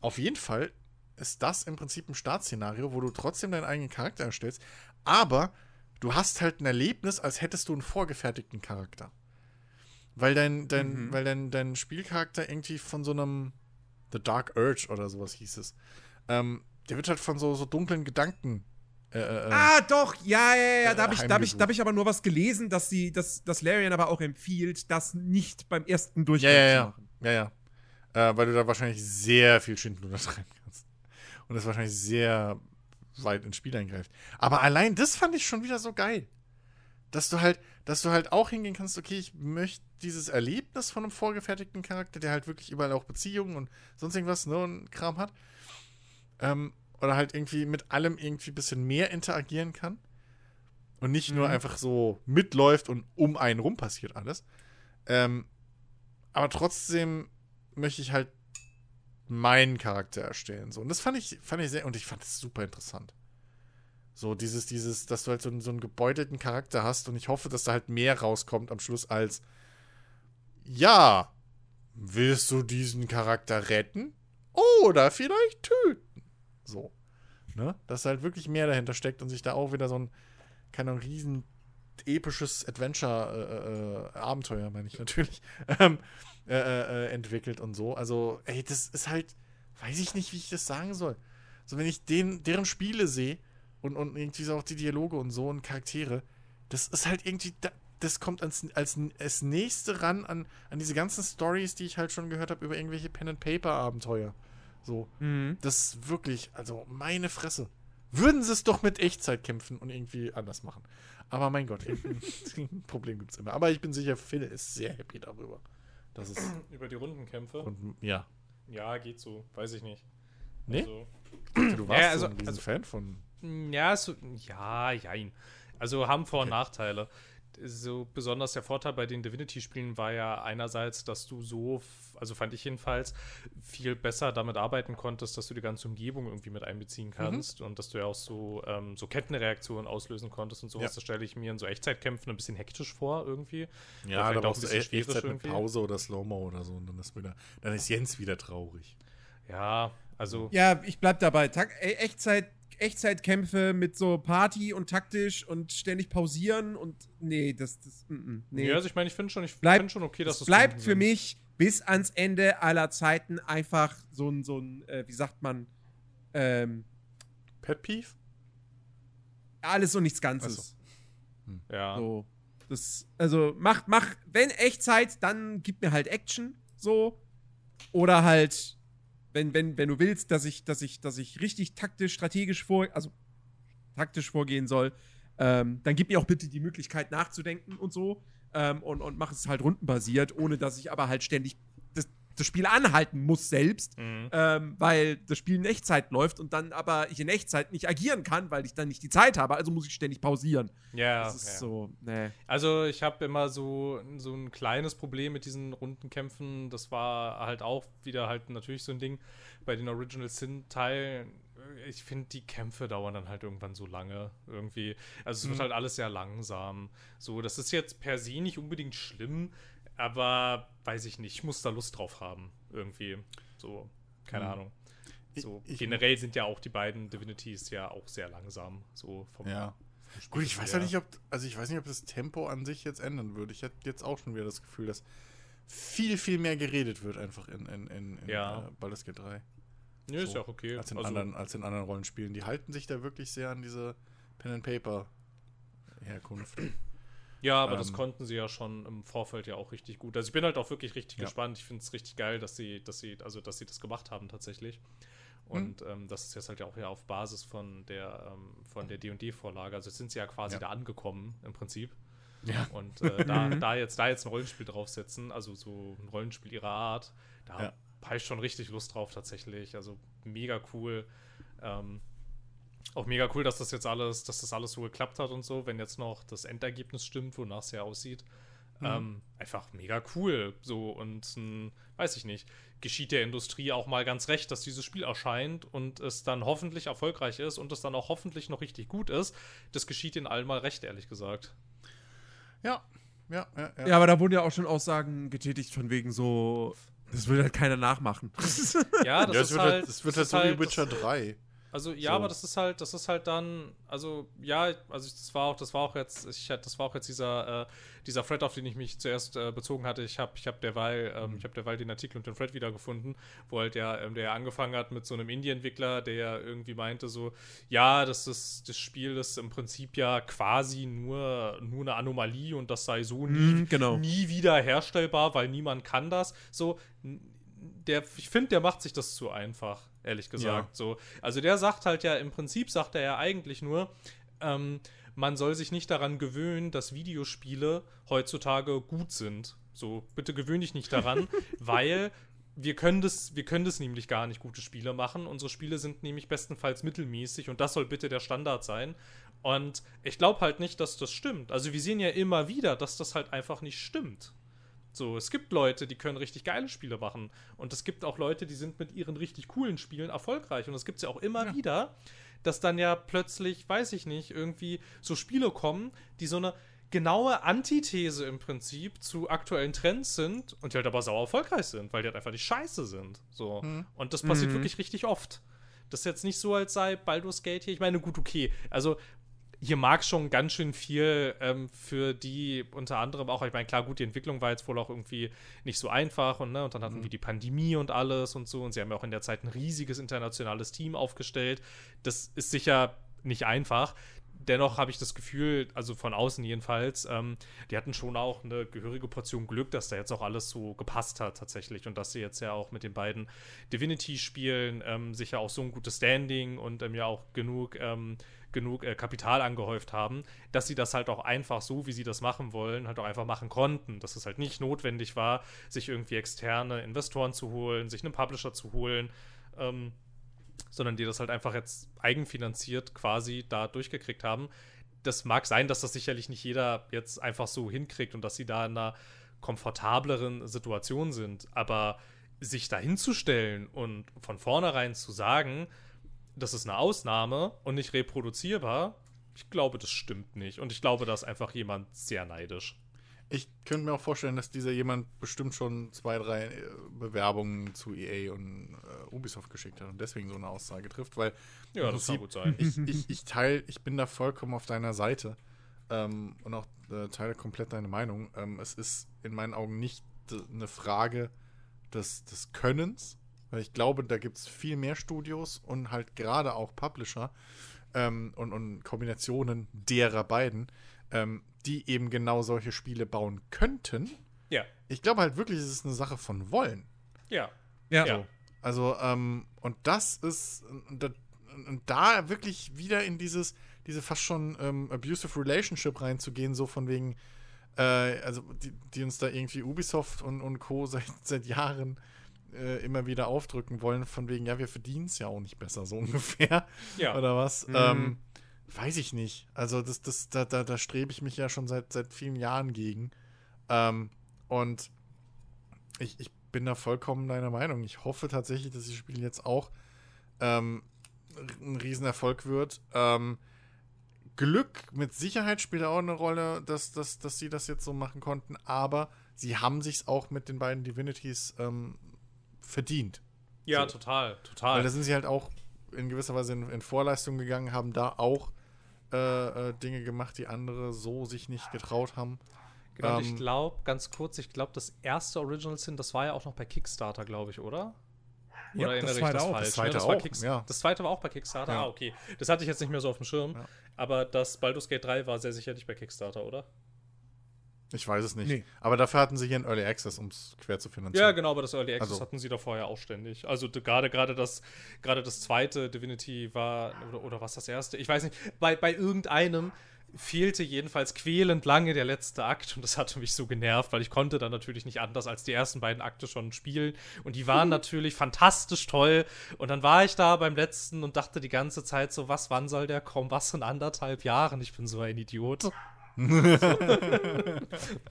Auf jeden Fall ist das im Prinzip ein Startszenario, wo du trotzdem deinen eigenen Charakter erstellst, aber du hast halt ein Erlebnis, als hättest du einen vorgefertigten Charakter. Weil dein, dein, Mhm. weil dein, dein Spielcharakter irgendwie von so einem The Dark Urge oder sowas hieß es. Ähm, der wird halt von so, so dunklen Gedanken. Äh, äh, Ah, doch, ja, ja, ja, da Äh, habe ich, da hab ich, da hab ich aber nur was gelesen, dass sie, dass, dass Larian aber auch empfiehlt, das nicht beim ersten Durchgang Ja, ja, zu ja. machen. Ja, ja. Äh, weil du da wahrscheinlich sehr viel Schindluder treiben kannst. Und das wahrscheinlich sehr weit ins Spiel eingreift. Aber allein das fand ich schon wieder so geil. Dass du halt, dass du halt auch hingehen kannst, okay, ich möchte dieses Erlebnis von einem vorgefertigten Charakter, der halt wirklich überall auch Beziehungen und sonst irgendwas, ne, und Kram hat. Ähm, oder halt irgendwie mit allem irgendwie ein bisschen mehr interagieren kann. Und nicht nur Mhm. einfach so mitläuft und um einen rum passiert alles. Ähm, aber trotzdem möchte ich halt meinen Charakter erstellen. So. Und das fand ich, fand ich sehr, und ich fand das super interessant. So, dieses, dieses, dass du halt so, so einen gebeutelten Charakter hast und ich hoffe, dass da halt mehr rauskommt am Schluss als Ja, willst du diesen Charakter retten? Oder vielleicht töten? So. Ne? Dass halt wirklich mehr dahinter steckt und sich da auch wieder so ein, keine Ahnung, riesen episches Adventure-Abenteuer, meine ich natürlich, ähm, äh, äh, äh, entwickelt und so. Also, ey, das ist halt, weiß ich nicht, wie ich das sagen soll. So, wenn ich den, deren Spiele sehe und, und irgendwie so auch die Dialoge und so und Charaktere, das ist halt irgendwie, da, das kommt als, als, als nächste ran an, an diese ganzen Stories, die ich halt schon gehört habe über irgendwelche Pen-and-Paper-Abenteuer. So, Mhm. das ist wirklich, also meine Fresse. Würden sie es doch mit Echtzeit kämpfen und irgendwie anders machen. Aber mein Gott, ein Problem gibt es immer. Aber ich bin sicher, Phil ist sehr happy darüber. Das ist. Über die Rundenkämpfe? Und ja. Ja, geht so. Weiß ich nicht. Nee? Also, Du warst Ja, also- so ein riesen also- Fan von. Ja, so, ja, jein. Also haben Vor- und Nachteile. So besonders der Vorteil bei den Divinity-Spielen war ja einerseits, dass du so, also fand ich jedenfalls, viel besser damit arbeiten konntest, dass du die ganze Umgebung irgendwie mit einbeziehen kannst und dass du ja auch so, ähm, so Kettenreaktionen auslösen konntest und sowas. Ja. Das stelle ich mir in so Echtzeitkämpfen ein bisschen hektisch vor irgendwie. Ja, da auch brauchst ein du bisschen echt, echt schwerisch Zeit mit irgendwie. Pause oder Slow-Mo oder so. Und dann ist, wieder, dann ist Jens wieder traurig. Ja, also. Ja, ich bleib dabei. Tak e Echtzeit, Echtzeitkämpfe mit so Party und taktisch und ständig pausieren und nee, das, das, mm, mm, nee. Ja, also ich meine, ich finde schon, ich Bleib- finde schon okay, dass es das bleibt für sind. mich bis ans Ende aller Zeiten einfach so ein, so ein, äh, wie sagt man, ähm, Pet Peeve? alles und nichts Ganzes. Ja. So. Das, also mach, mach, wenn Echtzeit, dann gib mir halt Action, so. Oder halt, wenn, wenn, wenn du willst, dass ich, dass ich, dass ich richtig taktisch, strategisch vor, also taktisch vorgehen soll, ähm, dann gib mir auch bitte die Möglichkeit nachzudenken und so. Ähm, und, und mach es halt rundenbasiert, ohne dass ich aber halt ständig das, Spiel anhalten muss selbst, Mhm. ähm, weil das Spiel in Echtzeit läuft und dann aber ich in Echtzeit nicht agieren kann, weil ich dann nicht die Zeit habe, also muss ich ständig pausieren. Ja, das ist ja. so, nee. Also ich habe immer so, so ein kleines Problem mit diesen Rundenkämpfen. Das war halt auch wieder halt natürlich so ein Ding bei den Original Sin-Teilen. Ich finde, die Kämpfe dauern dann halt irgendwann so lange irgendwie. Also es wird halt alles sehr langsam. So, das ist jetzt per se nicht unbedingt schlimm, aber weiß ich nicht, ich muss da Lust drauf haben irgendwie. So, keine Mhm. Ahnung. Ich- So, ich- generell sind ja auch die beiden Divinities ja auch sehr langsam. So vom, Ja. Gut, ich weiß ja nicht, ob, also ich weiß nicht, ob das Tempo an sich jetzt ändern würde. Ich hätte jetzt auch schon wieder das Gefühl, dass viel, viel mehr geredet wird einfach in, in, in, in Ja. äh, Baldur's Gate 3. Nö, ist so, ja auch okay. Als in, Also- anderen, als in anderen Rollenspielen. Die halten sich da wirklich sehr an diese Pen and Paper Herkunft. Ja, aber das Ähm. konnten sie ja schon im Vorfeld ja auch richtig gut. Also ich bin halt auch wirklich richtig Ja. gespannt. Ich finde es richtig geil, dass sie, dass sie, also dass sie das gemacht haben tatsächlich. Hm. Und ähm, das ist jetzt halt ja auch ja auf Basis von der ähm, von der D&D-Vorlage. Also jetzt sind sie ja quasi Ja. da angekommen im Prinzip. Ja. Und äh, da, da jetzt da jetzt ein Rollenspiel draufsetzen, also so ein Rollenspiel ihrer Art, da Ja. habe ich schon richtig Lust drauf tatsächlich. Also mega cool. Ähm, auch mega cool, dass das jetzt alles, dass das alles so geklappt hat und so, wenn jetzt noch das Endergebnis stimmt, wonach es ja aussieht. Ähm, einfach mega cool. So und ähm, weiß ich nicht, geschieht der Industrie auch mal ganz recht, dass dieses Spiel erscheint und es dann hoffentlich erfolgreich ist und es dann auch hoffentlich noch richtig gut ist. Das geschieht ihnen allen mal recht, ehrlich gesagt. Ja, ja, ja. ja. Ja, aber da wurden ja auch schon Aussagen getätigt von wegen so, das will halt keiner nachmachen. Ja, das ja, wird halt. halt, es wird das halt ist so wie Witcher das- 3. Also ja, So. aber das ist halt, das ist halt dann, also ja, also das war auch, das war auch jetzt, ich hatte, das war auch jetzt dieser, äh, dieser Thread, auf den ich mich zuerst äh, bezogen hatte. Ich habe, ich habe derweil, ähm, ich habe derweil den Artikel und den Thread wiedergefunden, wo halt der, ähm, der angefangen hat mit so einem Indie-Entwickler, der irgendwie meinte so, ja, das ist, das Spiel ist im Prinzip ja quasi nur, nur eine Anomalie und das sei so nie, Mhm, genau. nie wieder herstellbar, weil niemand kann das. So, der, ich finde, der macht sich das zu einfach, ehrlich gesagt. Ja. So, also der sagt halt ja, im Prinzip sagt er ja eigentlich nur, ähm, man soll sich nicht daran gewöhnen, dass Videospiele heutzutage gut sind. So, bitte gewöhn dich nicht daran, weil wir können das, wir können das nämlich gar nicht gute Spiele machen. Unsere Spiele sind nämlich bestenfalls mittelmäßig und das soll bitte der Standard sein. Und ich glaube halt nicht, dass das stimmt. Also wir sehen ja immer wieder, dass das halt einfach nicht stimmt. So, es gibt Leute, die können richtig geile Spiele machen. Und es gibt auch Leute, die sind mit ihren richtig coolen Spielen erfolgreich. Und es gibt es ja auch immer wieder, dass dann ja plötzlich, weiß ich nicht, irgendwie so Spiele kommen, die so eine genaue Antithese im Prinzip zu aktuellen Trends sind und die halt aber sauer erfolgreich sind, weil die halt einfach nicht scheiße sind. So. Und das passiert Mhm. wirklich richtig oft. Das ist jetzt nicht so, als sei Baldur's Gate hier. Ich meine, gut, okay. Also, hier mag schon ganz schön viel ähm, für die unter anderem auch, ich meine, klar, gut, die Entwicklung war jetzt wohl auch irgendwie nicht so einfach und, ne, und dann hatten wir die Pandemie und alles und so und sie haben ja auch in der Zeit ein riesiges internationales Team aufgestellt. Das ist sicher nicht einfach. Dennoch habe ich das Gefühl, also von außen jedenfalls, ähm, die hatten schon auch eine gehörige Portion Glück, dass da jetzt auch alles so gepasst hat tatsächlich und dass sie jetzt ja auch mit den beiden Divinity-Spielen ähm, sicher auch so ein gutes Standing und ähm, ja auch genug, ähm, genug äh, Kapital angehäuft haben, dass sie das halt auch einfach so, wie sie das machen wollen, halt auch einfach machen konnten. Dass es halt nicht notwendig war, sich irgendwie externe Investoren zu holen, sich einen Publisher zu holen, ähm, sondern die das halt einfach jetzt eigenfinanziert quasi da durchgekriegt haben. Das mag sein, dass das sicherlich nicht jeder jetzt einfach so hinkriegt und dass sie da in einer komfortableren Situation sind, aber sich da hinzustellen und von vornherein zu sagen, das ist eine Ausnahme und nicht reproduzierbar, ich glaube, das stimmt nicht. Und ich glaube, da ist einfach jemand sehr neidisch. Ich könnte mir auch vorstellen, dass dieser jemand bestimmt schon zwei, drei äh, Bewerbungen zu EA und äh, Ubisoft geschickt hat und deswegen so eine Aussage trifft, weil Ja, das kann gut sein. ich, ich, ich teile, ich bin da vollkommen auf deiner Seite ähm, und auch äh, teile komplett deine Meinung. Ähm, es ist in meinen Augen nicht d- eine Frage des, des Könnens, weil ich glaube, da gibt es viel mehr Studios und halt gerade auch Publisher ähm, und, und Kombinationen derer beiden, ähm, die eben genau solche Spiele bauen könnten. Ja, Ich glaube halt wirklich, es ist eine Sache von Wollen. ja, Ja. ja. Also, ähm, und das ist, und da, und da wirklich wieder in dieses, diese fast schon ähm, abusive Relationship reinzugehen, so von wegen, äh, also die, die uns da irgendwie Ubisoft und, und Co. seit, seit Jahren äh, immer wieder aufdrücken wollen, von wegen, ja, wir verdienen es ja auch nicht besser, so ungefähr. Ja. Oder was? Mhm. Ähm, weiß ich nicht. Also, das, das, da, da, da strebe ich mich ja schon seit, seit vielen Jahren gegen. Ähm, und ich, ich bin da vollkommen deiner Meinung. Ich hoffe tatsächlich, dass das Spiel jetzt auch ähm, ein Riesenerfolg wird. Ähm, Glück mit Sicherheit spielt auch eine Rolle, dass, dass, dass sie das jetzt so machen konnten, aber sie haben sich auch mit den beiden Divinities ähm, verdient. Ja, So. total, Weil total. da sind sie halt auch in gewisser Weise in, in Vorleistung gegangen, haben da auch äh, äh, Dinge gemacht, die andere so sich nicht getraut haben. Genau, und ich ähm, glaube, ganz kurz, ich glaube, das erste Original Sin, das war ja auch noch bei Kickstarter, glaube ich, oder? Ja, Oder das erinnere ich zweite das auch. falsch? Das zweite ne? war auch, Kicks- ja. Das zweite war auch bei Kickstarter? Ja. Ah, okay. Das hatte ich jetzt nicht mehr so auf dem Schirm. Ja. Aber das Baldur's Gate 3 war sehr sicherlich bei Kickstarter, oder? Ich weiß es nicht. Nee. Aber dafür hatten sie hier einen Early Access, um es quer zu finanzieren. Ja, genau, aber das Early Access Also- hatten sie da vorher auch ständig. Also gerade gerade das gerade das zweite Divinity war oder, oder was das erste? Ich weiß nicht. Bei, bei irgendeinem fehlte jedenfalls quälend lange der letzte Akt und das hatte mich so genervt, weil ich konnte dann natürlich nicht anders als die ersten beiden Akte schon spielen und die waren natürlich fantastisch toll und dann war ich da beim letzten und dachte die ganze Zeit so, was, wann soll der kommen? Was in anderthalb Jahren? Ich bin so ein Idiot.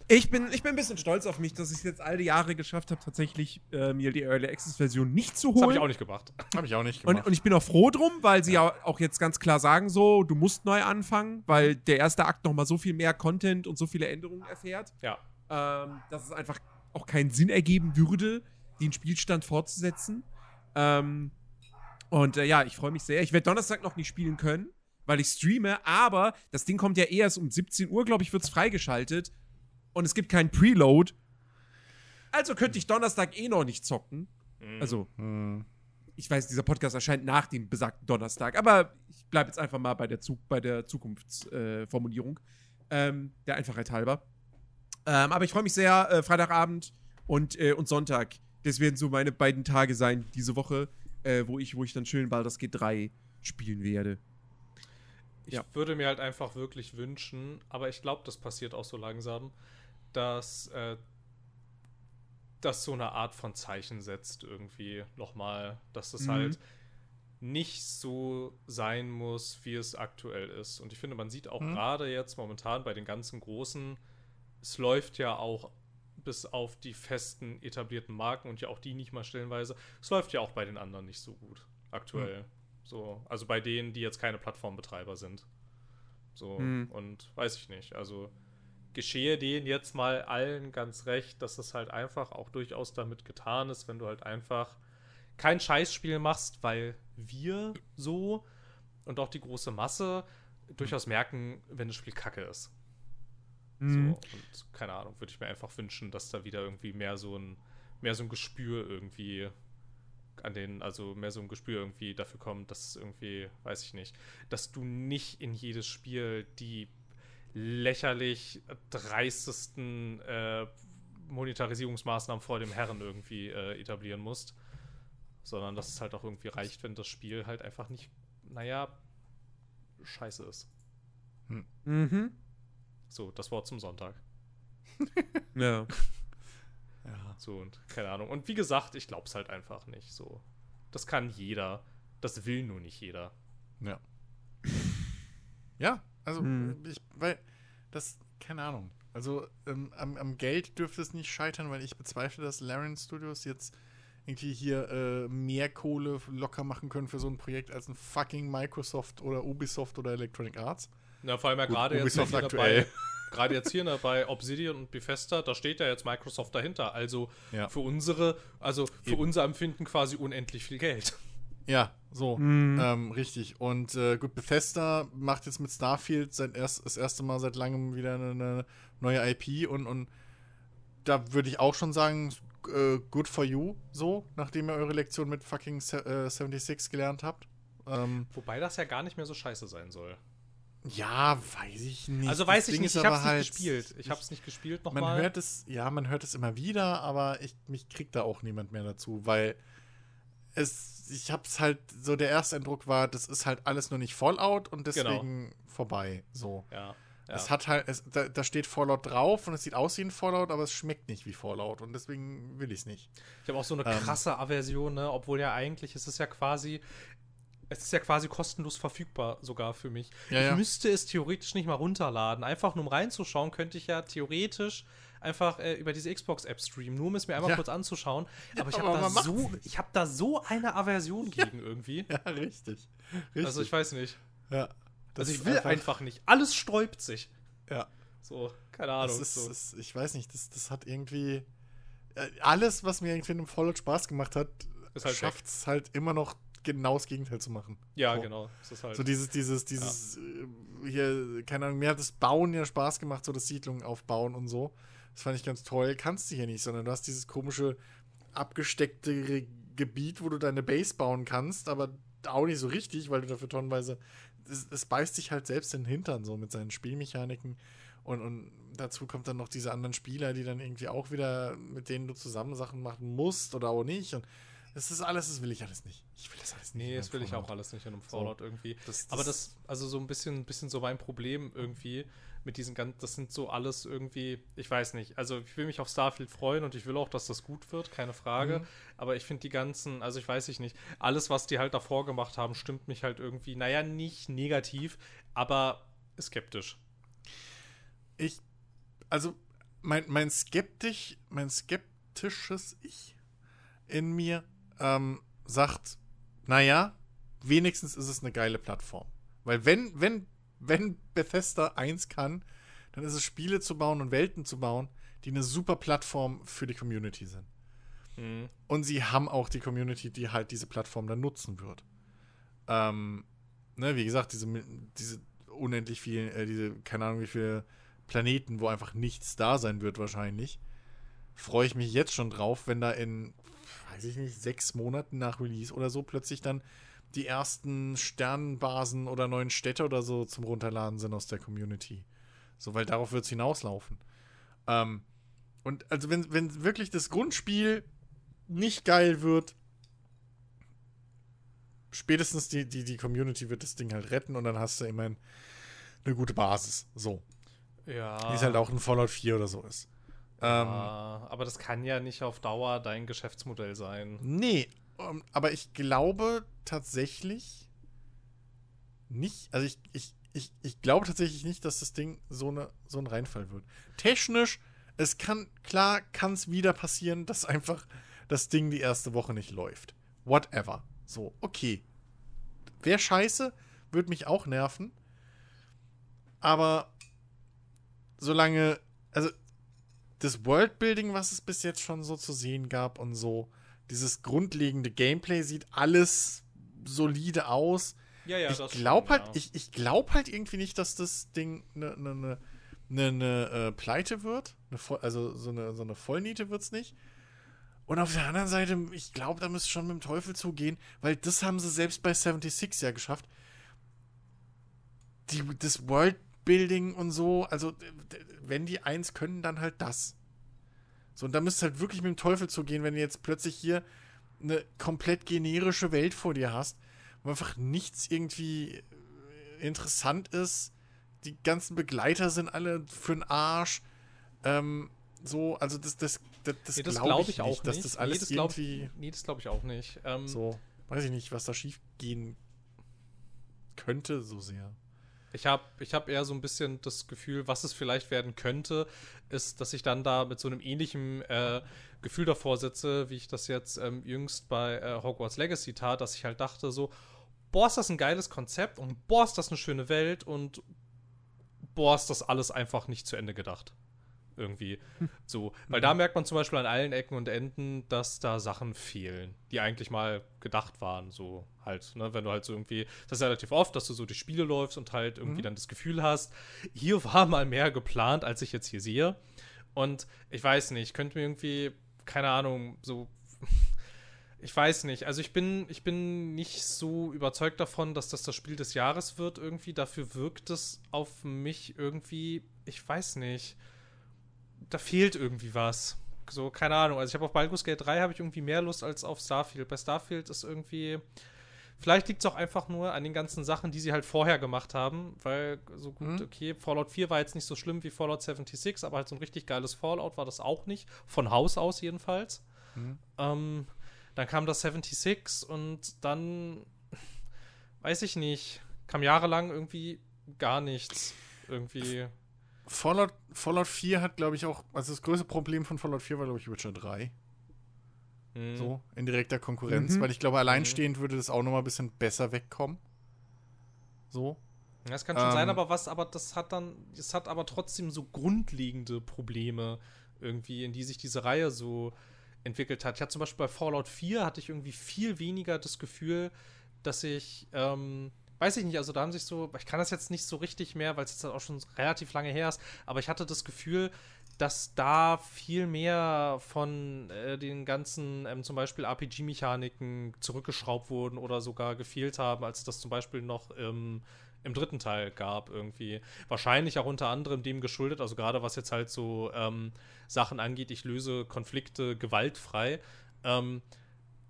ich, bin, ich bin ein bisschen stolz auf mich, dass ich es jetzt all die Jahre geschafft habe, tatsächlich äh, mir die Early Access Version nicht zu Das habe holen. ich auch nicht gemacht. Habe ich auch nicht Und, gemacht. und ich bin auch froh drum, weil sie ja. auch jetzt ganz klar sagen so, du musst neu anfangen, weil der erste Akt noch mal so viel mehr Content und so viele Änderungen erfährt, Ja. ähm, dass es einfach auch keinen Sinn ergeben würde, den Spielstand fortzusetzen. Ähm, und äh, ja, ich freue mich sehr. Ich werde Donnerstag noch nicht spielen können, weil ich streame, aber das Ding kommt ja erst um 17 Uhr, glaube ich, wird es freigeschaltet. Und es gibt keinen Preload. Also könnte ich Donnerstag eh noch nicht zocken. Mhm. Also, Hm. ich weiß, dieser Podcast erscheint nach dem besagten Donnerstag, aber ich bleibe jetzt einfach mal bei der, Zu bei der Zukunftsformulierung, äh, ähm, der Einfachheit halber. Ähm, aber ich freue mich sehr, äh, Freitagabend und, äh, und Sonntag. Das werden so meine beiden Tage sein diese Woche, äh, wo, ich, wo ich dann schön Baldur's Gate 3 spielen werde. Ich Ja. würde mir halt einfach wirklich wünschen, aber ich glaube, das passiert auch so langsam, dass äh, das so eine Art von Zeichen setzt irgendwie nochmal, dass das Mhm. halt nicht so sein muss, wie es aktuell ist. Und ich finde, man sieht auch Mhm. gerade jetzt momentan bei den ganzen großen, es läuft ja auch bis auf die festen etablierten Marken und ja auch die nicht mal stellenweise, es läuft ja auch bei den anderen nicht so gut aktuell. So, also bei denen, die jetzt keine Plattformbetreiber sind. So, Mhm. und weiß ich nicht. Also geschehe denen jetzt mal allen ganz recht, dass es halt einfach auch durchaus damit getan ist, wenn du halt einfach kein Scheißspiel machst, weil wir so und auch die große Masse durchaus merken, wenn das Spiel kacke ist. Mhm. So, und keine Ahnung, würde ich mir einfach wünschen, dass da wieder irgendwie mehr so ein, mehr so ein Gespür irgendwie an den, also mehr so ein Gespür irgendwie dafür kommt, dass es irgendwie, weiß ich nicht, dass du nicht in jedes Spiel die lächerlich dreistesten äh, Monetarisierungsmaßnahmen vor dem Herren irgendwie äh, etablieren musst, sondern dass es halt auch irgendwie reicht, wenn das Spiel halt einfach nicht, naja, scheiße ist. Mhm. So, das Wort zum Sonntag. Ja. Ja. So und keine Ahnung. Und wie gesagt, ich glaub's halt einfach nicht. So, das kann jeder. Das will nur nicht jeder. Ja. Ja, also, Hm. ich, weil, das, keine Ahnung. Also, ähm, am, am Geld dürfte es nicht scheitern, weil ich bezweifle, dass Larian Studios jetzt irgendwie hier äh, mehr Kohle locker machen können für so ein Projekt als ein fucking Microsoft oder Ubisoft oder Electronic Arts. Ja, vor allem ja gerade jetzt Ubisoft aktuell. dabei. Gerade jetzt hier ne, bei Obsidian und Bethesda, da steht ja jetzt Microsoft dahinter. Also Ja. für unsere, also für Eben. unser Empfinden quasi unendlich viel Geld. Ja, so. Mhm. Ähm, richtig. Und äh, gut, Bethesda macht jetzt mit Starfield seit erst, das erste Mal seit langem wieder eine, eine neue IP und, und da würde ich auch schon sagen, äh, good for you, so, nachdem ihr eure Lektion mit fucking se äh, 76 gelernt habt. Ähm, Wobei das ja gar nicht mehr so scheiße sein soll. Ja, weiß ich nicht. Also Das weiß ich Ding nicht, ich hab's nicht halt- gespielt. Ich hab's nicht gespielt Man nochmal. hört es, ja, man hört es immer wieder, aber ich, mich kriegt da auch niemand mehr dazu, weil es, ich hab's halt, so der erste Eindruck war, das ist halt alles nur nicht Fallout und Genau. deswegen vorbei, so. Ja. ja. Es hat halt, es, da, da steht Fallout drauf und es sieht aus wie ein Fallout, aber es schmeckt nicht wie Fallout und deswegen will ich es nicht. Ich habe auch so eine Ähm. krasse Aversion, ne? obwohl ja eigentlich ist es ja quasi, es ist ja quasi kostenlos verfügbar sogar für mich. Ja, ich ja. müsste es theoretisch nicht mal runterladen. Einfach nur um reinzuschauen, könnte ich ja theoretisch einfach äh, über diese Xbox-App streamen, nur um es mir einmal Ja. kurz anzuschauen. Aber ich habe da, so, ich hab da so eine Aversion gegen irgendwie. Ja, richtig. richtig. Also ich weiß nicht. ja. Das Also ich ist will einfach, nicht. Alles sträubt sich. Ja. So, keine Ahnung. Ist, so. das, ich weiß nicht, das, das hat irgendwie. äh, Alles, was mir irgendwie in einem Fallout Spaß gemacht hat, Ist halt schafft es halt immer noch genau das Gegenteil zu machen. ja, so. genau. Halt. So dieses, dieses, dieses, äh, hier, keine Ahnung, mir hat das Bauen ja Spaß gemacht, so das Siedlungen aufbauen und so. Das fand ich ganz toll. Kannst du hier nicht, sondern du hast dieses komische, abgesteckte Gebiet, wo du deine Base bauen kannst, aber auch nicht so richtig, weil du dafür tonnenweise. Es, es beißt sich halt selbst in den Hintern so mit seinen Spielmechaniken. Und, und dazu kommt dann noch diese anderen Spieler, die dann irgendwie auch wieder, mit denen du zusammen Sachen machen musst oder auch nicht. Und das ist alles, das will ich alles nicht. Ich will das alles nicht. Nee, das will ich Fallout. auch alles nicht in einem Fallout irgendwie. Das- Aber das- das, also so ein bisschen, bisschen so mein Problem irgendwie mit diesen ganzen, das sind so alles irgendwie, ich weiß nicht, also ich will mich auf Starfield freuen und ich will auch, dass das gut wird, keine Frage. Mhm. Aber ich finde die ganzen, also ich weiß ich nicht, alles, was die halt davor gemacht haben, stimmt mich halt irgendwie, naja, nicht negativ, aber skeptisch. ich, also mein, mein skeptisch, mein skeptisches Ich in mir ähm, sagt, naja, wenigstens ist es eine geile Plattform. Weil wenn, wenn, wenn Bethesda eins kann, dann ist es Spiele zu bauen und Welten zu bauen, die eine super Plattform für die Community sind. Mhm. Und sie haben auch die Community, die halt diese Plattform dann nutzen wird. Ähm, ne, wie gesagt, diese, diese unendlich vielen, äh, diese, keine Ahnung, wie viele Planeten, wo einfach nichts da sein wird, wahrscheinlich. Freue ich mich jetzt schon drauf, wenn da in, weiß ich nicht, sechs Monaten nach Release oder so plötzlich dann die ersten Sternenbasen oder neuen Städte oder so zum Runterladen sind aus der Community. So, weil darauf wird es hinauslaufen. Ähm, und also, wenn, wenn wirklich das Grundspiel nicht geil wird, spätestens die, die, die Community wird das Ding halt retten und dann hast du immerhin eine gute Basis. So. Ja. Wie es halt auch ein Fallout 4 oder so ist. Ähm, Ja, aber das kann ja nicht auf Dauer dein Geschäftsmodell sein. Nee, ähm, aber ich glaube tatsächlich nicht, also ich, ich, ich, ich glaube tatsächlich nicht, dass das Ding so, eine, so ein Reinfall wird. Technisch, es kann, klar kann es wieder passieren, dass einfach das Ding die erste Woche nicht läuft. Whatever. So, okay. Wäre scheiße, würde mich auch nerven. Aber solange, also das Worldbuilding, was es bis jetzt schon so zu sehen gab und so, dieses grundlegende Gameplay sieht alles solide aus. Ja, ja, ich glaube halt, ja. ich, ich glaube halt irgendwie nicht, dass das Ding eine ne, ne, ne, ne, äh, Pleite wird. Voll- also so eine, so eine Vollniete wird es nicht. Und auf der anderen Seite, ich glaube, da müsste schon mit dem Teufel zugehen, weil das haben sie selbst bei 76 ja geschafft. Die, das Worldbuilding und so, also wenn die eins können, dann halt das. So, und da müsste halt wirklich mit dem Teufel zugehen, wenn du jetzt plötzlich hier eine komplett generische Welt vor dir hast, wo einfach nichts irgendwie äh, interessant ist. Die ganzen Begleiter sind alle für den Arsch. Ähm, so, also das, das, das, das Nee, das glaube glaub ich, ich auch nicht, dass nicht. das Nee, alles das glaub- irgendwie Nee, das glaube ich auch nicht. Ähm, so, weiß ich nicht, was da schief gehen könnte, so sehr. Ich habe ich hab eher so ein bisschen das Gefühl, was es vielleicht werden könnte, ist, dass ich dann da mit so einem ähnlichen äh, Gefühl davor sitze, wie ich das jetzt ähm, jüngst bei äh, Hogwarts Legacy tat, dass ich halt dachte so, boah, ist das ein geiles Konzept und boah, ist das eine schöne Welt und boah, ist das alles einfach nicht zu Ende gedacht. Irgendwie. So. Weil da merkt man zum Beispiel an allen Ecken und Enden, dass da Sachen fehlen, die eigentlich mal gedacht waren. So halt, ne, wenn du halt so irgendwie, das ist relativ oft, dass du so die Spiele läufst und halt irgendwie dann das Gefühl hast, hier war mal mehr geplant, als ich jetzt hier sehe. Und ich weiß nicht, ich könnte mir irgendwie, keine Ahnung, so. Ich weiß nicht. Also ich bin, ich bin nicht so überzeugt davon, dass das das Spiel des Jahres wird irgendwie. Dafür wirkt es auf mich irgendwie, ich weiß nicht. Da fehlt irgendwie was. So, keine Ahnung. Also ich habe auf Baldur's Gate 3 habe ich irgendwie mehr Lust als auf Starfield. Bei Starfield ist irgendwie. Vielleicht liegt es auch einfach nur an den ganzen Sachen, die sie halt vorher gemacht haben, weil so gut, Mhm. okay, Fallout 4 war jetzt nicht so schlimm wie Fallout 76, aber halt so ein richtig geiles Fallout war das auch nicht. Von Haus aus jedenfalls. Mhm. Ähm, dann kam das 76 und dann, weiß ich nicht, kam jahrelang irgendwie gar nichts. Irgendwie. Fallout, Fallout 4 hat, glaube ich, auch, also das größte Problem von Fallout 4 war, glaube ich, Witcher 3. hm. So, in direkter Konkurrenz, Mhm. weil ich glaube, alleinstehend würde das auch nochmal ein bisschen besser wegkommen. So. Das kann schon Ähm, sein, aber was, aber das hat dann, es hat aber trotzdem so grundlegende Probleme irgendwie, in die sich diese Reihe so entwickelt hat. Ich hatte zum Beispiel bei Fallout 4 hatte ich irgendwie viel weniger das Gefühl, dass ich, ähm, weiß ich nicht, also da haben sich so, ich kann das jetzt nicht so richtig mehr, weil es jetzt auch schon relativ lange her ist, aber ich hatte das Gefühl, dass da viel mehr von äh, den ganzen ähm, zum Beispiel RPG-Mechaniken zurückgeschraubt wurden oder sogar gefehlt haben, als das zum Beispiel noch im, im dritten Teil gab irgendwie. Wahrscheinlich auch unter anderem dem geschuldet, also gerade was jetzt halt so ähm, Sachen angeht, ich löse Konflikte gewaltfrei. Ähm,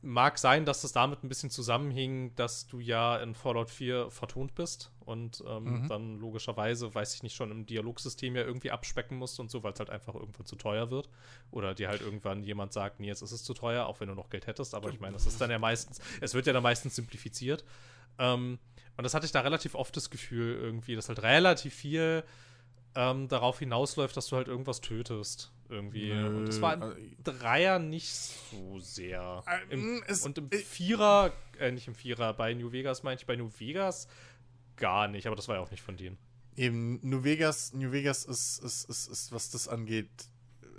mag sein, dass das damit ein bisschen zusammenhing, dass du ja in Fallout 4 vertont bist und ähm, Mhm. dann logischerweise, weiß ich nicht, schon im Dialogsystem ja irgendwie abspecken musst und so, weil es halt einfach irgendwann zu teuer wird. Oder dir halt irgendwann jemand sagt, nee, jetzt ist es zu teuer, auch wenn du noch Geld hättest. Aber ich meine, das ist dann ja meistens, es wird ja dann meistens simplifiziert. Ähm, und das hatte ich da relativ oft das Gefühl irgendwie, dass halt relativ viel ähm, darauf hinausläuft, dass du halt irgendwas tötest. Irgendwie. Nö, und das war also- im Dreier nicht so sehr. Äh, Im, es- und im Vierer, äh, nicht im Vierer, bei New Vegas meine ich, bei New Vegas gar nicht, aber das war ja auch nicht von denen. Eben, New Vegas, New Vegas ist, ist, ist, ist, was das angeht,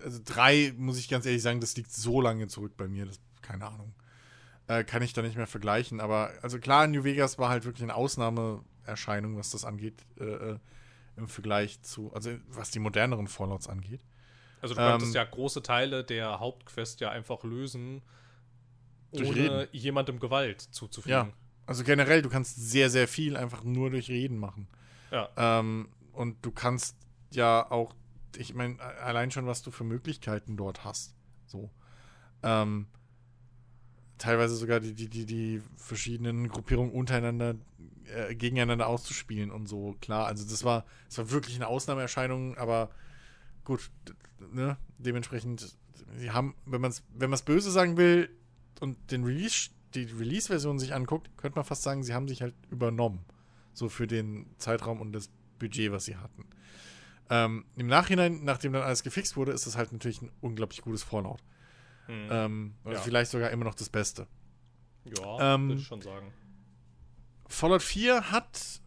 also drei, muss ich ganz ehrlich sagen, das liegt so lange zurück bei mir, das, keine Ahnung. Äh, kann ich da nicht mehr vergleichen, aber also klar, New Vegas war halt wirklich eine Ausnahmeerscheinung, was das angeht, äh, äh, im Vergleich zu, also was die moderneren Fallouts angeht. Also du Ähm, konntest ja große Teile der Hauptquest ja einfach lösen, Durch ohne Reden. jemandem Gewalt zuzufügen. Ja, also generell, du kannst sehr, sehr viel einfach nur durch Reden machen. Ja. Ähm, und du kannst ja auch, ich meine, allein schon, was du für Möglichkeiten dort hast. So. Ähm, teilweise sogar die, die, die, die verschiedenen Gruppierungen untereinander äh, gegeneinander auszuspielen und so, klar. Also das war, das war wirklich eine Ausnahmeerscheinung, aber gut, ne, dementsprechend, sie haben, wenn man es wenn man's böse sagen will und den Release, die Release-Version sich anguckt, könnte man fast sagen, sie haben sich halt übernommen. So für den Zeitraum und das Budget, was sie hatten. Ähm, Im Nachhinein, nachdem dann alles gefixt wurde, ist es halt natürlich ein unglaublich gutes Fallout. Hm. Ähm, Ja. Vielleicht sogar immer noch das Beste. ja, ähm, würde ich schon sagen. Fallout 4 hat.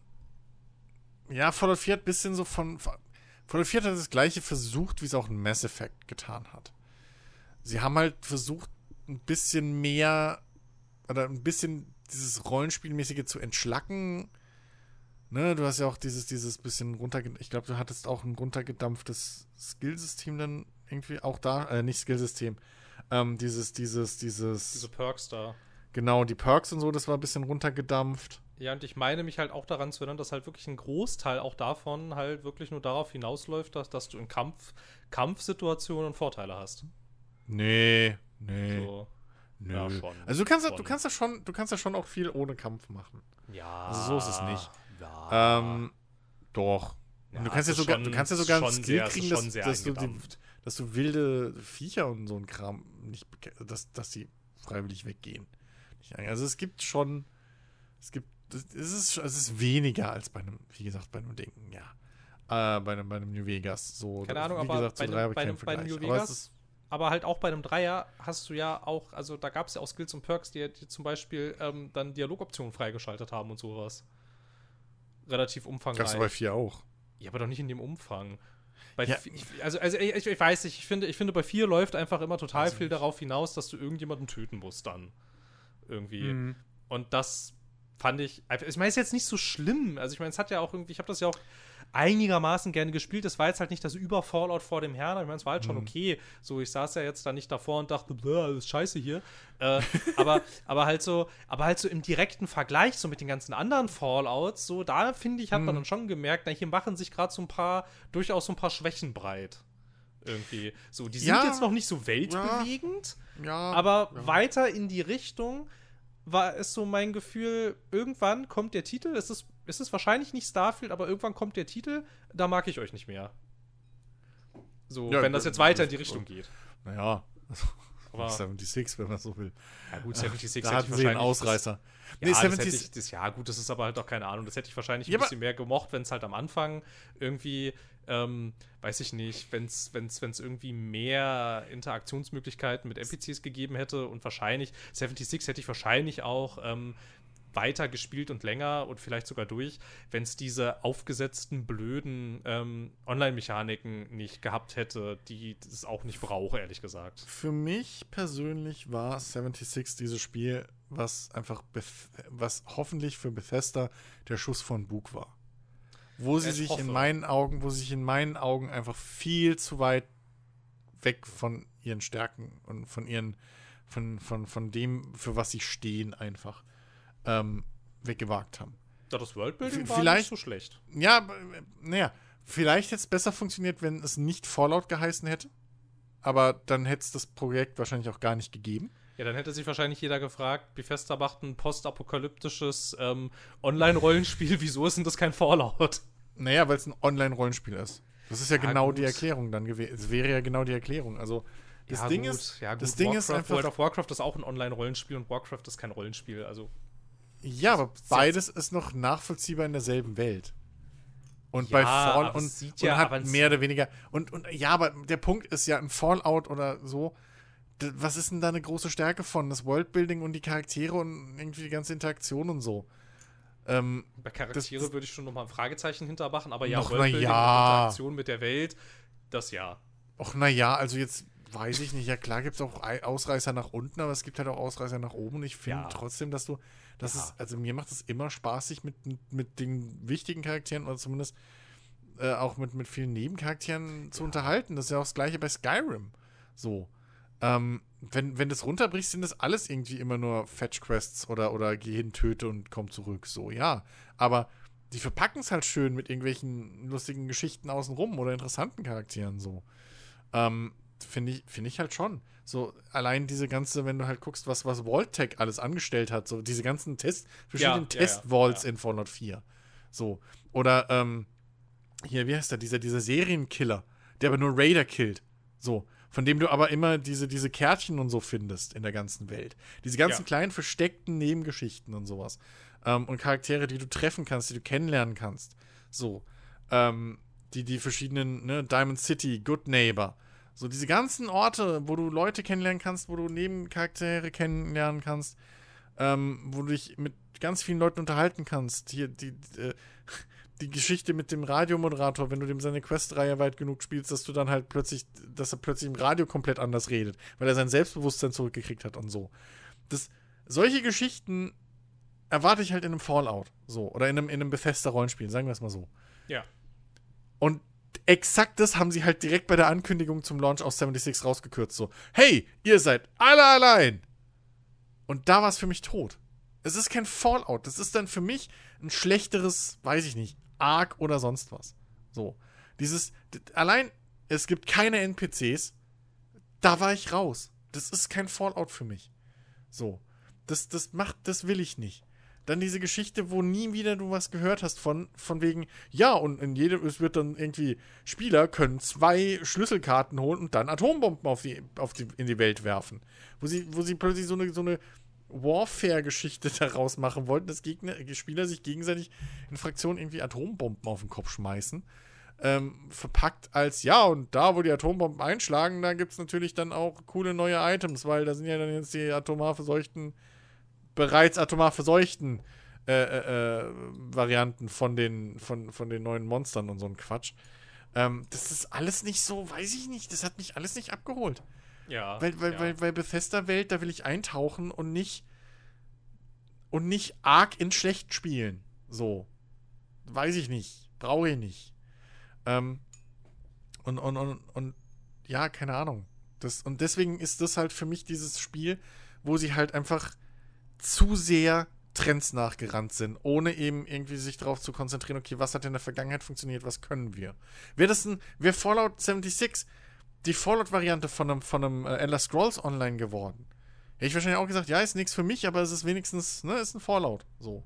Ja, Fallout 4 hat ein bisschen so von. Fallout 4 hat das gleiche versucht, wie es auch ein Mass Effect getan hat. Sie haben halt versucht, ein bisschen mehr. Oder ein bisschen dieses Rollenspielmäßige zu entschlacken. Ne, du hast ja auch dieses, dieses bisschen runter. Ich glaube, du hattest auch ein runtergedampftes Skillsystem dann irgendwie auch da. Äh, nicht Skillsystem. Ähm, dieses, dieses, dieses. Diese Perks da. genau, die Perks und so, das war ein bisschen runtergedampft. Ja, und ich meine mich halt auch daran zu erinnern, dass halt wirklich ein Großteil auch davon halt wirklich nur darauf hinausläuft, dass, dass du in Kampf, Kampfsituationen Vorteile hast. Nee, nee. So. Nö. Ja, schon. Also du kannst, Schon. du kannst ja schon, du kannst ja schon auch viel ohne Kampf machen. Ja. Also so ist es nicht. Ja. Ähm, doch. Ja, du kannst ja ist sogar, schon- du kannst ja sogar einen Skill sehr- ist kriegen, dass, dass, du die, dass du wilde Viecher und so ein Kram nicht, dass, dass die freiwillig weggehen. Also es gibt schon, es gibt, es ist, es ist weniger als bei einem, wie gesagt, bei einem Ding, ja. Äh, bei einem, bei einem New Vegas. So, Keine Ahnung, wie aber gesagt, bei zu einem- bei einem- bei einem. New Aber Vegas ist- Aber halt auch bei einem Dreier hast du ja auch, also da gab es ja auch Skills und Perks, die, die zum Beispiel ähm, dann Dialogoptionen freigeschaltet haben und sowas. Relativ umfangreich. Gab's bei vier auch. Ja, aber doch nicht in dem Umfang. Ja. vi- ich, also, also ich, ich weiß nicht, ich finde, ich finde, bei vier läuft einfach immer total ich viel nicht. darauf hinaus, dass du irgendjemanden töten musst dann. Irgendwie. Mhm. Und das fand ich, ich meine, es ist jetzt nicht so schlimm. Also ich meine, es hat ja auch irgendwie, ich habe das ja auch einigermaßen gerne gespielt. Es war jetzt halt nicht das Über-Fallout vor dem Herrn. Ich meine, es war halt schon Mhm. okay. So, ich saß ja jetzt da nicht davor und dachte, "Bäh, alles scheiße hier. Äh, aber, aber halt so, aber halt so im direkten Vergleich so mit den ganzen anderen Fallouts, so da finde ich, hat man Mhm. dann schon gemerkt, na, hier machen sich gerade so ein paar, durchaus so ein paar Schwächen breit. Irgendwie. So, die sind Ja. jetzt noch nicht so weltbewegend. Ja. Aber ja. weiter in die Richtung war es so mein Gefühl, irgendwann kommt der Titel, es ist, es ist wahrscheinlich nicht Starfield, aber irgendwann kommt der Titel, da mag ich euch nicht mehr. So, Ja, wenn das jetzt weiter in die das- Richtung geht. Naja. Aber, 76, wenn man so will. ja gut, 76 Da hätte ich einen Ausreißer. Das, Nee, ja, das 70 hätte ich, das, ja, gut, das ist aber halt auch keine Ahnung. Das hätte ich wahrscheinlich ein Ja, aber- bisschen mehr gemocht, wenn es halt am Anfang irgendwie, ähm, weiß ich nicht, wenn es irgendwie mehr Interaktionsmöglichkeiten mit NPCs gegeben hätte und wahrscheinlich, 76 hätte ich wahrscheinlich auch ähm, weiter gespielt und länger und vielleicht sogar durch, wenn es diese aufgesetzten, blöden ähm, Online-Mechaniken nicht gehabt hätte, die es auch nicht brauche, ehrlich gesagt. Für mich persönlich war 76 dieses Spiel, was einfach, Beth was hoffentlich für Bethesda der Schuss von Bug war. Wo sie Ich sich hoffe. in meinen Augen, wo sie sich in meinen Augen einfach viel zu weit weg von ihren Stärken und von ihren, von, von, von dem, für was sie stehen, einfach ähm, weggewagt haben. Ja, das Worldbuilding war vielleicht- nicht so schlecht. Ja, äh, naja, vielleicht hätte es besser funktioniert, wenn es nicht Fallout geheißen hätte. Aber dann hätte es das Projekt wahrscheinlich auch gar nicht gegeben. Ja, dann hätte sich wahrscheinlich jeder gefragt, Bethesda macht ein postapokalyptisches ähm, Online-Rollenspiel, wieso ist denn das kein Fallout? Naja, weil es ein Online-Rollenspiel ist. Das ist ja, Ja, genau gut. die Erklärung dann gewesen. Es wäre ja genau die Erklärung. Also, das ja, Ding gut, ist, ja, das Ding Warcraft, ist einfach, World of Warcraft ist auch ein Online-Rollenspiel und Warcraft ist kein Rollenspiel, also ja, aber beides ist noch nachvollziehbar in derselben Welt. Und Ja, bei Fall aber und, sieht und ja hat mehr oder weniger. Und, und ja, aber der Punkt ist ja, ein Fallout oder so, was ist denn da eine große Stärke von? Das Worldbuilding und die Charaktere und irgendwie die ganze Interaktion und so. Ähm, Bei Charaktere Das- würde ich schon nochmal ein Fragezeichen hintermachen, aber ja, Noch, na ja. Interaktion mit der Welt, das ja. Och, naja, also jetzt weiß ich nicht. Ja, klar gibt es auch Ei- Ausreißer nach unten, aber es gibt halt auch Ausreißer nach oben. Und ich finde Ja. trotzdem, dass du, das Ja. ist, also mir macht es immer Spaß, sich mit, mit den wichtigen Charakteren oder zumindest äh, auch mit, mit vielen Nebencharakteren zu unterhalten. Das ist ja auch das gleiche bei Skyrim. So. Ähm, wenn, wenn du es runterbrichst, sind das alles irgendwie immer nur Fetch-Quests oder, oder geh hin, töte und komm zurück. So, ja. Aber die verpacken es halt schön mit irgendwelchen lustigen Geschichten außenrum oder interessanten Charakteren so. Ähm, Finde ich, finde ich halt schon. So, allein diese ganze, wenn du halt guckst, was, was Vault-Tech alles angestellt hat, so diese ganzen Test, verschiedenen Ja, ja, ja, Test-Vaults ja. in Fallout 4. So. Oder, ähm, hier, wie heißt der, dieser, dieser Serienkiller, der aber nur Raider killt. So. Von dem du aber immer diese, diese Kärtchen und so findest in der ganzen Welt. Diese ganzen Ja. kleinen versteckten Nebengeschichten und sowas. Ähm, und Charaktere, die du treffen kannst, die du kennenlernen kannst. So. Ähm, die, die verschiedenen, ne, Diamond City, Good Neighbor. So diese ganzen Orte, wo du Leute kennenlernen kannst, wo du Nebencharaktere kennenlernen kannst, ähm, wo du dich mit ganz vielen Leuten unterhalten kannst. Hier die, äh, die Geschichte mit dem Radiomoderator, wenn du dem seine Questreihe weit genug spielst, dass du dann halt plötzlich, dass er plötzlich im Radio komplett anders redet, weil er sein Selbstbewusstsein zurückgekriegt hat und so. Das, solche Geschichten erwarte ich halt in einem Fallout, so, oder in einem, in einem Bethesda-Rollenspiel, sagen wir es mal so. Ja. Und exakt das haben sie halt direkt bei der Ankündigung zum Launch aus 76 rausgekürzt. So, hey, ihr seid alle allein. Und da war es für mich tot. Es ist kein Fallout. Das ist dann für mich ein schlechteres, weiß ich nicht, Arc oder sonst was. So. Dieses, allein, es gibt keine NPCs. Da war ich raus. Das ist kein Fallout für mich. So. Das, das macht, das will ich nicht. Dann diese Geschichte, wo nie wieder du was gehört hast von, von wegen, ja, und in jedem, es wird dann irgendwie, Spieler können zwei Schlüsselkarten holen und dann Atombomben auf die, auf die, in die Welt werfen. Wo sie, wo sie plötzlich so eine, so eine Warfare-Geschichte daraus machen wollten, dass Gegner, Spieler sich gegenseitig in Fraktionen irgendwie Atombomben auf den Kopf schmeißen. Ähm, verpackt als, ja, und da, wo die Atombomben einschlagen, da gibt es natürlich dann auch coole neue Items, weil da sind ja dann jetzt die atomar verseuchten bereits atomar verseuchten äh, äh, äh, Varianten von den, von, von den neuen Monstern und so ein Quatsch. Ähm, das ist alles nicht so, weiß ich nicht, das hat mich alles nicht abgeholt. Ja. Weil, weil, ja. weil, weil Bethesda-Welt, da will ich eintauchen und nicht und nicht arg in schlecht spielen. So. Weiß ich nicht. Brauche ich nicht. Ähm, und, und, und, und ja, keine Ahnung. Das, und deswegen ist das halt für mich dieses Spiel, wo sie halt einfach zu sehr Trends nachgerannt sind, ohne eben irgendwie sich darauf zu konzentrieren, okay, was hat in der Vergangenheit funktioniert, was können wir. Wäre das ein, wäre Fallout 76 die Fallout-Variante von einem, von einem äh, Elder Scrolls Online geworden, hätte ich wahrscheinlich auch gesagt, ja, ist nichts für mich, aber es ist wenigstens, ne, ist ein Fallout, so.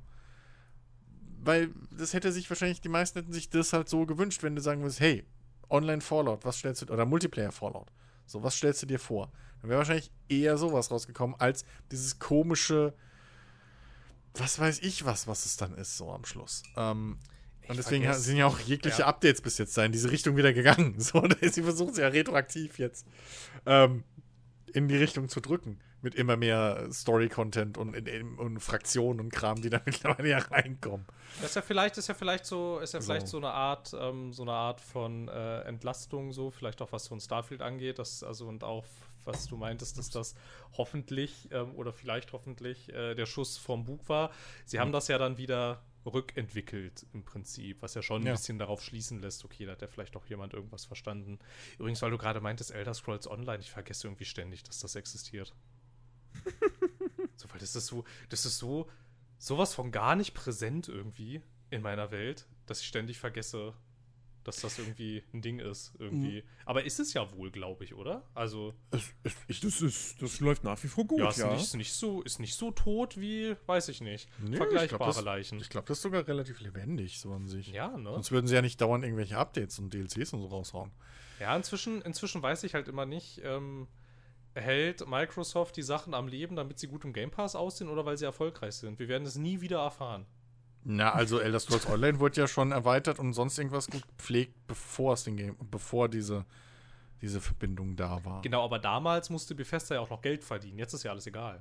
Weil das hätte sich wahrscheinlich, die meisten hätten sich das halt so gewünscht, wenn du sagen würdest, hey, Online Fallout, was stellst du, oder Multiplayer Fallout, so, was stellst du dir vor? Dann wäre wahrscheinlich eher sowas rausgekommen, als dieses komische, was weiß ich was, was es dann ist, so am Schluss. Ähm, und deswegen vergesse- sind ja auch jegliche Ja. Updates bis jetzt da in diese Richtung wieder gegangen. So, sie versuchen es ja retroaktiv jetzt ähm, in die Richtung zu drücken. Mit immer mehr Story-Content und, in- und Fraktionen und Kram, die da mittlerweile ja reinkommen. Das ist ja vielleicht, ist ja vielleicht so, ist ja So. vielleicht so eine Art, ähm, so eine Art von äh, Entlastung, so, vielleicht auch was so ein Starfield angeht, das, also und auch, was du meintest, dass das hoffentlich ähm, oder vielleicht hoffentlich äh, der Schuss vom Bug war. Sie haben das ja dann wieder rückentwickelt im Prinzip, was ja schon ein Ja. bisschen darauf schließen lässt, okay, da hat ja vielleicht auch jemand irgendwas verstanden. Übrigens, weil du gerade meintest, Elder Scrolls Online, ich vergesse irgendwie ständig, dass das existiert. so, weil das ist so, das ist so, sowas von gar nicht präsent irgendwie in meiner Welt, dass ich ständig vergesse, dass das irgendwie ein Ding ist. Irgendwie. Aber ist es ja wohl, glaube ich, oder? Also, Ich, das, ist, das läuft nach wie vor gut, ja, ja. ist, Nicht, so, ist nicht so tot wie, weiß ich nicht. Nö, Vergleichbare ich glaub, das- Leichen. Ich glaube, das ist sogar relativ lebendig, so an sich. ja, ne? Sonst würden sie ja nicht dauernd irgendwelche Updates und DLCs und so raushauen. Ja, inzwischen, inzwischen weiß ich halt immer nicht, ähm, hält Microsoft die Sachen am Leben, damit sie gut im Game Pass aussehen oder weil sie erfolgreich sind. Wir werden es nie wieder erfahren. Na, also Elder Scrolls Online wurde ja schon erweitert und sonst irgendwas gut gepflegt, bevor es den Game, bevor diese, diese Verbindung da war. Genau, aber damals musste Bethesda ja auch noch Geld verdienen. Jetzt ist ja alles egal.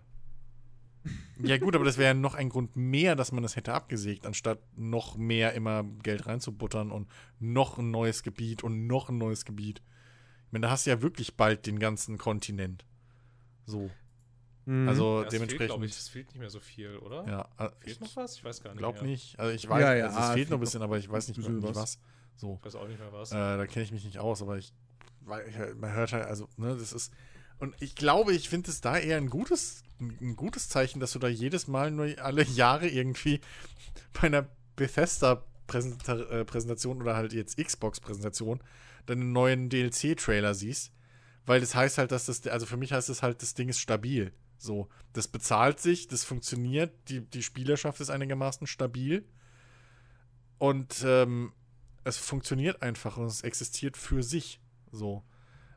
Ja, gut, aber das wäre ja noch ein Grund mehr, dass man das hätte abgesägt, anstatt noch mehr immer Geld reinzubuttern und noch ein neues Gebiet und noch ein neues Gebiet. Ich meine, da hast du ja wirklich bald den ganzen Kontinent. So. Mhm. Also Ja, fehlt, dementsprechend. glaube ich, es fehlt nicht mehr so viel, oder? ja, äh, Fehlt noch was? Ich weiß gar nicht. Glaub mehr. nicht. Also ich weiß, Ja, ja, also ah, es fehlt fehlt noch ein bisschen, aber ich weiß nicht, nicht was. was. So. Ich weiß auch nicht mehr was. Äh, da kenne ich mich nicht aus, aber ich, weil ich man hört halt, also, ne, das ist. Und ich glaube, ich finde es da eher ein gutes, ein gutes Zeichen, dass du da jedes Mal nur alle Jahre irgendwie bei einer Bethesda-Präsentation oder halt jetzt Xbox-Präsentation deinen neuen DLC-Trailer siehst. Weil das heißt halt, dass das, also für mich heißt es halt, das Ding ist stabil. So, das bezahlt sich, das funktioniert, die, die Spielerschaft ist einigermaßen stabil. Und ähm, es funktioniert einfach und es existiert für sich. So.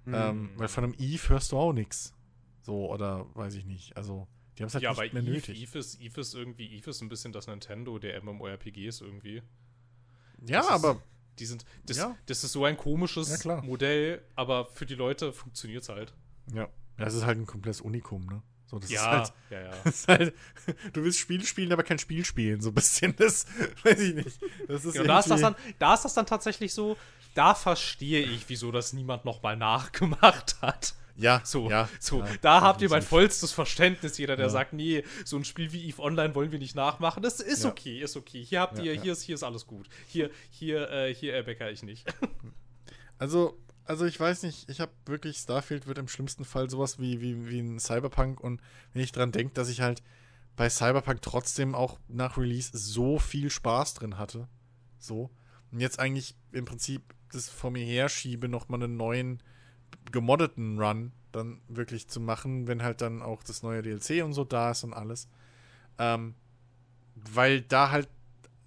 Mhm. Ähm, weil von einem Eve hörst du auch nichts. So, oder weiß ich nicht. Also, die haben es halt ja, nicht mehr Eve, nötig. Eve, ist, Eve ist irgendwie, Eve ist ein bisschen das Nintendo der MMORPGs irgendwie. ja, das ist- aber Die sind, das, Ja. das ist so ein komisches Ja. Modell, aber für die Leute funktioniert es halt. ja. es ist halt ein komplettes Unikum, ne? So, das ja, ist halt, ja, ja. das ist halt, du willst Spiele spielen, aber kein Spiel spielen, so ein bisschen. Das weiß ich nicht. Das ist Genau, da, ist das dann, da ist das dann tatsächlich so, da verstehe ich, wieso das niemand nochmal nachgemacht hat. ja, So, ja, so ja, da habt ihr mein vollstes Verständnis, jeder, der Ja. sagt, nee, so ein Spiel wie EVE Online wollen wir nicht nachmachen. Das ist Ja. okay, ist okay. Hier habt Ja, ihr, ja. hier ist, hier ist alles gut. Hier, hier, äh, hier erbäcker ich nicht. Also, also ich weiß nicht, ich habe wirklich, Starfield wird im schlimmsten Fall sowas wie, wie, wie ein Cyberpunk und wenn ich dran denke, dass ich halt bei Cyberpunk trotzdem auch nach Release so viel Spaß drin hatte, so, und jetzt eigentlich im Prinzip das vor mir herschiebe, nochmal einen neuen gemoddeten Run dann wirklich zu machen, wenn halt dann auch das neue DLC und so da ist und alles. Ähm, weil da halt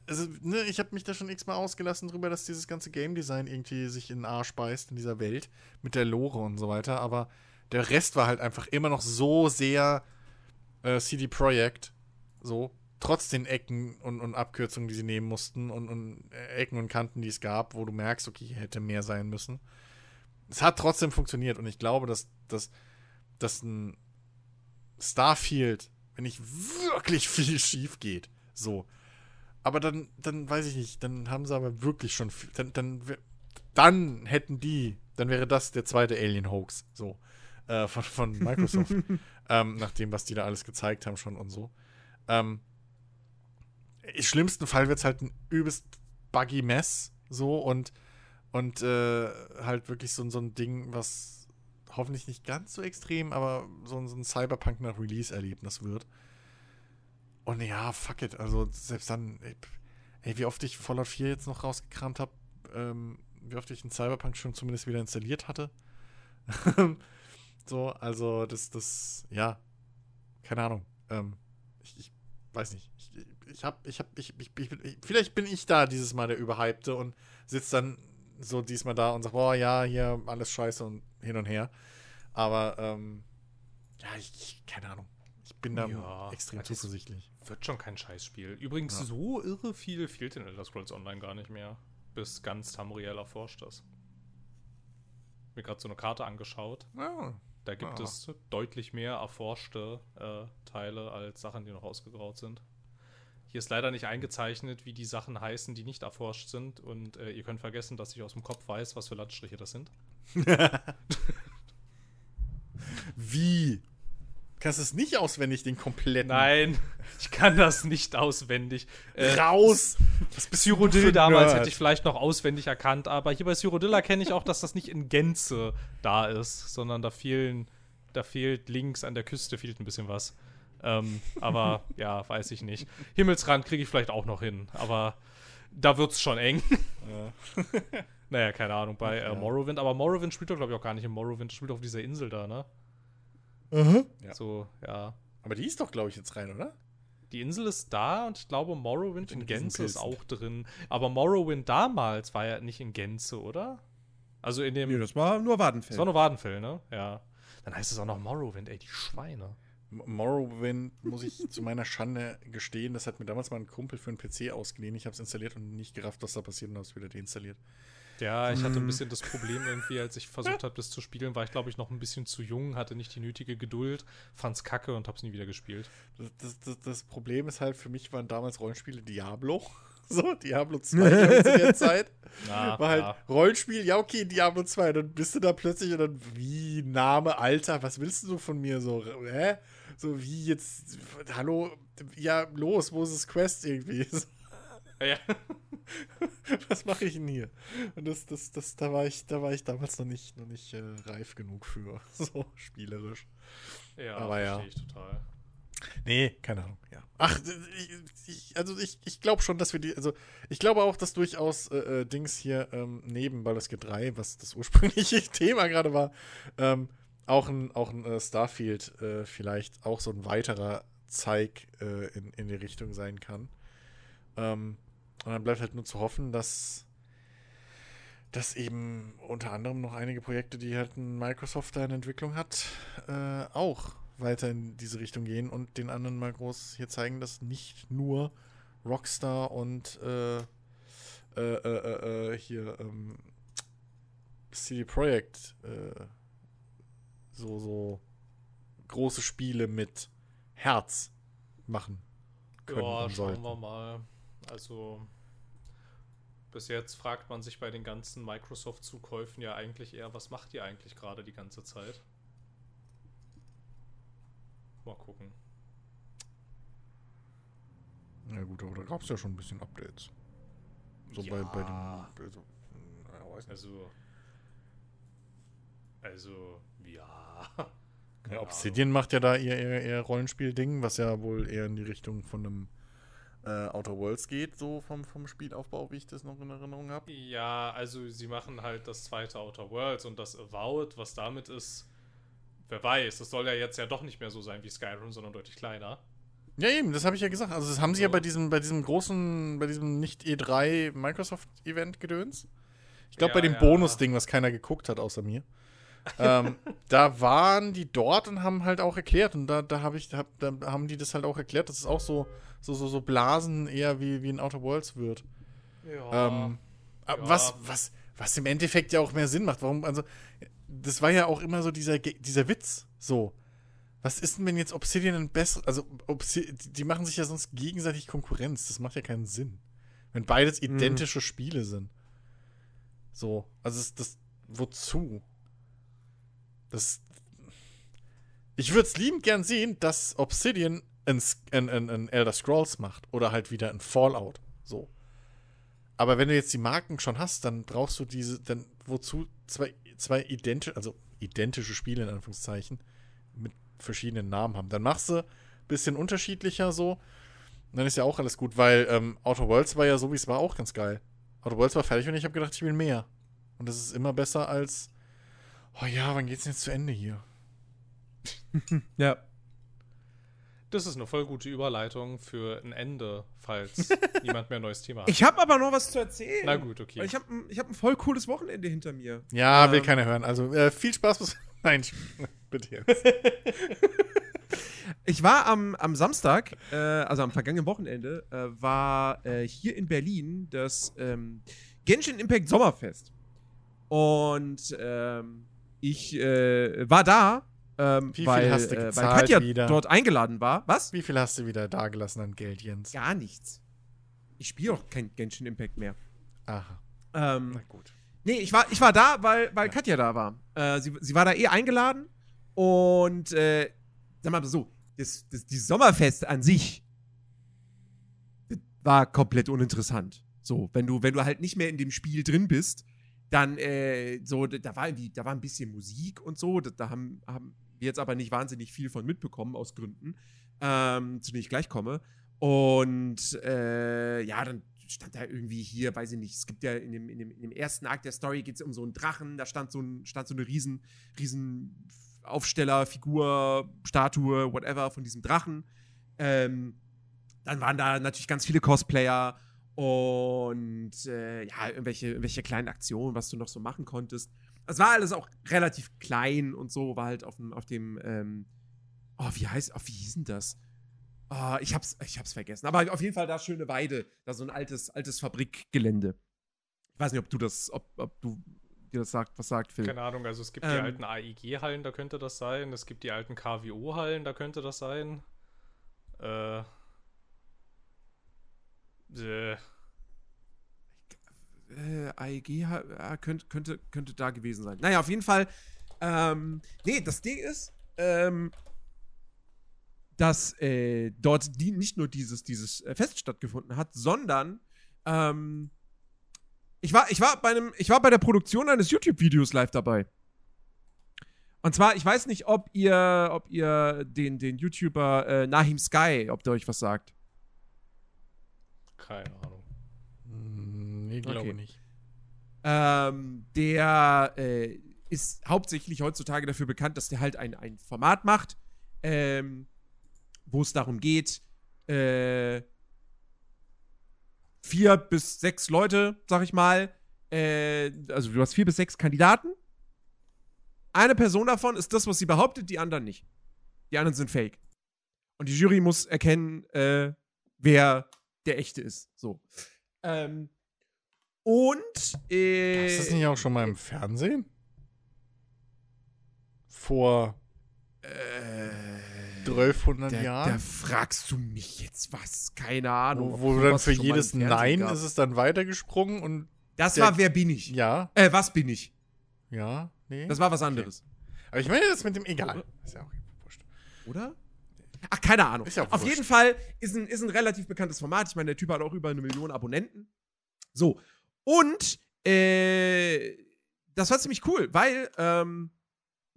also, ne, ich habe mich da schon x-mal ausgelassen drüber, dass dieses ganze Game Design irgendwie sich in den Arsch beißt in dieser Welt mit der Lore und so weiter, aber der Rest war halt einfach immer noch so sehr äh, CD Projekt, so, trotz den Ecken und, und Abkürzungen, die sie nehmen mussten und, und äh, Ecken und Kanten, die es gab, wo du merkst, okay, hier hätte mehr sein müssen. Es hat trotzdem funktioniert und ich glaube, dass, dass, dass ein Starfield, wenn nicht wirklich viel schief geht, so, aber dann, dann weiß ich nicht, dann haben sie aber wirklich schon, viel- dann, dann, dann hätten die, dann wäre das der zweite Alien-Hoax, so, äh, von, von Microsoft, ähm, nach dem, was die da alles gezeigt haben schon und so. Ähm, Im schlimmsten Fall wird es halt ein übelst buggy Mess, so, und, und äh, halt wirklich so, so ein Ding, was hoffentlich nicht ganz so extrem, aber so, so ein Cyberpunk nach Release-Erlebnis wird. Und ja, fuck it. Also selbst dann, ey, ey, wie oft ich Fallout 4 jetzt noch rausgekramt habe, ähm, wie oft ich einen Cyberpunk schon zumindest wieder installiert hatte. so, also das, das, ja, keine Ahnung. Ähm, ich, ich weiß nicht. Ich, ich hab, ich hab, ich, ich, ich, ich, vielleicht bin ich da dieses Mal der Überhypte und sitze dann so diesmal da und sag, boah, ja, hier alles scheiße und hin und her. Aber, ähm, ja, ich keine Ahnung. Ich bin da Ja, extrem zuversichtlich. Wird schon kein Scheißspiel. Übrigens, Ja. so irre viel fehlt in Elder Scrolls Online gar nicht mehr, bis ganz Tamriel erforscht ist. Mir gerade so eine Karte angeschaut. Ja, Da gibt Ah. es deutlich mehr erforschte äh, Teile als Sachen, die noch ausgegraut sind. Hier ist leider nicht eingezeichnet, wie die Sachen heißen, die nicht erforscht sind. Und äh, ihr könnt vergessen, dass ich aus dem Kopf weiß, was für Landstriche das sind. Wie? Kannst du es nicht auswendig, den kompletten? Nein, ich kann das nicht auswendig. Äh, Raus! Was bist Cyrodiil damals Nerd? hätte ich vielleicht noch auswendig erkannt, aber hier bei Cyrodiil erkenne ich auch, dass das nicht in Gänze da ist, sondern da fehlen, da fehlt links an der Küste fehlt ein bisschen was. Ähm, aber ja, weiß ich nicht. Himmelsrand kriege ich vielleicht auch noch hin, aber da wird's schon eng. Ja. naja, keine Ahnung, bei äh. Morrowind, aber Morrowind spielt doch, glaube ich, auch gar nicht in Morrowind, das spielt auf dieser Insel da, ne? Ja. So, ja. Aber die ist doch, glaube ich, jetzt rein, oder? Die Insel ist da und ich glaube, Morrowind in Gänze ist auch drin. Aber Morrowind damals war ja nicht in Gänze, oder? Also in dem. Nee, das war nur Wadenfeld. das war nur Wadenfell, ne? Ja. Dann heißt es auch noch Morrowind, ey, die Schweine. Morrowind, muss ich zu meiner Schande gestehen, das hat mir damals mal ein Kumpel für einen PC ausgeliehen. Ich habe es installiert und nicht gerafft, was da passiert und habe es wieder deinstalliert. Ja, ich hatte ein bisschen das Problem irgendwie, als ich versucht habe, das zu spielen, war ich, glaube ich, noch ein bisschen zu jung, hatte nicht die nötige Geduld, fand's kacke und hab's nie wieder gespielt. Das, das, das Problem ist halt, für mich waren damals Rollenspiele Diablo. So, Diablo 2 zu der Zeit. Ah, War halt ja. Rollenspiel, ja, okay, Diablo 2. Dann bist du da plötzlich und dann, wie, Name, Alter, was willst du so von mir? So, hä? So, wie jetzt, hallo, ja, los, wo ist das Quest irgendwie? Ja. was mache ich denn hier? Und das, das, das, da war ich, da war ich damals noch nicht, noch nicht äh, reif genug für, so spielerisch. Ja, Aber ja. verstehe ich total. Nee, keine Ahnung, ja. Ach, ich, ich, also ich, ich glaube schon, dass wir die, also ich glaube auch, dass durchaus äh, äh, Dings hier ähm, neben Baldur's Gate 3, was das ursprüngliche Thema gerade war, ähm, auch ein, auch ein äh, Starfield äh, vielleicht auch so ein weiterer Zeig äh, in, in die Richtung sein kann. Ähm, und dann bleibt halt nur zu hoffen, dass dass eben unter anderem noch einige Projekte, die halt ein Microsoft da in Entwicklung hat, äh, auch weiter in diese Richtung gehen und den anderen mal groß hier zeigen, dass nicht nur Rockstar und äh, äh, äh, äh, hier ähm, CD Projekt äh, so, so große Spiele mit Herz machen können Ja, schauen sollten. wir mal. Also, bis jetzt fragt man sich bei den ganzen Microsoft-Zukäufen ja eigentlich eher, was macht ihr eigentlich gerade die ganze Zeit? Mal gucken. Ja gut, aber da gab es ja schon ein bisschen Updates. So bei, bei Ja. dem. Also, ja. Also, also, ja. Ja, Ahnung. Obsidian macht ja da ihr, ihr, ihr Rollenspiel-Ding, was ja wohl eher in die Richtung von einem äh, Outer Worlds geht, so vom, vom Spielaufbau, wie ich das noch in Erinnerung habe. Ja, also sie machen halt das zweite Outer Worlds und das Avowed, was damit ist, wer weiß, das soll ja jetzt ja doch nicht mehr so sein wie Skyrim, sondern deutlich kleiner. Ja, eben, das habe ich ja gesagt. Also, das haben sie ja So. bei diesem, bei diesem großen, bei diesem nicht E3 Microsoft-Event gedöns. Ich glaube, Ja, bei dem ja. Bonus-Ding, was keiner geguckt hat, außer mir. Ähm, da waren die dort und haben halt auch erklärt. Und da, da, hab ich, hab, da haben die das halt auch erklärt, dass es auch so, so, so, so Blasen eher wie, wie in Outer Worlds wird. Ja. Ähm, ja. was, was, was im Endeffekt ja auch mehr Sinn macht. Warum, also, das war ja auch immer so dieser, dieser Witz. So. Was ist denn, wenn jetzt Obsidian ein besser, also Obsi die machen sich ja sonst gegenseitig Konkurrenz. Das macht ja keinen Sinn. Wenn beides Mhm. identische Spiele sind. So, also das, das wozu? Das. Ich würde es liebend gern sehen, dass Obsidian ein, ein, ein, ein Elder Scrolls macht oder halt wieder ein Fallout. So. Aber wenn du jetzt die Marken schon hast, dann brauchst du diese, dann wozu zwei, zwei identische, also identische Spiele in Anführungszeichen, mit verschiedenen Namen haben. Dann machst du ein bisschen unterschiedlicher so. Und dann ist ja auch alles gut, weil ähm, Outer Worlds war ja so, wie es war, auch ganz geil. Outer Worlds war fertig und ich habe gedacht, ich will mehr. Und das ist immer besser als, oh ja, wann geht's denn jetzt zu Ende hier? Ja. Das ist eine voll gute Überleitung für ein Ende, falls niemand mehr ein neues Thema hat. Ich habe aber noch was zu erzählen. Na gut, okay. Ich habe ich hab ein voll cooles Wochenende hinter mir. Ja, will Ähm. keiner hören. Also äh, viel Spaß. bis- Nein, bitte jetzt. Ich war am, am Samstag, äh, also am vergangenen Wochenende, äh, war äh, hier in Berlin das ähm, Genshin Impact Sommerfest. Und ähm, ich äh, war da, ähm, Wie viel weil, hast du äh, weil gezahlt Katja wieder? dort eingeladen war. Was? Wie viel hast du wieder dagelassen an Geld, Jens? Gar nichts. Ich spiele auch kein Genshin Impact mehr. Aha, Ähm, na gut. Nee, ich war, ich war da, weil, weil Katja da war. Äh, sie, sie war da eh eingeladen und äh, sag mal so, das, das, die Sommerfest an sich war komplett uninteressant. So, wenn du, wenn du halt nicht mehr in dem Spiel drin bist, dann äh, so, da war irgendwie, da war ein bisschen Musik und so, da, da haben, haben wir jetzt aber nicht wahnsinnig viel von mitbekommen, aus Gründen, ähm, zu denen ich gleich komme. Und äh, ja, dann stand da irgendwie hier, weiß ich nicht, es gibt ja in dem, in dem, in dem ersten Akt der Story geht es um so einen Drachen, da stand so, ein, stand so eine riesen, riesen Aufsteller, Figur, Statue, whatever von diesem Drachen. Ähm, dann waren da natürlich ganz viele Cosplayer und äh, ja, irgendwelche, irgendwelche kleinen Aktionen, was du noch so machen konntest. Es war alles auch relativ klein und so, war halt auf dem, auf dem, ähm, Oh, wie heißt, oh, wie hieß denn das? Oh, ich hab's, ich hab's vergessen. Aber auf jeden Fall da schöne Weide, da so ein altes, altes Fabrikgelände. Ich weiß nicht, ob du das, ob, ob du dir das sagt, was sagt, Phil. Keine Ahnung, also es gibt die Ähm. alten AIG-Hallen, da könnte das sein. Es gibt die alten KWO-Hallen, da könnte das sein. Äh. Äh, äh, ha- ja, könnte, könnte, könnte da gewesen sein. Naja, auf jeden Fall. Ähm, nee, das Ding ist, ähm, dass äh, dort die, nicht nur dieses, dieses äh, Fest stattgefunden hat, sondern ähm, ich war, ich war bei einem, ich war bei der Produktion eines YouTube-Videos live dabei. Und zwar, ich weiß nicht, ob ihr, ob ihr den, den YouTuber äh, Nahim Sky, ob der euch was sagt. Keine Ahnung. Hm, Nee, glaube Okay. nicht. Ähm, der äh, ist hauptsächlich heutzutage dafür bekannt, dass der halt ein, ein Format macht, ähm, wo es darum geht, äh, vier bis sechs Leute, sag ich mal, äh, also du hast vier bis sechs Kandidaten. Eine Person davon ist das, was sie behauptet, die anderen nicht. Die anderen sind fake. Und die Jury muss erkennen, äh, wer der echte ist. So. Ähm, und äh, Ist das nicht auch schon mal im Fernsehen? Vor äh, 1200 da, da Jahren? fragst du mich jetzt was. Keine Ahnung. Wo, wo dann für jedes Nein gab. ist es dann weitergesprungen und Das war Wer bin ich? ja, Äh, was bin ich? ja, nee. Das war was anderes. Aber ich meine das mit dem egal. Ist ja auch wurscht. Oder? Ach, keine Ahnung. Ja Auf jeden Fall ist ein, ist ein relativ bekanntes Format. Ich meine, der Typ hat auch über eine Million Abonnenten. So. Und äh, das war ziemlich cool, weil ähm,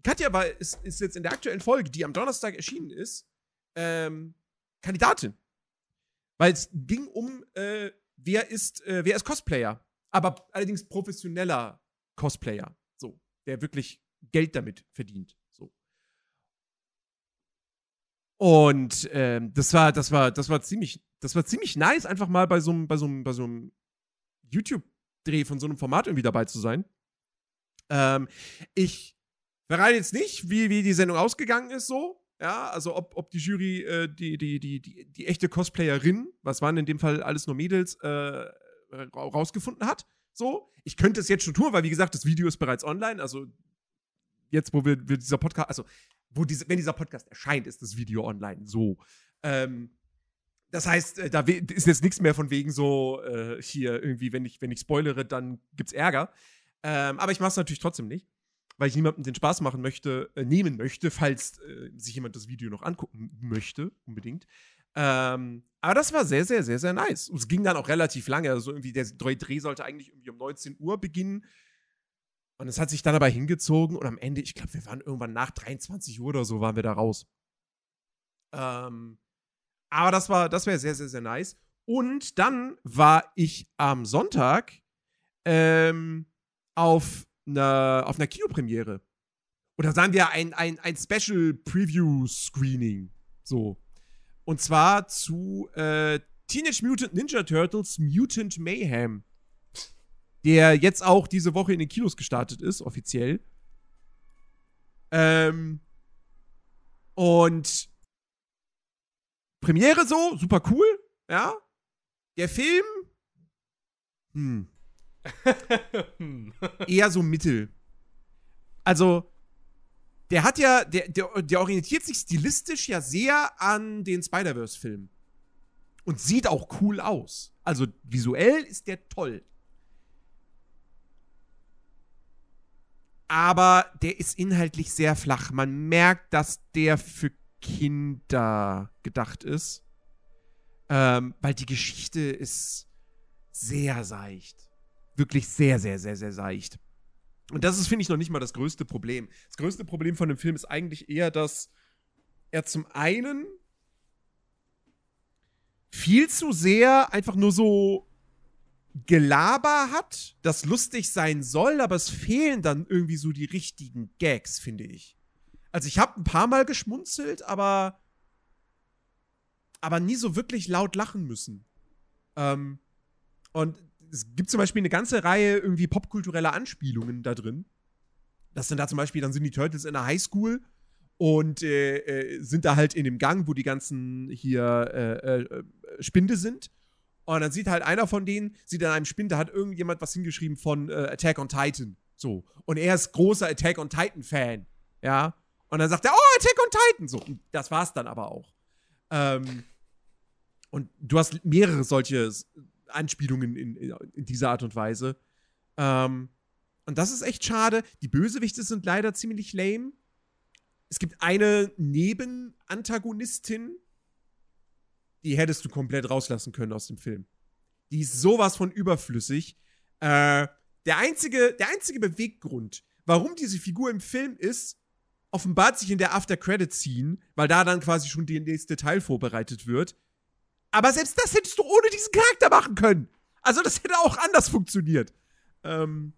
Katja war, ist, ist jetzt in der aktuellen Folge, die am Donnerstag erschienen ist, ähm, Kandidatin. Weil es ging um, äh, wer ist, äh, wer ist Cosplayer. Aber allerdings professioneller Cosplayer. So. Der wirklich Geld damit verdient. Und ähm, das war, das war, das war ziemlich, das war ziemlich nice, einfach mal bei so einem, bei so einem, bei so einem YouTube-Dreh von so einem Format irgendwie dabei zu sein. Ähm, ich verrate jetzt nicht, wie, wie die Sendung ausgegangen ist, so. Ja, also ob, ob die Jury äh, die, die, die, die, die echte Cosplayerin, was waren in dem Fall alles nur Mädels, äh, ra- rausgefunden hat. So. Ich könnte es jetzt schon tun, weil wie gesagt, das Video ist bereits online. Also jetzt, wo wir, wir dieser Podcast, also wo diese, wenn dieser Podcast erscheint, ist das Video online. So. Ähm, das heißt, äh, da ist jetzt nichts mehr von wegen so, äh, hier irgendwie, wenn ich, wenn ich spoilere, dann gibt's Ärger. Ähm, aber ich mache es natürlich trotzdem nicht, weil ich niemandem den Spaß machen möchte, äh, nehmen möchte, falls äh, sich jemand das Video noch angucken möchte, unbedingt. Ähm, aber das war sehr, sehr, sehr, sehr nice. Und es ging dann auch relativ lange. Also irgendwie der Dreh sollte eigentlich irgendwie um 19 Uhr beginnen. Und es hat sich dann aber hingezogen und am Ende, ich glaube, wir waren irgendwann nach 23 Uhr oder so, waren wir da raus. Ähm, aber das war, das wäre sehr, sehr, sehr nice. Und dann war ich am Sonntag ähm, auf einer, auf einer Kinopremiere. Oder sagen wir ein, ein, ein Special Preview Screening. So. Und zwar zu äh, Teenage Mutant Ninja Turtles Mutant Mayhem. Der jetzt auch diese Woche in den Kinos gestartet ist, offiziell. Ähm. Und Premiere so, super cool, ja. Der Film, hm, eher so mittel. Also, der hat ja, der, der, der orientiert sich stilistisch ja sehr an den Spider-Verse-Filmen. Und sieht auch cool aus. Also, visuell ist der toll. Aber der ist inhaltlich sehr flach. Man merkt, dass der für Kinder gedacht ist. Ähm, weil die Geschichte ist sehr seicht. Wirklich sehr, sehr, sehr, sehr seicht. Und das ist, finde ich, noch nicht mal das größte Problem. Das größte Problem von dem Film ist eigentlich eher, dass er zum einen viel zu sehr einfach nur so Gelaber hat, das lustig sein soll, aber es fehlen dann irgendwie so die richtigen Gags, finde ich. Also ich habe ein paar Mal geschmunzelt, aber aber nie so wirklich laut lachen müssen. Ähm, und es gibt zum Beispiel eine ganze Reihe irgendwie popkultureller Anspielungen da drin. Das sind da zum Beispiel, dann sind die Turtles in der Highschool und äh, äh, sind da halt in dem Gang, wo die ganzen hier äh, äh, Spinde sind. Und dann sieht halt einer von denen, sieht an einem Spind, da hat irgendjemand was hingeschrieben von äh, Attack on Titan. So. Und er ist großer Attack on Titan-Fan. Ja. Und dann sagt er, oh, Attack on Titan. So. Und das war's dann aber auch. Ähm, und du hast mehrere solche Anspielungen in, in, in dieser Art und Weise. Ähm, und das ist echt schade. Die Bösewichte sind leider ziemlich lame. Es gibt eine Nebenantagonistin, die hättest du komplett rauslassen können aus dem Film. Die ist sowas von überflüssig. Äh, der einzige, der einzige Beweggrund, warum diese Figur im Film ist, offenbart sich in der After-Credit-Scene, weil da dann quasi schon der nächste Teil vorbereitet wird. Aber selbst das hättest du ohne diesen Charakter machen können. Also das hätte auch anders funktioniert. Ähm,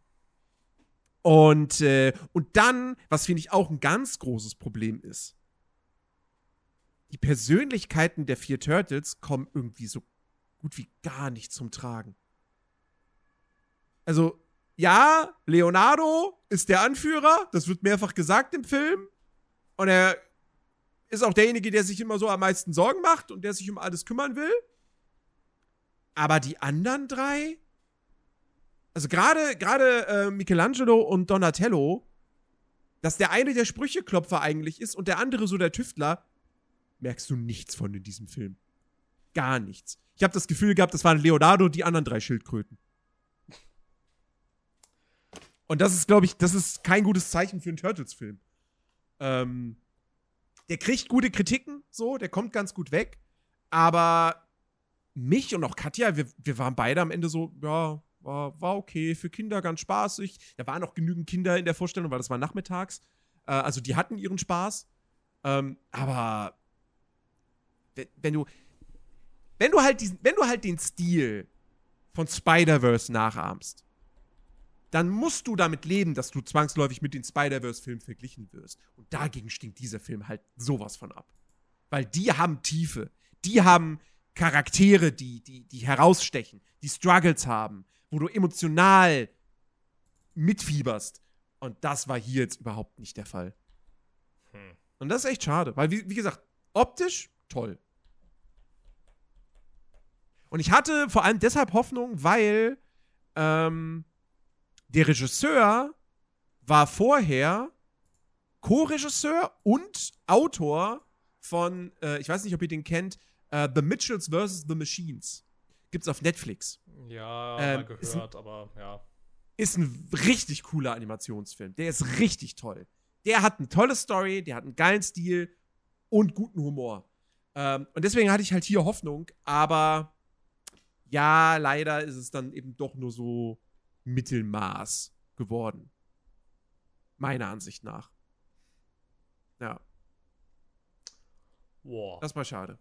und, äh, und dann, was finde ich auch ein ganz großes Problem ist, die Persönlichkeiten der vier Turtles kommen irgendwie so gut wie gar nicht zum Tragen. Also, ja, Leonardo ist der Anführer, das wird mehrfach gesagt im Film. Und er ist auch derjenige, der sich immer so am meisten Sorgen macht und der sich um alles kümmern will. Aber die anderen drei, also gerade äh, Michelangelo und Donatello, dass der eine der Sprücheklopfer eigentlich ist und der andere so der Tüftler, merkst du nichts von in diesem Film. Gar nichts. Ich habe das Gefühl gehabt, das waren Leonardo und die anderen drei Schildkröten. Und das ist, glaube ich, das ist kein gutes Zeichen für einen Turtles-Film. Ähm, der kriegt gute Kritiken, so, der kommt ganz gut weg. Aber mich und auch Katja, wir, wir waren beide am Ende so, ja, war, war okay, für Kinder ganz spaßig. Da waren auch genügend Kinder in der Vorstellung, weil das war nachmittags. Äh, also die hatten ihren Spaß. Ähm, aber wenn du, wenn du halt diesen, wenn du halt den Stil von Spider-Verse nachahmst, dann musst du damit leben, dass du zwangsläufig mit den Spider-Verse-Filmen verglichen wirst. Und dagegen stinkt dieser Film halt sowas von ab. Weil die haben Tiefe. Die haben Charaktere, die, die, die herausstechen, die Struggles haben, wo du emotional mitfieberst. Und das war hier jetzt überhaupt nicht der Fall. Hm. Und das ist echt schade, weil, wie, wie gesagt, optisch toll. Und ich hatte vor allem deshalb Hoffnung, weil ähm, der Regisseur war vorher Co-Regisseur und Autor von, äh, ich weiß nicht, ob ihr den kennt, äh, The Mitchells vs. The Machines. Gibt's auf Netflix. Ja, ähm, mal gehört, ein, aber ja. Ist ein richtig cooler Animationsfilm. Der ist richtig toll. Der hat eine tolle Story, der hat einen geilen Stil und guten Humor. Ähm, und deswegen hatte ich halt hier Hoffnung, aber ja, leider ist es dann eben doch nur so Mittelmaß geworden. Meiner Ansicht nach. Ja. Wow. Das war schade.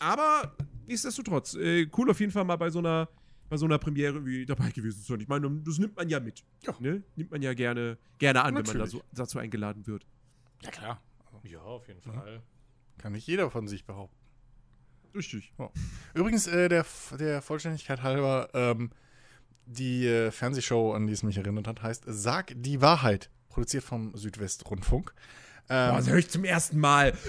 Aber nichtsdestotrotz, äh, cool auf jeden Fall mal bei so einer, bei so einer Premiere wie dabei gewesen zu sein. Ich meine, das nimmt man ja mit. Ja. Ne? Nimmt man ja gerne, gerne an, Natürlich. wenn man da so, dazu eingeladen wird. Ja, klar. Ja, auf jeden Fall. Kann nicht jeder von sich behaupten. Richtig. Ja. Übrigens, äh, der, der Vollständigkeit halber, ähm, die äh, Fernsehshow, an die es mich erinnert hat, heißt Sag die Wahrheit, produziert vom Südwestrundfunk. Ähm, Boah, das höre ich zum ersten Mal.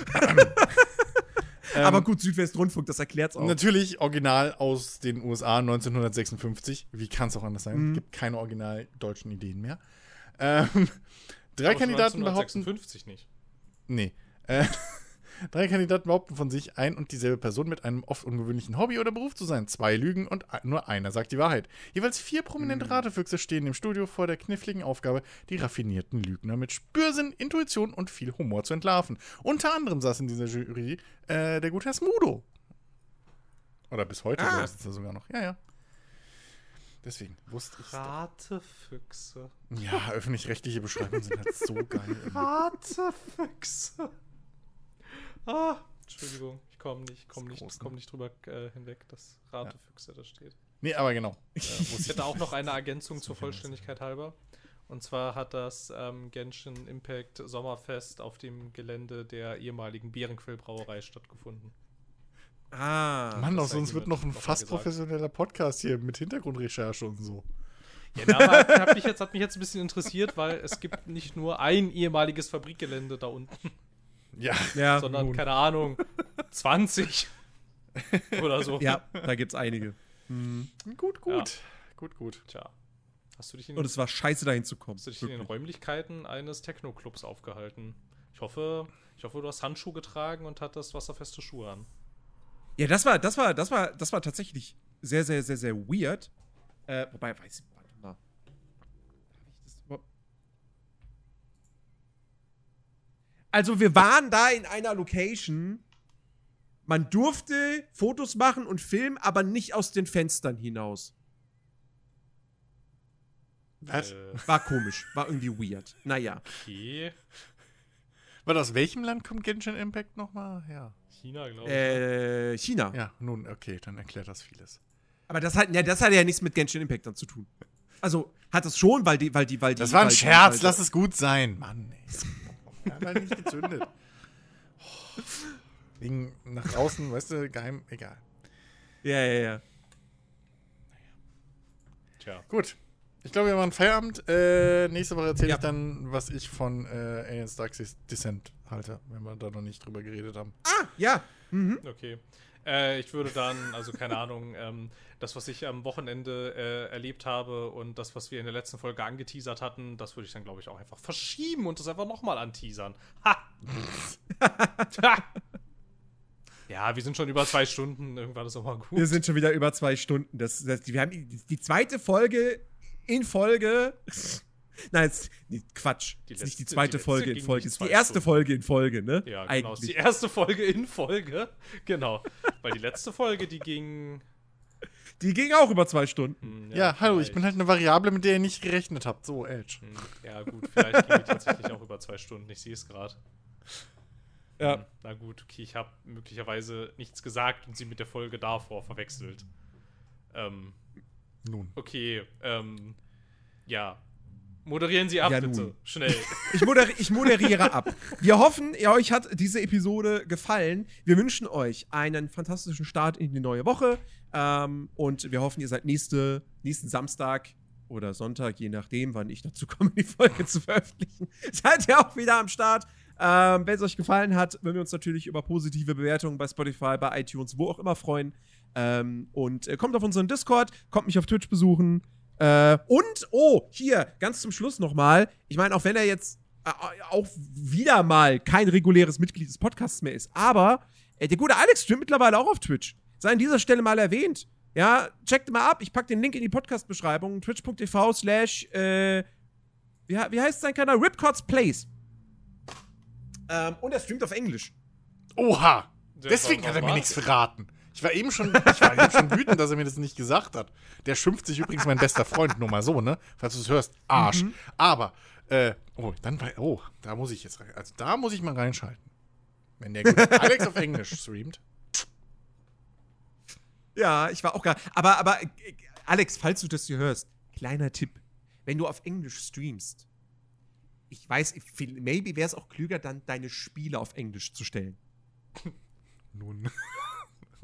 Aber gut, Südwestrundfunk, das erklärt es auch. Natürlich original aus den USA 1956. Wie kann es auch anders sein? Mhm. Gibt keine original deutschen Ideen mehr. Ähm, drei Aber Kandidaten 1956 behaupten. nicht. Nee. Äh, Drei Kandidaten behaupten von sich, ein und dieselbe Person mit einem oft ungewöhnlichen Hobby oder Beruf zu sein. Zwei lügen und nur einer sagt die Wahrheit. Jeweils vier prominente hm. Ratefüchse stehen im Studio vor der kniffligen Aufgabe, die raffinierten Lügner mit Spürsinn, Intuition und viel Humor zu entlarven. Unter anderem saß in dieser Jury äh, der gute Herr Smudo. Oder bis heute ah. ist er sogar noch. Ja, ja. Deswegen wusste ich. Ratefüchse. Ja, öffentlich-rechtliche Beschreibungen sind halt so geil. Ratefüchse. Ah, Entschuldigung, ich komme nicht, komm nicht, komm ne? nicht drüber äh, hinweg, dass Ratefüchse ja. da steht. Nee, aber genau. Äh, ich hätte auch noch eine Ergänzung zur Vollständigkeit halber. Und zwar hat das ähm, Genshin Impact Sommerfest auf dem Gelände der ehemaligen Bärenquellbrauerei stattgefunden. Ah. Mann, aus uns wird noch ein fast professioneller Podcast hier mit Hintergrundrecherche und so. Ja, hat, hat, mich jetzt, hat mich jetzt ein bisschen interessiert, weil es gibt nicht nur ein ehemaliges Fabrikgelände da unten, Ja. Ja, sondern, nun. keine Ahnung, 20 oder so. ja, da gibt's einige. Gut, gut. Gut, gut. Tja. Hast du dich in, Und es war scheiße, dahin zu kommen. hast du dich in den Räumlichkeiten eines Techno-Clubs aufgehalten? Ich hoffe, ich hoffe, du hast Handschuhe getragen und hattest wasserfeste Schuhe an. Ja, das war, das war, das war, das war tatsächlich sehr, sehr, sehr, sehr weird. Äh, wobei, weiß ich, warte mal. Hab ich das überhaupt- Also, wir waren da in einer Location. Man durfte Fotos machen und filmen, aber nicht aus den Fenstern hinaus. Was? Äh, War komisch, war irgendwie weird. Naja. okay. Warte, aus welchem Land kommt Genshin Impact nochmal her? China, glaube ich. Äh, China. Ja, nun, okay, dann erklärt das vieles. Aber das hat, ja, das hat ja nichts mit Genshin Impact dann zu tun. Also, hat es schon, weil die, weil die, weil die. Das war ein weil die- Scherz, weil- lass es gut sein. Mann, ey. Hat halt nicht gezündet. Wegen nach draußen, weißt du, geheim, egal. Ja, ja, ja. Tja. Gut. Ich glaube, wir machen Feierabend. Äh, nächste Woche erzähle Ja. ich dann, was ich von äh, Aliens Dark Descent halte, wenn wir da noch nicht drüber geredet haben. Ah, ja. Mhm. Okay. Äh, ich würde dann, also keine Ahnung, ähm, das, was ich am Wochenende äh, erlebt habe und das, was wir in der letzten Folge angeteasert hatten, das würde ich dann, glaube ich, auch einfach verschieben und das einfach nochmal anteasern. Ha! ha! Ja, wir sind schon über zwei Stunden. Irgendwann ist auch mal gut. Wir sind schon wieder über zwei Stunden. Das, das, wir haben die, die zweite Folge in Folge. Nein, es, nee, Quatsch. Die Das ist nicht die letzte- zweite die letzte Folge in Folge. ist die erste Stunden. Folge in Folge, ne? ja, genau. Das ist die Eigentlich. erste Folge in Folge. Genau. Weil die letzte Folge, die ging. Die ging auch über zwei Stunden. hm, Ja, hallo, ich bin halt eine Variable, mit der ihr nicht gerechnet habt. So, Edge. Hm, Ja, gut, vielleicht ging die tatsächlich auch über zwei Stunden. Ich sehe es gerade. Ja. Hm, Na gut, okay, ich habe möglicherweise nichts gesagt und sie mit der Folge davor verwechselt. Ähm, Nun. okay, ähm, ja. Moderieren Sie ab, Ja, bitte. nun. Schnell. Ich, moderi ich moderiere ab. Wir hoffen, ihr, euch hat diese Episode gefallen. Wir wünschen euch einen fantastischen Start in die neue Woche. Ähm, und wir hoffen, ihr seid nächste, nächsten Samstag oder Sonntag, je nachdem, wann ich dazu komme, die Folge zu veröffentlichen, seid ihr auch wieder am Start. Ähm, Wenn es euch gefallen hat, würden wir uns natürlich über positive Bewertungen bei Spotify, bei iTunes, wo auch immer freuen. Ähm, und äh, kommt auf unseren Discord, kommt mich auf Twitch besuchen. Äh, und, oh, hier, ganz zum Schluss nochmal. Ich meine, auch wenn er jetzt äh, auch wieder mal kein reguläres Mitglied des Podcasts mehr ist, aber äh, der gute Alex streamt mittlerweile auch auf Twitch. Sei an dieser Stelle mal erwähnt. Ja, checkt mal ab. Ich pack den Link in die Podcast-Beschreibung. Twitch.tv slash, äh, wie, wie heißt sein Kanal? Ripcords Plays. Ähm, und er streamt auf Englisch. Oha! Deswegen hat er mir nichts verraten. Ich war eben schon, ich war eben schon wütend, dass er mir das nicht gesagt hat. Der schimpft sich übrigens mein bester Freund, nur mal so, ne? Falls du es hörst, Arsch. Aber, äh, oh, dann war, oh, da muss ich jetzt rein. Also da muss ich mal reinschalten. Wenn der gute Alex auf Englisch streamt. Ja, ich war auch gar. Aber, aber, äh, Alex, falls du das hier hörst, kleiner Tipp. Wenn du auf Englisch streamst, ich weiß, maybe wäre es auch klüger, dann deine Spiele auf Englisch zu stellen. Nun.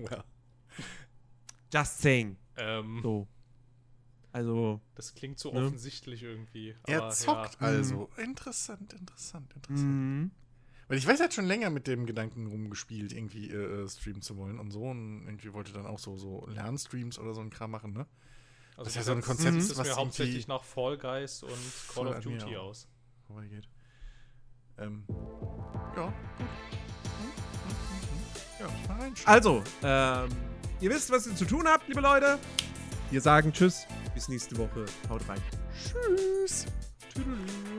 Ja. Just saying. Ähm, So. Also. das klingt so Ne? offensichtlich irgendwie. Er aber zockt Ja. also. Interessant, interessant, interessant. Mhm. Weil ich weiß, er hat schon länger mit dem Gedanken rumgespielt, irgendwie äh, äh, streamen zu wollen und so. Und irgendwie wollte dann auch so, so Lernstreams oder so ein Kram machen, ne? Also Das ist ja so ein Konzept, sieht es was mir hauptsächlich nach Fall Guys und Call of Duty aus. vorbeigeht. Ähm, ja, gut. Ja. Also, ähm, ihr wisst, was ihr zu tun habt, liebe Leute. Wir sagen Tschüss. Bis nächste Woche. Haut rein. Tschüss. Tüdelü.